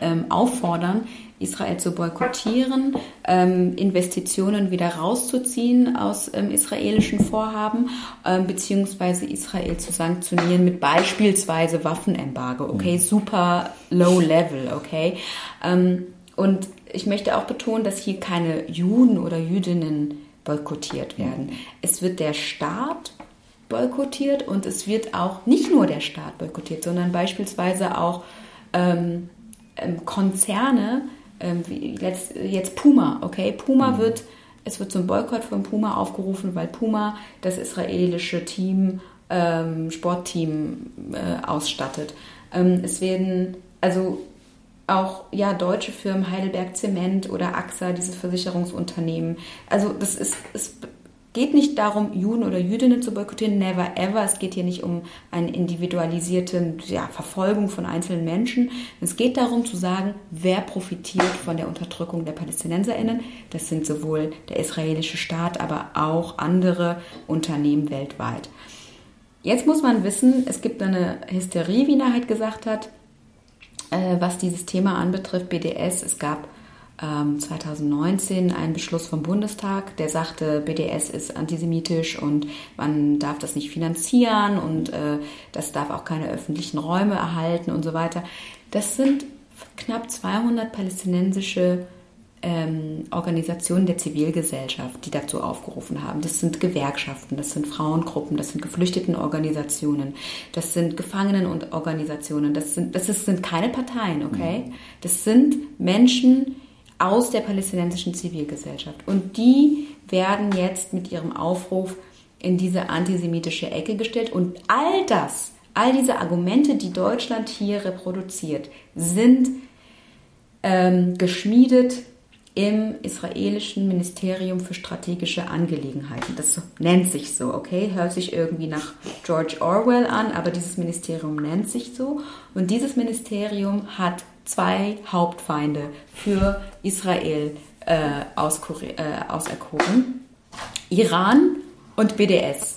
S4: ähm, auffordern, Israel zu boykottieren, ähm, Investitionen wieder rauszuziehen aus ähm, israelischen Vorhaben, ähm, beziehungsweise Israel zu sanktionieren mit beispielsweise Waffenembargo. Okay, mhm. super low level, okay. Ähm, und ich möchte auch betonen, dass hier keine Juden oder Jüdinnen boykottiert werden. Es wird der Staat boykottiert und es wird auch nicht nur der Staat boykottiert, sondern beispielsweise auch ähm, ähm Konzerne, ähm, wie jetzt, jetzt Puma, okay? Puma mhm. wird, es wird zum Boykott von Puma aufgerufen, weil Puma das israelische Team, ähm, Sportteam äh, ausstattet. Ähm, es werden, also auch ja deutsche Firmen, Heidelberg Zement oder AXA, dieses Versicherungsunternehmen. Also das ist, es geht nicht darum, Juden oder Jüdinnen zu boykottieren, never ever. Es geht hier nicht um eine individualisierte ja, Verfolgung von einzelnen Menschen. Es geht darum zu sagen, wer profitiert von der Unterdrückung der PalästinenserInnen. Das sind sowohl der israelische Staat, aber auch andere Unternehmen weltweit. Jetzt muss man wissen, es gibt eine Hysterie, wie Nahid gesagt hat, äh, was dieses Thema anbetrifft, BDS. Es gab 2019 einen Beschluss vom Bundestag, der sagte, BDS ist antisemitisch und man darf das nicht finanzieren und äh, das darf auch keine öffentlichen Räume erhalten und so weiter. Das sind knapp 200 palästinensische ähm, Organisationen der Zivilgesellschaft, die dazu aufgerufen haben. Das sind Gewerkschaften, das sind Frauengruppen, das sind Geflüchtetenorganisationen, das sind Gefangenenorganisationen, das sind, das ist, sind keine Parteien, okay? Mhm. Das sind Menschen aus der palästinensischen Zivilgesellschaft. Und die werden jetzt mit ihrem Aufruf in diese antisemitische Ecke gestellt. Und all das, all diese Argumente, die Deutschland hier reproduziert, sind ähm, geschmiedet im israelischen Ministerium für strategische Angelegenheiten. Das nennt sich so, okay? Hört sich irgendwie nach George Orwell an, aber dieses Ministerium nennt sich so. Und dieses Ministerium hat zwei Hauptfeinde für Israel äh, äh, auserkoren. Iran und BDS.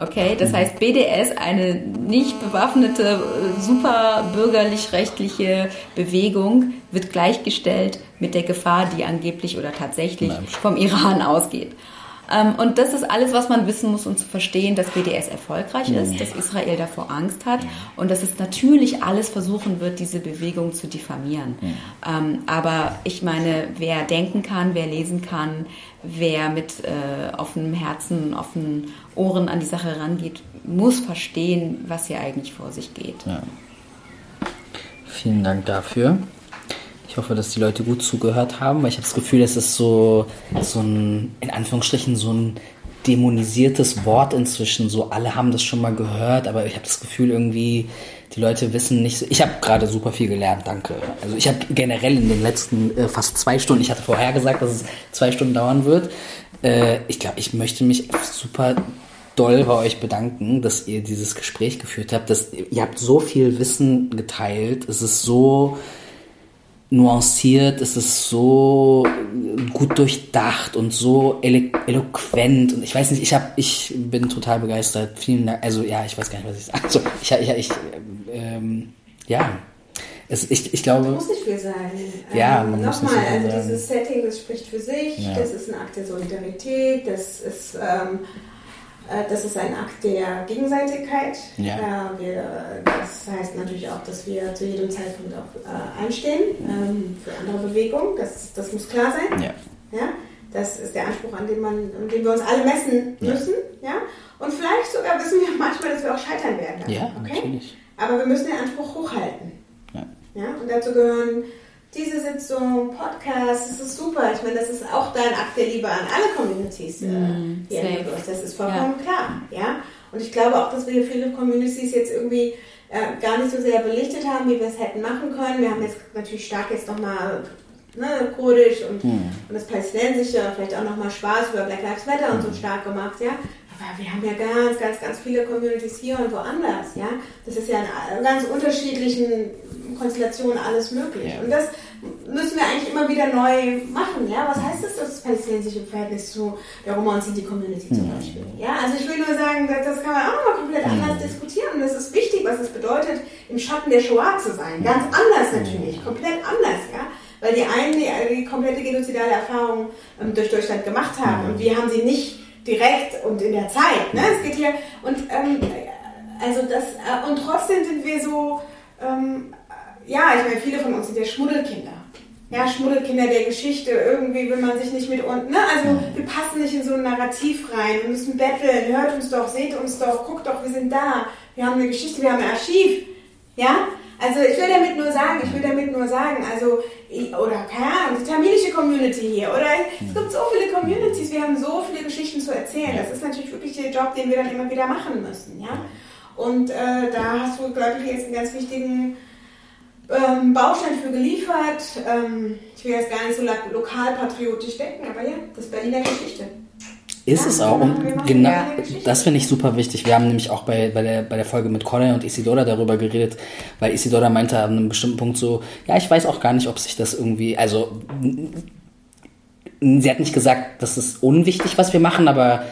S4: Okay, das heißt BDS, eine nicht bewaffnete, super bürgerlich-rechtliche Bewegung, wird gleichgestellt mit der Gefahr, die angeblich oder tatsächlich vom Iran ausgeht. Ähm, und das ist alles, was man wissen muss, um zu verstehen, dass BDS erfolgreich ist, dass Israel davor Angst hat und dass es natürlich alles versuchen wird, diese Bewegung zu diffamieren. Ähm, aber ich meine, wer denken kann, wer lesen kann, wer mit äh, offenem Herzen, offenen Ohren an die Sache rangeht, muss verstehen, was hier eigentlich vor sich geht. Ja.
S2: Vielen Dank dafür. Ich hoffe, dass die Leute gut zugehört haben, weil ich habe das Gefühl, es ist so, so ein, in Anführungsstrichen, so ein dämonisiertes Wort inzwischen. So alle haben das schon mal gehört, aber ich habe das Gefühl irgendwie, die Leute wissen nicht so. Ich habe gerade super viel gelernt, danke. Also ich habe generell in den letzten äh, fast zwei Stunden, ich hatte vorher gesagt, dass es zwei Stunden dauern wird. Äh, ich glaube, ich möchte mich super doll bei euch bedanken, dass ihr dieses Gespräch geführt habt. Dass, ihr habt so viel Wissen geteilt. Es ist so nuanciert, es ist so gut durchdacht und so elo eloquent und ich weiß nicht, ich habe, ich bin total begeistert. Vielen Dank. Also ja, ich weiß gar nicht, was ich sage. Also ich, ich, ich ähm, ja. Es, ich, ich glaube.
S3: Das muss nicht viel sein.
S2: Ja, man ähm, muss
S3: Nochmal, also sagen. dieses Setting, das spricht für sich, ja. das ist ein Akt der Solidarität, das ist ähm, äh, das ist ein Akt der Gegenseitigkeit. Ja. Äh, wir, das heißt natürlich auch, dass wir zu jedem Zeitpunkt auch äh, einstehen ähm, für andere Bewegungen. Das, das muss klar sein. Ja. Ja? Das ist der Anspruch, an dem, man, an dem wir uns alle messen müssen. Ja. ja? Und vielleicht sogar wissen wir manchmal, dass wir auch scheitern werden.
S2: Ja, okay? natürlich.
S3: Aber wir müssen den Anspruch hochhalten. Ja. Ja? Und dazu gehören diese Sitzung, Podcast, das ist super. Ich meine, das ist auch dein Akt der Liebe an alle Communities äh, mm, hier in Das ist vollkommen ja. klar. Ja? Und ich glaube auch, dass wir viele Communities jetzt irgendwie äh, gar nicht so sehr belichtet haben, wie wir es hätten machen können. Wir haben jetzt natürlich stark jetzt nochmal ne, kurdisch und, mm. und das Palästinensische, vielleicht auch nochmal Spaß über Black Lives Matter und so hm. stark gemacht, ja. Aber wir haben ja ganz, ganz, ganz viele Communities hier und woanders, ja. Das ist ja in ganz unterschiedlichen Konstellationen alles möglich. Ja. Und das müssen wir eigentlich immer wieder neu machen. Ja? Was heißt das, das palästinensische Verhältnis zu der Roma und Sinti-Community zum Beispiel? Ja? Also ich will nur sagen, das kann man auch nochmal komplett anders diskutieren. Und es ist wichtig, was es bedeutet, im Schatten der Shoah zu sein. Ganz anders natürlich, komplett anders, ja. Weil die einen die, die komplette genozidale Erfahrung ähm, durch Deutschland gemacht haben und wir haben sie nicht direkt und in der Zeit. Ne? Es geht hier und ähm, also das äh, und trotzdem sind wir so ähm, ja, ich meine, viele von uns sind ja Schmuddelkinder. Ja, Schmuddelkinder der Geschichte, irgendwie will man sich nicht mit uns, ne? Also wir passen nicht in so ein Narrativ rein, wir müssen betteln, hört uns doch, seht uns doch, guckt doch, wir sind da, wir haben eine Geschichte, wir haben ein Archiv. Ja? Also ich will damit nur sagen, ich will damit nur sagen, also, oder keine Ahnung, die tamilische Community hier, oder es gibt so viele Communities, wir haben so viele Geschichten zu erzählen. Das ist natürlich wirklich der Job, den wir dann immer wieder machen müssen. Ja? Und äh, da hast du, glaube ich, jetzt einen ganz wichtigen ähm, Baustein für geliefert. Ähm, ich will jetzt gar nicht so lokalpatriotisch denken, aber ja, das ist Berliner Geschichte.
S2: Ist ja, es auch. Und genau, das finde ich super wichtig. Wir haben nämlich auch bei, bei, der, bei der Folge mit Colin und Isidora darüber geredet, weil Isidora meinte an einem bestimmten Punkt so, ja, ich weiß auch gar nicht, ob sich das irgendwie, also, sie hat nicht gesagt, das ist unwichtig, was wir machen, aber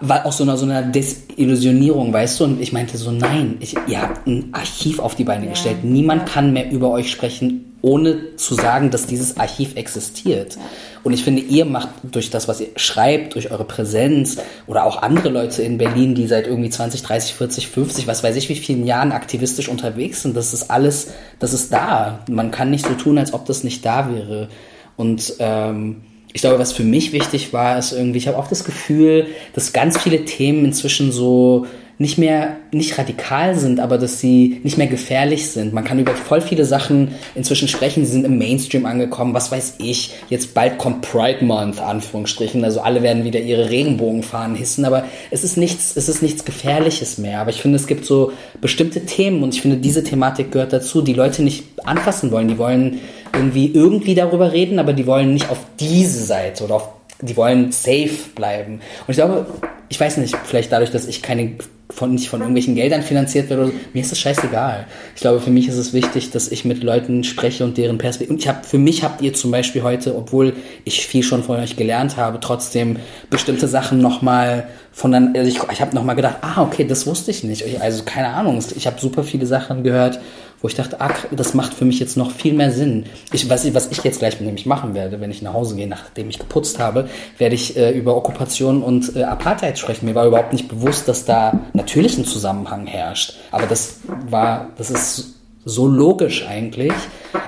S2: war auch so eine, so eine Desillusionierung, weißt du? Und ich meinte so, nein, ich, ihr habt ein Archiv auf die Beine ja. gestellt. Niemand kann mehr über euch sprechen, ohne zu sagen, dass dieses Archiv existiert. Ja. Und ich finde, ihr macht durch das, was ihr schreibt, durch eure Präsenz oder auch andere Leute in Berlin, die seit irgendwie 20, 30, 40, 50, was weiß ich, wie vielen Jahren aktivistisch unterwegs sind, das ist alles, das ist da. Man kann nicht so tun, als ob das nicht da wäre. Und ähm, ich glaube, was für mich wichtig war, ist irgendwie, ich habe auch das Gefühl, dass ganz viele Themen inzwischen so nicht mehr, nicht radikal sind, aber dass sie nicht mehr gefährlich sind. Man kann über voll viele Sachen inzwischen sprechen, sie sind im Mainstream angekommen, was weiß ich. Jetzt bald kommt Pride Month, Anführungsstrichen, also alle werden wieder ihre Regenbogenfahnen hissen, aber es ist nichts, es ist nichts Gefährliches mehr. Aber ich finde, es gibt so bestimmte Themen und ich finde, diese Thematik gehört dazu, die Leute nicht anfassen wollen. Die wollen irgendwie irgendwie darüber reden, aber die wollen nicht auf diese Seite oder auf, die wollen safe bleiben. Und ich glaube, ich weiß nicht, vielleicht dadurch, dass ich keine von, nicht von irgendwelchen Geldern finanziert werde, mir ist das scheißegal. Ich glaube, für mich ist es wichtig, dass ich mit Leuten spreche und deren Perspektive. Und ich habe, für mich habt ihr zum Beispiel heute, obwohl ich viel schon von euch gelernt habe, trotzdem bestimmte Sachen nochmal von dann, also ich, ich habe nochmal gedacht, ah, okay, das wusste ich nicht. Also keine Ahnung, ich habe super viele Sachen gehört, wo ich dachte, ach, das macht für mich jetzt noch viel mehr Sinn. Ich, was, ich, was ich jetzt gleich nämlich machen werde, wenn ich nach Hause gehe, nachdem ich geputzt habe, werde ich äh, über Okkupation und äh, Apartheid sprechen. Mir war überhaupt nicht bewusst, dass da natürlich ein Zusammenhang herrscht. Aber das war, das ist so logisch eigentlich.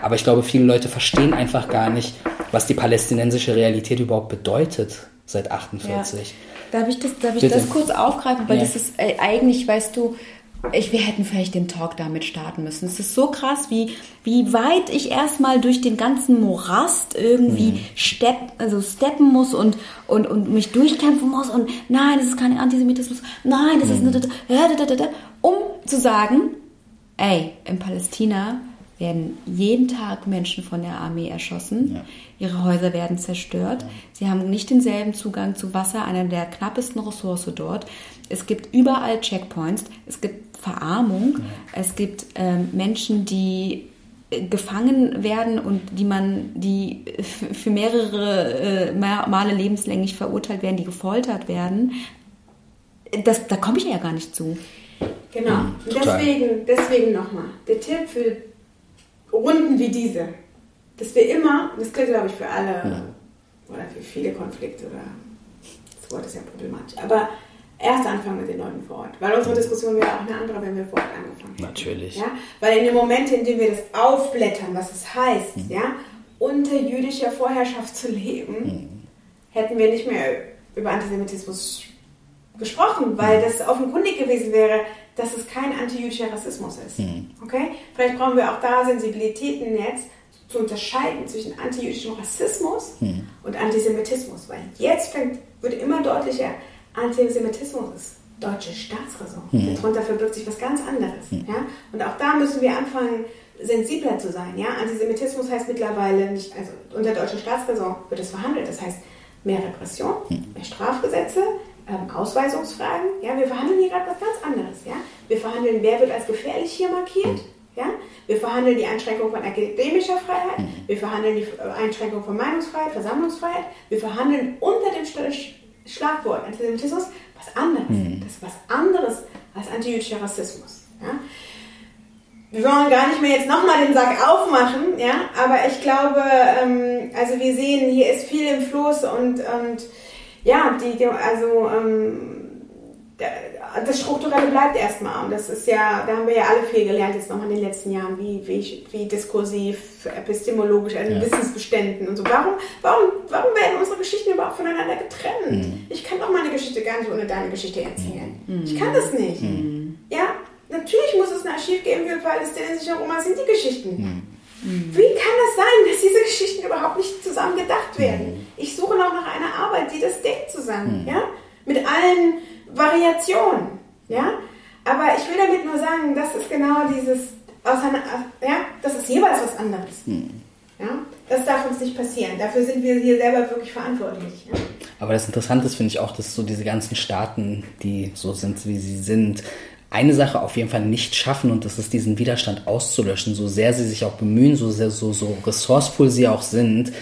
S2: Aber ich glaube, viele Leute verstehen einfach gar nicht, was die palästinensische Realität überhaupt bedeutet seit 48.
S4: Ja. Darf ich das, darf ich das kurz aufgreifen? Weil ja. das ist äh, eigentlich, weißt du, ich, wir hätten vielleicht den Talk damit starten müssen. Es ist so krass, wie, wie weit ich erstmal durch den ganzen Morast irgendwie mhm. stepp, also steppen muss und, und, und mich durchkämpfen muss und nein, das ist kein Antisemitismus, nein, das mhm. ist um zu sagen, ey, in Palästina werden jeden Tag Menschen von der Armee erschossen. Ja. Ihre Häuser werden zerstört. Ja. Sie haben nicht denselben Zugang zu Wasser, einer der knappesten Ressourcen dort. Es gibt überall Checkpoints. Es gibt Verarmung. Ja. Es gibt ähm, Menschen, die äh, gefangen werden und die man, die für mehrere äh, Male lebenslänglich verurteilt werden, die gefoltert werden. Das, da komme ich ja gar nicht zu.
S3: Genau. Mhm, deswegen, deswegen nochmal. Der Tipp für Runden wie diese, dass wir immer, das gilt glaube ich für alle ja. oder für viele Konflikte oder das Wort ist ja problematisch, aber erst anfangen mit den Leuten vor Ort. Weil unsere Diskussion wäre auch eine andere, wenn wir vor Ort angefangen hätten.
S2: Natürlich.
S3: Ja? Weil in dem Moment, in dem wir das aufblättern, was es heißt, mhm. ja, unter jüdischer Vorherrschaft zu leben, mhm. hätten wir nicht mehr über Antisemitismus gesprochen, weil mhm. das offenkundig gewesen wäre, dass es kein antijüdischer Rassismus ist. Mhm. Okay? Vielleicht brauchen wir auch da Sensibilitäten jetzt zu unterscheiden zwischen antijüdischem Rassismus mhm. und Antisemitismus, weil jetzt fängt, wird immer deutlicher, Antisemitismus ist deutsche Staatsräson. Mhm. Darunter verbirgt sich was ganz anderes. Mhm. Ja? Und auch da müssen wir anfangen, sensibler zu sein. Ja? Antisemitismus heißt mittlerweile nicht, also unter deutscher Staatsräson wird es verhandelt. Das heißt mehr Repression, mhm. mehr Strafgesetze, ähm, Ausweisungsfragen. Ja? Wir verhandeln hier gerade was ganz anderes. Ja? Wir verhandeln, wer wird als gefährlich hier markiert. Ja? Wir verhandeln die Einschränkung von akademischer Freiheit, mhm. wir verhandeln die Einschränkung von Meinungsfreiheit, Versammlungsfreiheit, wir verhandeln unter dem Schlagwort Antisemitismus was anderes. Mhm. Das ist was anderes als antijüdischer Rassismus. Ja? wir wollen gar nicht mehr jetzt nochmal den Sack aufmachen, ja, aber ich glaube, ähm, also wir sehen, hier ist viel im Fluss und, und ja, die, die also ähm, das Strukturelle bleibt erstmal. Und das ist ja, da haben wir ja alle viel gelernt jetzt noch in den letzten Jahren, wie, wie, wie diskursiv, epistemologisch, also ja. Wissensbeständen und so. Warum, warum, warum werden unsere Geschichten überhaupt voneinander getrennt? Mhm. Ich kann doch meine Geschichte gar nicht ohne deine Geschichte erzählen. Mhm. Ich kann das nicht. Mhm. Ja, natürlich muss es ein Archiv geben für palästinensische Roma, sind die Geschichten. Mhm. Wie kann das sein, dass diese Geschichten überhaupt nicht zusammen gedacht werden? Mhm. Ich suche noch nach einer Arbeit, die das denkt zusammen, mhm. ja? Mit allen Variationen, ja? Aber ich will damit nur sagen, das ist genau dieses, ja, das ist jeweils was anderes. Ja? Das darf uns nicht passieren. Dafür sind wir hier selber wirklich verantwortlich. Ja?
S2: Aber das Interessante ist, finde ich auch, dass so diese ganzen Staaten, die so sind, wie sie sind, eine Sache auf jeden Fall nicht schaffen und das ist diesen Widerstand auszulöschen, so sehr sie sich auch bemühen, so sehr so, so ressourceful sie auch sind,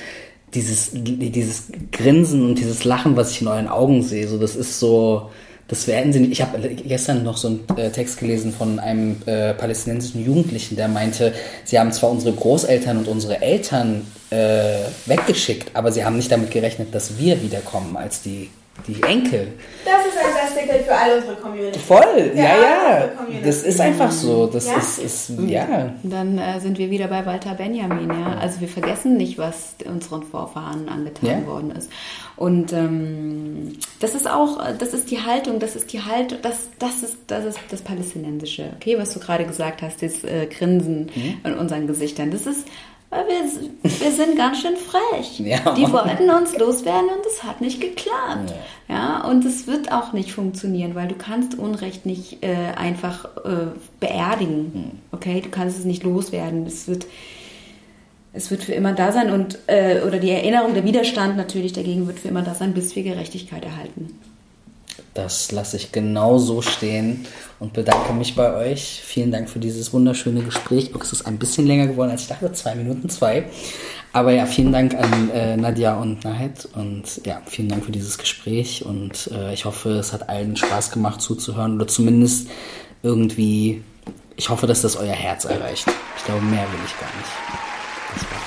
S2: dieses, dieses Grinsen und dieses Lachen, was ich in euren Augen sehe, so das ist so, das werden sie nicht. Ich habe gestern noch so einen äh, Text gelesen von einem äh, palästinensischen Jugendlichen, der meinte, sie haben zwar unsere Großeltern und unsere Eltern äh, weggeschickt, aber sie haben nicht damit gerechnet, dass wir wiederkommen als die die Enkel.
S3: Das ist ein Festival für all unsere Community.
S2: Voll, ja, ja. ja. Das ist einfach so. Das ja? ist, ist, ja.
S4: Dann äh, sind wir wieder bei Walter Benjamin, ja. Also wir vergessen nicht, was unseren Vorfahren angetan ja. worden ist. Und ähm, das ist auch, das ist die Haltung, das ist die Haltung, das, das ist, das ist das Palästinensische, okay, was du gerade gesagt hast, das äh, Grinsen mhm. in unseren Gesichtern. Das ist weil wir, wir sind ganz schön frech. Ja. Die wollten uns loswerden und es hat nicht geklappt. Ja. ja. und es wird auch nicht funktionieren, weil du kannst Unrecht nicht äh, einfach äh, beerdigen. Hm. Okay, du kannst es nicht loswerden. Es wird, es wird für immer da sein und äh, oder die Erinnerung, der Widerstand natürlich dagegen wird für immer da sein, bis wir Gerechtigkeit erhalten.
S2: Das lasse ich genau so stehen und bedanke mich bei euch. Vielen Dank für dieses wunderschöne Gespräch. Es ist ein bisschen länger geworden, als ich dachte, zwei Minuten zwei. Aber ja, vielen Dank an äh, Nadja und Nahed und ja, vielen Dank für dieses Gespräch und äh, ich hoffe, es hat allen Spaß gemacht zuzuhören oder zumindest irgendwie, ich hoffe, dass das euer Herz erreicht. Ich glaube, mehr will ich gar nicht. Das war's.